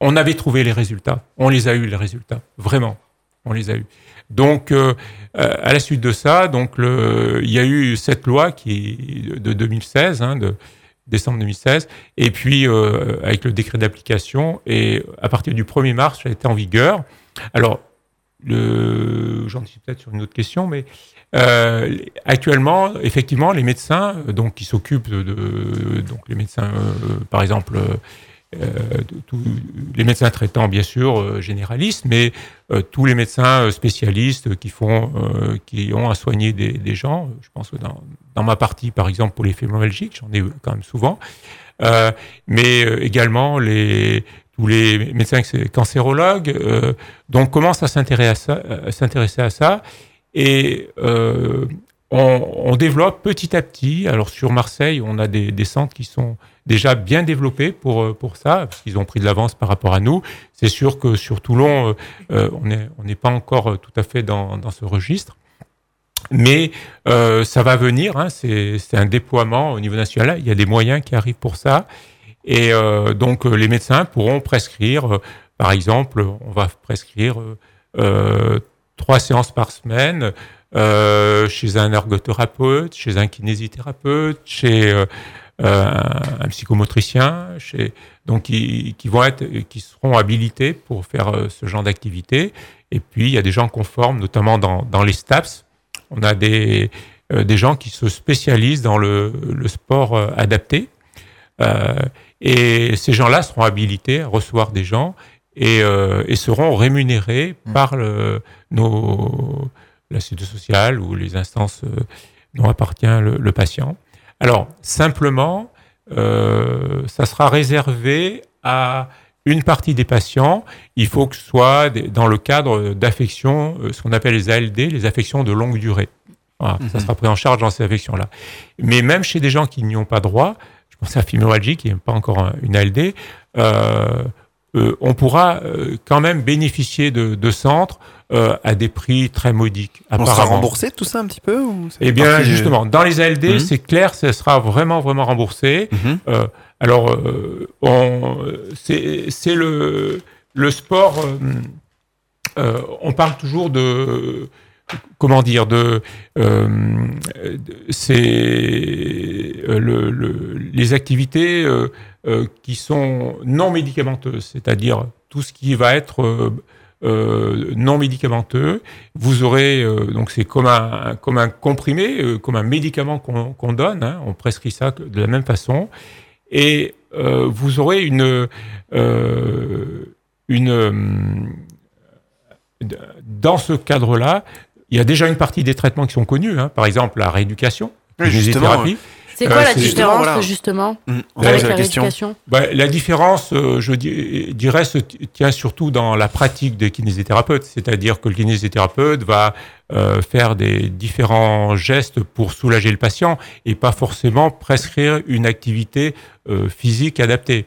on avait trouvé les résultats. On les a eu les résultats, vraiment, on les a eu. Donc, euh, à la suite de ça, donc il y a eu cette loi qui de 2016, hein, de décembre 2016, et puis euh, avec le décret d'application, et à partir du 1er mars, ça été en vigueur. Alors, j'en dis peut-être sur une autre question, mais euh, actuellement, effectivement, les médecins, donc qui s'occupent de, donc les médecins, euh, par exemple euh, les médecins traitants, bien sûr, généralistes, mais tous les médecins spécialistes qui font, qui ont à soigner des, gens. Je pense que dans, dans ma partie, par exemple, pour les fibromyalgiques, j'en ai quand même souvent, mais également les tous les médecins cancérologues, euh, donc commencent à s'intéresser à, ça et euh, on, développe petit à petit. Alors sur Marseille, on a des, centres qui sont déjà bien développés pour, pour ça, parce qu'ils ont pris de l'avance par rapport à nous. C'est sûr que sur Toulon, euh, on n'est on pas encore tout à fait dans, dans ce registre. Mais euh, ça va venir, hein, c'est un déploiement au niveau national. Il y a des moyens qui arrivent pour ça. Et euh, donc les médecins pourront prescrire, par exemple, on va prescrire trois séances par semaine euh, chez un ergothérapeute, chez un kinésithérapeute, chez euh, un, psychomotricien, donc qui, qui, seront habilités pour faire euh, ce genre d'activité. Et puis il y a des gens conformes, notamment dans, dans les STAPS. On a des, euh, des gens qui se spécialisent dans le, sport euh, adapté. Et ces gens-là seront habilités à recevoir des gens et, et seront rémunérés mmh. par le, nos la sécurité sociale ou les instances euh, dont appartient le, le, patient. Alors, simplement, euh, ça sera réservé à une partie des patients. Il faut que ce soit dans le cadre d'affections, euh, ce qu'on appelle les ALD, les affections de longue durée. Voilà. Ça sera pris en charge dans ces affections-là. Mais même chez des gens qui n'y ont pas droit, je pense à fibromyalgie, qui n'est pas encore une ALD, euh, euh, on pourra euh, quand même bénéficier de, de centres à des prix très modiques. On sera remboursé tout ça un petit peu ou Eh bien, justement, dans les ALD, Mhm. c'est clair, ça sera vraiment, vraiment remboursé. Mhm. Alors, c'est le, le sport. euh, on parle toujours de. Comment dire de, euh, c'est euh, le, le- les activités euh, euh, qui sont non médicamenteuses, c'est-à-dire tout ce qui va être non médicamenteux. Vous aurez donc c'est comme un comme un comprimé, comme un médicament qu'on donne. hein, on prescrit ça de la même façon, et vous aurez une une dans ce cadre-là, il y a déjà une partie des traitements qui sont connus. hein, par exemple, la rééducation, la kinésithérapie. C'est quoi Euh, la différence, voilà. justement, Mm, avec la rééducation Bah, la différence, euh, je di- dirais, se tient surtout dans la pratique des kinésithérapeutes. C'est-à-dire que le kinésithérapeute va euh, faire des différents gestes pour soulager le patient et pas forcément prescrire une activité euh, physique adaptée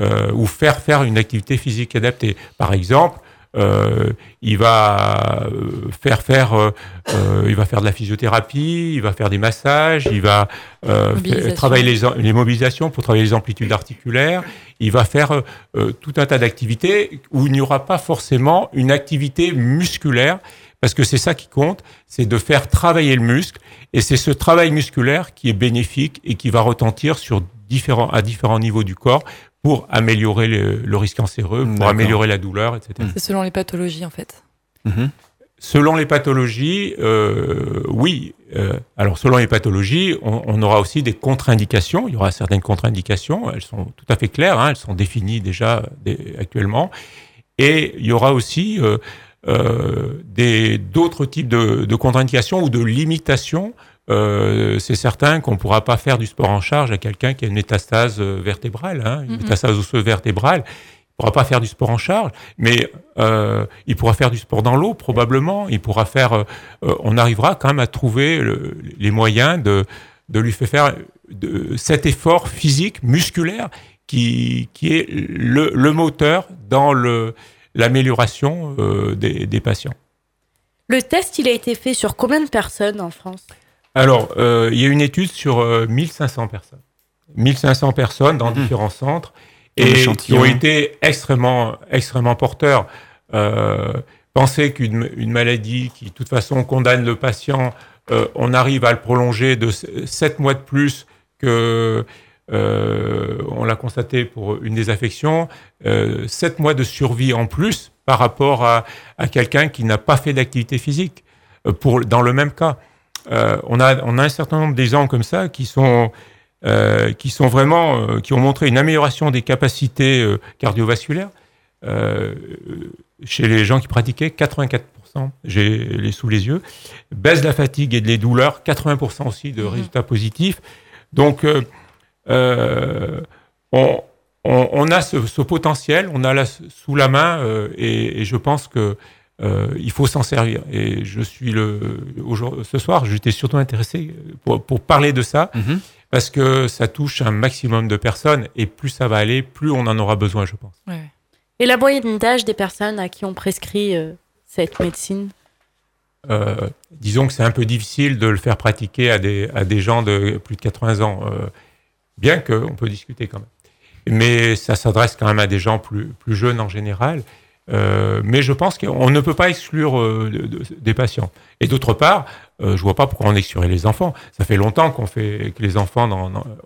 euh, ou faire faire une activité physique adaptée. Par exemple, euh, il va euh, faire faire, euh, euh, il va faire de la physiothérapie, il va faire des massages, il va euh, travailler les, les mobilisations pour travailler les amplitudes articulaires. Il va faire euh, tout un tas d'activités où il n'y aura pas forcément une activité musculaire, parce que c'est ça qui compte, c'est de faire travailler le muscle, et c'est ce travail musculaire qui est bénéfique et qui va retentir sur différents, à différents niveaux du corps pour améliorer le, le risque cancéreux, pour D'accord. améliorer la douleur, etc. C'est selon les pathologies, en fait. Mhm. Selon les pathologies, euh, oui. Euh, alors, selon les pathologies, on, on aura aussi des contre-indications. Il y aura certaines contre-indications. Elles sont tout à fait claires. hein, elles sont définies déjà actuellement. Et il y aura aussi euh, euh, des d'autres types de, de contre-indications ou de limitations. Euh, c'est certain qu'on ne pourra pas faire du sport en charge à quelqu'un qui a une métastase euh, vertébrale, hein, une métastase osseuse vertébrale. Il pourra pas faire du sport en charge, mais euh, il pourra faire du sport dans l'eau probablement. Il pourra faire. euh, on arrivera quand même à trouver le- les moyens de de lui faire faire de, cet effort physique musculaire qui qui est le, le moteur dans le l'amélioration des, des patients. Le test, il a été fait sur combien de personnes en France? Alors, euh, il y a une étude sur euh, 1500 personnes. 1500 personnes dans Mhm. différents centres et qui ont été extrêmement, extrêmement porteurs. Euh, pensez qu'une une maladie qui, de toute façon, condamne le patient, euh, on arrive à le prolonger de 7 mois de plus que euh, on l'a constaté pour une des affections, euh, 7 mois de survie en plus par rapport à, à quelqu'un qui n'a pas fait d'activité physique euh, pour, dans le même cas. Euh, on, a, on a un certain nombre d'exemples comme ça qui sont, euh, qui sont vraiment, euh, qui ont montré une amélioration des capacités cardiovasculaires chez les gens qui pratiquaient 84%, j'ai les sous les yeux, baisse de la fatigue et des douleurs, 80% aussi de résultats positifs. Donc, on, on, on a ce, ce potentiel, on a là sous la main, et, et je pense que euh, il faut s'en servir. Et je suis le aujourd'hui, ce soir, j'étais surtout intéressé pour, pour parler de ça Mhm. parce que ça touche un maximum de personnes et plus ça va aller, plus on en aura besoin, je pense. Ouais. Et la moyenne d'âge des personnes à qui on prescrit euh, cette médecine? Euh, disons que c'est un peu difficile de le faire pratiquer à des, à des gens de plus de 80 ans, euh, bien qu'on peut discuter quand même. Mais ça s'adresse quand même à des gens plus, plus jeunes en général. Euh, mais je pense qu'on ne peut pas exclure euh, de- de- des patients. Et d'autre part, euh, je vois pas pourquoi on exclurait les enfants. Ça fait longtemps qu'on fait que les enfants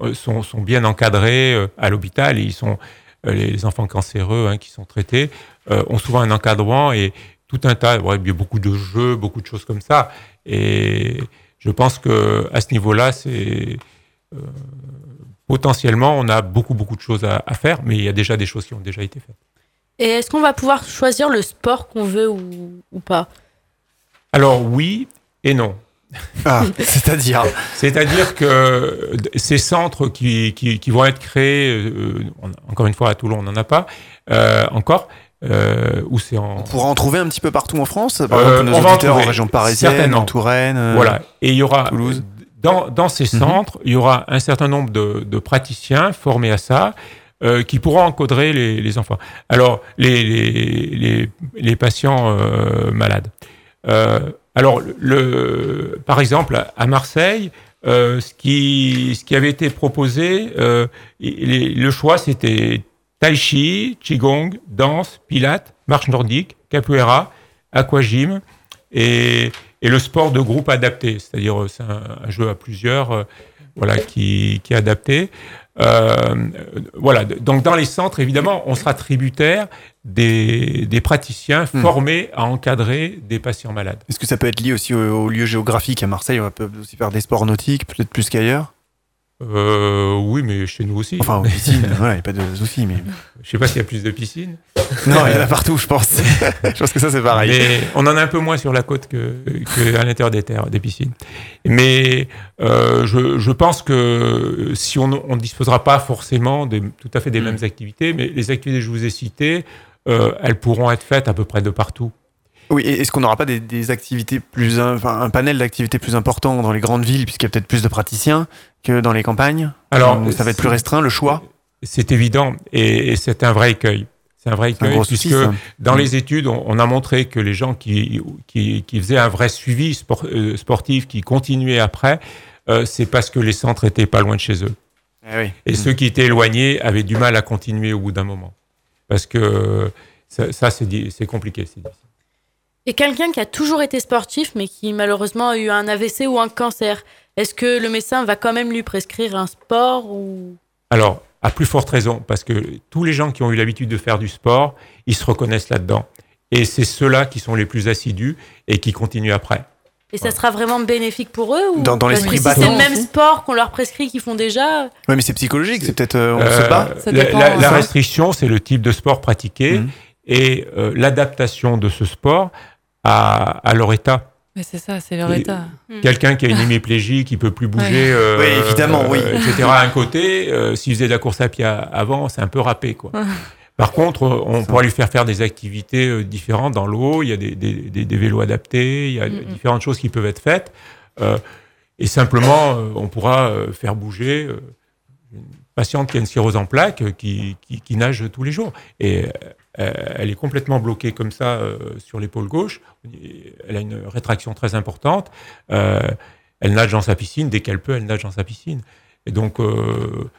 euh, sont, bien encadrés à l'hôpital. Ils sont les, enfants cancéreux hein, qui sont traités ont souvent un encadrement et tout un tas. il y a beaucoup de jeux, beaucoup de choses comme ça. Et je pense que à ce niveau-là, c'est potentiellement on a beaucoup beaucoup de choses à faire, mais il y a déjà des choses qui ont déjà été faites. Et est-ce qu'on va pouvoir choisir le sport qu'on veut ou, ou pas? Alors oui et non. Ah, c'est-à-dire C'est-à-dire que ces centres qui, qui, qui vont être créés, euh, encore une fois à Toulon, on n'en a pas euh, encore, euh, où c'est en... On pourra en trouver un petit peu partout en France, par Euh, exemple nos on va en auditeurs en trouver, région parisienne, en Touraine. Voilà. Et il y aura Toulouse. dans, dans ces Mhm. centres, il y aura un certain nombre de, de praticiens formés à ça. Euh, qui pourront encadrer les, enfants. Alors, les, les, patients euh, malades. Euh, alors, le, par exemple, à Marseille, ce, qui, ce qui avait été proposé, le choix, c'était tai chi, qigong, danse, pilates, marche nordique, capoeira, aquagym et, et le sport de groupe adapté, c'est-à-dire c'est un, jeu à plusieurs, voilà, qui, qui est adapté. Euh, voilà, donc dans les centres, évidemment, on sera tributaire des, des praticiens Hmm. formés à encadrer des patients malades. Est-ce que ça peut être lié aussi au, au lieu géographique à Marseille On peut aussi faire des sports nautiques, peut-être plus qu'ailleurs? Euh, oui, mais chez nous aussi. Enfin, aux piscines, voilà, il n'y a pas de souci. Mais... Je sais pas s'il y a plus de piscines. Non, il y en a partout, je pense. je pense que ça, c'est pareil. Mais on en a un peu moins sur la côte que, que à l'intérieur des terres, des piscines. Mais euh, je, je pense que si on ne disposera pas forcément des, tout à fait des Mm. mêmes activités, mais les activités que je vous ai citées, euh, elles pourront être faites à peu près de partout. Oui, et est-ce qu'on n'aura pas des, des activités plus, enfin, un panel d'activités plus important dans les grandes villes, puisqu'il y a peut-être plus de praticiens que dans les campagnes? Alors, ça va être plus restreint, le choix? C'est évident et, et c'est un vrai écueil. C'est un vrai écueil puisque ça. dans Mm. les études, on, on a montré que les gens qui, qui, qui faisaient un vrai suivi sport- euh, sportif, qui continuaient après, euh, c'est parce que les centres étaient pas loin de chez eux. Eh oui. Et ceux qui étaient éloignés avaient du mal à continuer au bout d'un moment. Parce que ça, ça, c'est compliqué. Et quelqu'un qui a toujours été sportif, mais qui malheureusement a eu un AVC ou un cancer, est-ce que le médecin va quand même lui prescrire un sport ou? Alors, à plus forte raison, parce que tous les gens qui ont eu l'habitude de faire du sport, ils se reconnaissent là-dedans. Et c'est ceux-là qui sont les plus assidus et qui continuent après. et ça sera vraiment bénéfique pour eux ou Dans- dans Parce l'esprit que si c'est le même sport qu'on leur prescrit qu'ils font déjà. Ouais, mais c'est psychologique, c'est peut-être euh, on Euh, se bat. La, la- hein. la restriction, c'est le type de sport pratiqué Mhm. et euh, l'adaptation de ce sport à, à leur état. Mais c'est ça, c'est leur Et- état. Quelqu'un qui a une hémiplégie, qui peut plus bouger, euh, Oui, évidemment, oui. euh, etc. À un côté, euh, s'il faisait de la course à pied avant, c'est un peu râpé, quoi. Par contre, on pourra lui faire faire des activités différentes dans l'eau. Il y a des, des- des- des vélos adaptés, il y a Mm, mm. différentes choses qui peuvent être faites. Euh, et simplement, on pourra faire bouger une patiente qui a une sclérose en plaques, qui, qui, qui nage tous les jours. Et elle est complètement bloquée comme ça euh, sur l'épaule gauche. Elle a une rétraction très importante. Euh, elle nage dans sa piscine. Dès qu'elle peut, elle nage dans sa piscine. Et donc, euh,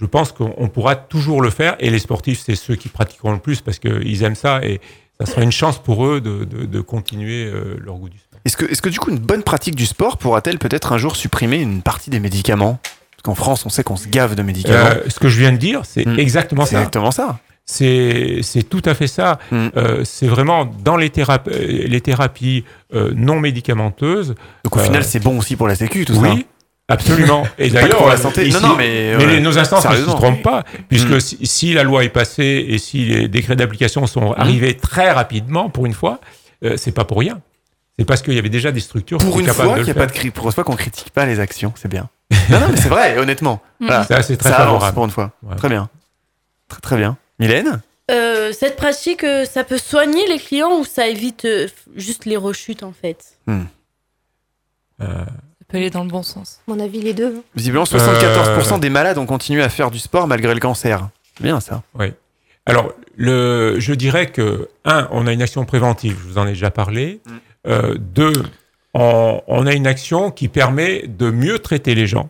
je pense qu'on on pourra toujours le faire. Et les sportifs, c'est ceux qui pratiqueront le plus parce qu'ils aiment ça. Et ça sera une chance pour eux de, de, de continuer euh, leur goût du sport. Est-ce que, est-ce que du coup, une bonne pratique du sport pourra-t-elle peut-être un jour supprimer une partie des médicaments? Parce qu'en France, on sait qu'on se gave de médicaments. Euh, ce que je viens de dire, c'est Mm. exactement c'est ça. exactement ça. C'est tout à fait ça. Mm. Euh, c'est vraiment dans les, euh, les thérapies euh, non médicamenteuses. Donc au final, c'est bon aussi pour la sécu, tout ça. oui, absolument. Et d'ailleurs, pour la santé. ici- non, non, mais, mais ouais, nos instances ne se trompent pas, puisque Mm. si, si la loi est passée et si les décrets d'application sont arrivés très rapidement, pour une fois, c'est pas pour rien. C'est parce qu'il y avait déjà des structures qui Pour étaient une fois qu'il n'y a pas de cri, pour une fois qu'on critique pas les actions, c'est bien. non, non, mais c'est vrai, honnêtement. Voilà. Ça, c'est très Ça avance favorable. pour une fois. Ouais. Très bien. Très, très bien. Mylène Euh, cette pratique, euh, ça peut soigner les clients ou ça évite euh, juste les rechutes en fait Euh, Ça peut aller dans le bon sens. À mon avis, les deux. Visiblement, 74% Euh. des malades ont continué à faire du sport malgré le cancer. C'est bien ça. Alors, le, je dirais que, un, on a une action préventive, je vous en ai déjà parlé. Mm. Euh, deux, on, on a une action qui permet de mieux traiter les gens.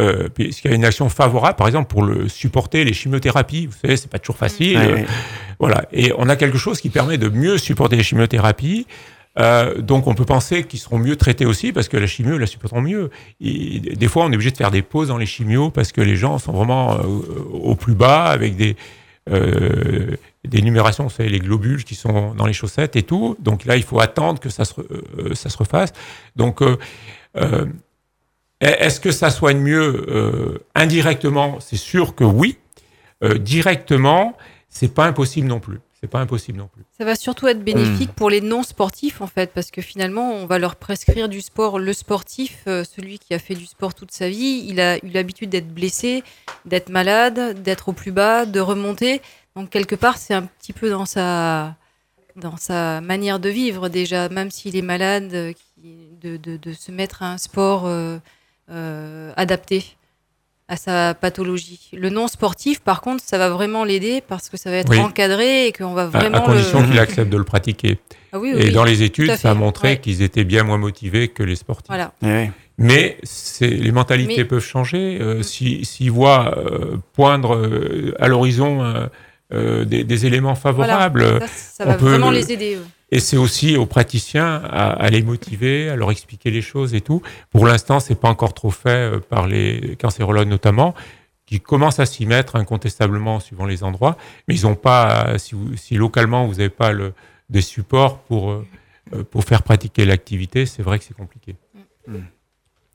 Euh, puisqu'il y a une action favorable, par exemple, pour le supporter les chimiothérapies? Vous savez, c'est pas toujours facile. Ouais, ouais. Voilà. Et on a quelque chose qui permet de mieux supporter les chimiothérapies. Euh, donc, on peut penser qu'ils seront mieux traités aussi parce que la chimio, la supporteront mieux. Et des fois, on est obligé de faire des pauses dans les chimios parce que les gens sont vraiment euh, au plus bas avec des, euh, des numérations, vous savez, les globules qui sont dans les chaussettes et tout. Donc là, il faut attendre que ça se, ça se refasse. Donc, est-ce que ça soigne mieux euh, indirectement? C'est sûr que oui. Euh, directement, c'est pas impossible non plus. C'est pas impossible non plus. Ça va surtout être bénéfique pour les non-sportifs, en fait, parce que finalement, on va leur prescrire du sport. Le sportif, euh, celui qui a fait du sport toute sa vie, il a eu l'habitude d'être blessé, d'être malade, d'être au plus bas, de remonter. Donc, quelque part, c'est un petit peu dans sa, dans sa manière de vivre, déjà, même s'il est malade, euh, de, de- de se mettre à un sport euh, adapté. à sa pathologie. Le non sportif, par contre, ça va vraiment l'aider parce que ça va être Oui. encadré et qu'on va À, vraiment à condition le... qu'il accepte de le pratiquer. Ah oui, et oui, dans les études, à ça a montré ouais. qu'ils étaient bien moins motivés que les sportifs. Voilà. Mais les mentalités Mais- peuvent changer. Euh, si- S'ils voient euh, poindre euh, à l'horizon euh, euh, des, des éléments favorables, Voilà. Ça, ça on va peut vraiment le- les aider. ouais. Et c'est aussi aux praticiens à, à les motiver, à leur expliquer les choses et tout. Pour l'instant, c'est pas encore trop fait euh, par les cancérologues notamment, qui commencent à s'y mettre incontestablement suivant les endroits, mais ils n'ont pas, si, vous- si localement vous n'avez pas le, des supports pour euh, euh, pour faire pratiquer l'activité, c'est vrai que c'est compliqué.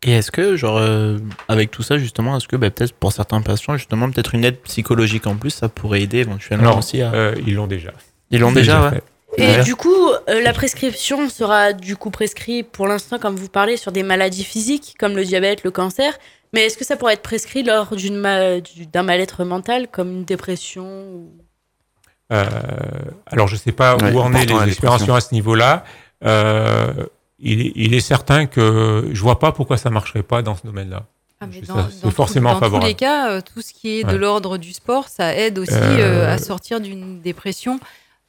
Et est-ce que, genre, euh, avec tout ça, justement, est-ce que bah, peut-être pour certains patients, justement, peut-être une aide psychologique en plus, ça pourrait aider éventuellement Non, aussi à... euh, ils l'ont déjà. Ils l'ont déjà, ouais. Et Ouais. du coup, euh, la prescription sera du coup prescrite pour l'instant, comme vous parlez, sur des maladies physiques comme le diabète, le cancer. Mais est-ce que ça pourrait être prescrit lors d'une ma- du- d'un mal-être mental comme une dépression ou- Euh, alors, je ne sais pas Ouais, où en est les dépression. à ce niveau-là. Euh, il, est, il est certain que je vois pas pourquoi ça marcherait pas dans ce domaine-là. Ah, mais Je- dans, ça- dans C'est tout- forcément dans favorable. tous les cas, tout ce qui est de Ouais. l'ordre du sport, ça aide aussi Euh, euh, à sortir d'une dépression.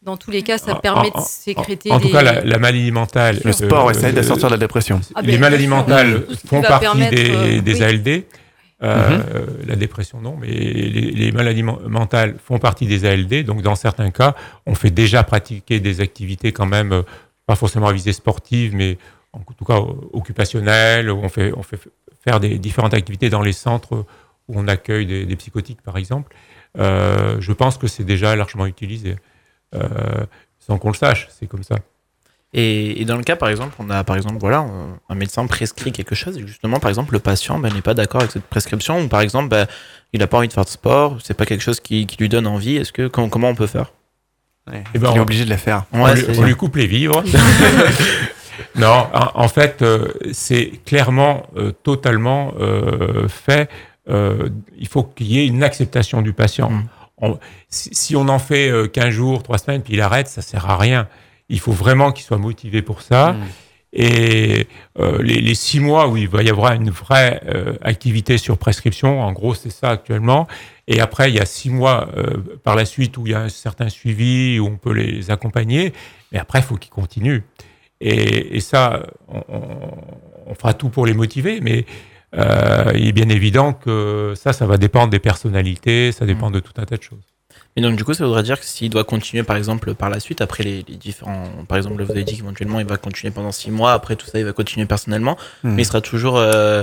Dans tous les cas, ça En- permet en- de sécréter En tout des- cas, la, la maladie mentale. Le sport, ouais, ça aide à euh, sortir de la dépression. Ah, les ben, maladies mentales font partie des, euh, des oui. ALD. Euh, La dépression, non, mais les, les maladies men- mentales font partie des ALD. Donc, dans certains cas, on fait déjà pratiquer des activités quand même, euh, pas forcément à visée sportive, mais en tout cas euh, occupationnelles. où On fait, on fait faire des différentes activités dans les centres où on accueille des, des psychotiques, par exemple. Euh, je pense que c'est déjà largement utilisé, euh, sans qu'on le sache. C'est comme ça. Et, et dans le cas, par exemple, on a, par exemple, voilà, on- un médecin prescrit quelque chose, et justement, par exemple, le patient ben, n'est pas d'accord avec cette prescription, ou par exemple, ben, il n'a pas envie de faire de sport, c'est pas quelque chose qui, qui lui donne envie, est-ce que, comment, comment on peut faire? Eh ben, il est on- obligé de la faire. on, Ouais, lui, c'est- on lui coupe les vivres. non, en, en fait, euh, c'est clairement, euh, totalement euh, fait. Euh, il faut qu'il y ait une acceptation du patient. Mm. On- si, si on en fait euh, 15 jours, 3 semaines, puis il arrête, ça sert à rien. Il faut vraiment qu'il soit motivé pour ça. Mm. Et euh, les, les six mois où il va y avoir une vraie euh, activité sur prescription, en gros, c'est ça actuellement. Et après, il y a six mois euh, par la suite où il y a un certain suivi, où on peut les accompagner. Mais après, il faut qu'ils continuent. Et, et ça, on, on- on fera tout pour les motiver, mais euh, il est bien évident que ça, ça va dépendre des personnalités, ça dépend de tout un tas de choses. Et donc, du coup, ça voudrait dire que s'il doit continuer, par exemple, par la suite, après les, les différents. Par exemple, vous avez dit qu'éventuellement, il va continuer pendant six mois, après tout ça, il va continuer personnellement, Hmm. mais il sera toujours. euh,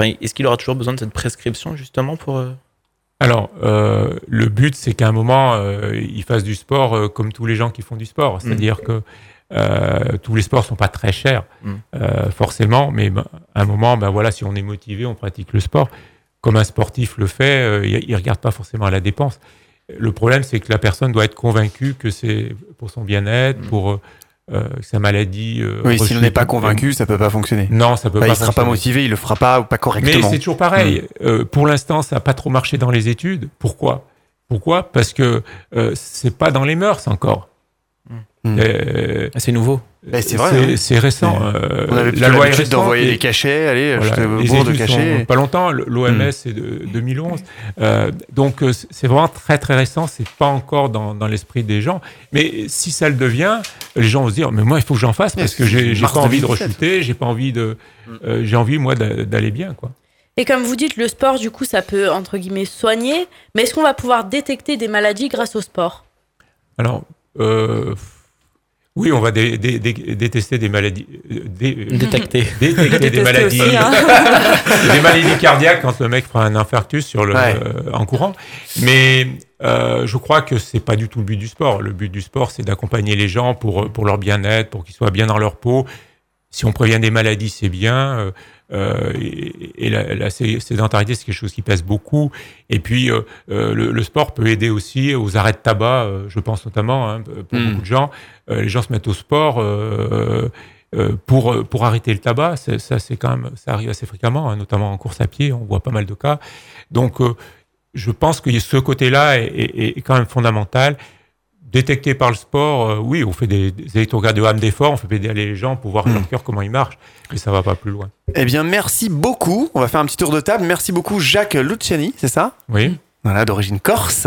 est-ce qu'il aura toujours besoin de cette prescription, justement, pour. euh, Alors, euh, le but, c'est qu'à un moment, il fasse du sport comme tous les gens qui font du sport. C'est-à-dire que euh, tous les sports sont pas très chers, Mm. euh, forcément, mais ben, à un moment, ben voilà, si on est motivé, on pratique le sport. Comme un sportif le fait, euh, il, il regarde pas forcément à la dépense. Le problème, c'est que la personne doit être convaincue que c'est pour son bien-être, Mm. pour sa maladie. euh, Oui, s'il n'est pas convaincu, ça peut pas fonctionner. non, ça peut Bah, pas. il sera pas motivé, il le fera pas ou pas Mais correctement. c'est toujours pareil. Euh, pour l'instant, ça n'a pas trop marché dans les études. Pourquoi? Pourquoi? Parce que euh, c'est pas dans les mœurs encore. Hmm. Euh, C'est nouveau. Bah, c'est vrai, hein. C'est récent. Ouais. Euh, On avait la loi est d'envoyer des cachets, allez, voilà, je te les bourre de cachets. sont pas longtemps. L'OMS Hmm. c'est de 2011. Euh, donc euh, c'est vraiment très très récent. C'est pas encore dans, dans l'esprit des gens. Mais si ça le devient, les gens vont se dire mais moi il faut que j'en fasse parce que j'ai pas envie de 2017. rechuter, j'ai pas envie de, Hmm. euh, j'ai envie moi d'a- d'aller bien quoi. Et comme vous dites, le sport, du coup, ça peut, entre guillemets, soigner. Mais est-ce qu'on va pouvoir détecter des maladies grâce au sport? Alors, euh, oui, on va dé- dé- dé- détester des maladies. euh, dé- euh, détecter des maladies. aussi, hein. des maladies cardiaques quand le mec fera un infarctus sur le, Ouais. euh, en courant. Mais euh, je crois que c'est pas du tout le but du sport. Le but du sport, c'est d'accompagner les gens pour, pour leur bien-être, pour qu'ils soient bien dans leur peau. Si on prévient des maladies, c'est bien. Euh, et, et la, la sé- sédentarité, c'est quelque chose qui pèse beaucoup. Et puis, euh, euh, le, le sport peut aider aussi aux arrêts de tabac, je pense notamment, hein, pour Mm. beaucoup de gens. Les gens se mettent au sport pour, pour arrêter le tabac. Ça, c'est quand même, ça arrive assez fréquemment, hein, notamment en course à pied. On voit pas mal de cas. Donc, je pense que ce côté-là est, est- est quand même fondamental détecté par le sport, euh, oui, on fait des, des électrocardiogrammes d'effort, on fait pédaler les gens pour voir leur cœur comment il marche, mais ça va pas plus loin. Eh bien, merci beaucoup. On va faire un petit tour de table. Merci beaucoup, Jacques Luciani, c'est ça? Oui. Voilà, d'origine corse.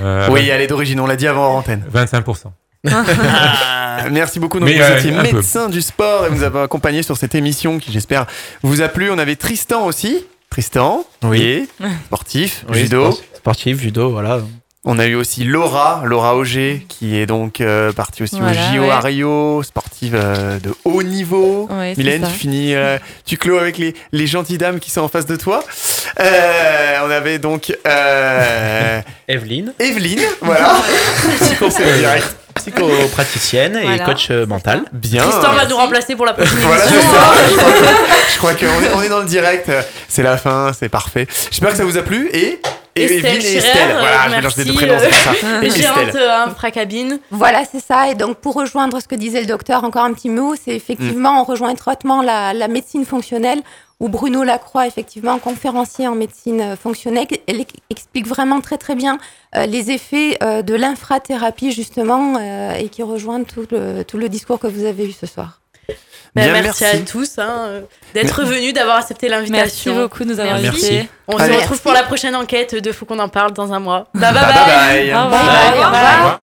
Euh, oui, elle est d'origine, on l'a dit avant en antenne. 25%. Ah, merci beaucoup. Donc, Mais, vous euh, étiez peu. du sport et vous avez accompagné sur cette émission qui, j'espère, vous a plu. On avait Tristan aussi. Tristan, Oui. sportif, Oui, judo. sport- Sportif, judo, voilà. On a eu aussi Laura, Laura Auger, qui est donc euh, partie aussi Voilà, au JO ouais. à Rio, sportive euh, de haut niveau. Ouais, Mylène, tu finis, euh, tu clôt avec les, les gentilles dames qui sont en face de toi. Euh, on avait donc euh, Evelyne, Evelyne, voilà. Direct. psychopraticienne et Voilà. coach mental. Bien. Tristan va nous remplacer pour la prochaine Voilà, c'est émission. ça. Je crois que- je crois qu'on est, on est dans le direct. C'est la fin, c'est parfait. J'espère que ça vous a plu et. Et Estelle Evelyne et Scherer, Estelle. euh, Voilà, je mélange les deux merci, prénoms, c'est euh, ça. Et Gérante Estelle. euh, infracabine. Voilà, c'est ça. Et donc, pour rejoindre ce que disait le docteur, encore un petit mot, c'est effectivement, on rejoint étroitement la, la médecine fonctionnelle, où Bruno Lacroix, effectivement, conférencier en médecine euh, fonctionnelle, elle explique vraiment très, très bien euh, les effets euh, de l'infrathérapie, justement, euh, et qui rejoint tout le, tout le discours que vous avez eu ce soir. Bah, Bien, merci, merci. à tous hein, euh, d'être venus, d'avoir accepté Merci l'invitation. beaucoup de nous avoir Merci. invités. On Allez. se retrouve pour la prochaine enquête de Faut qu'on en parle dans un mois. Bye bye Bye bye. bye.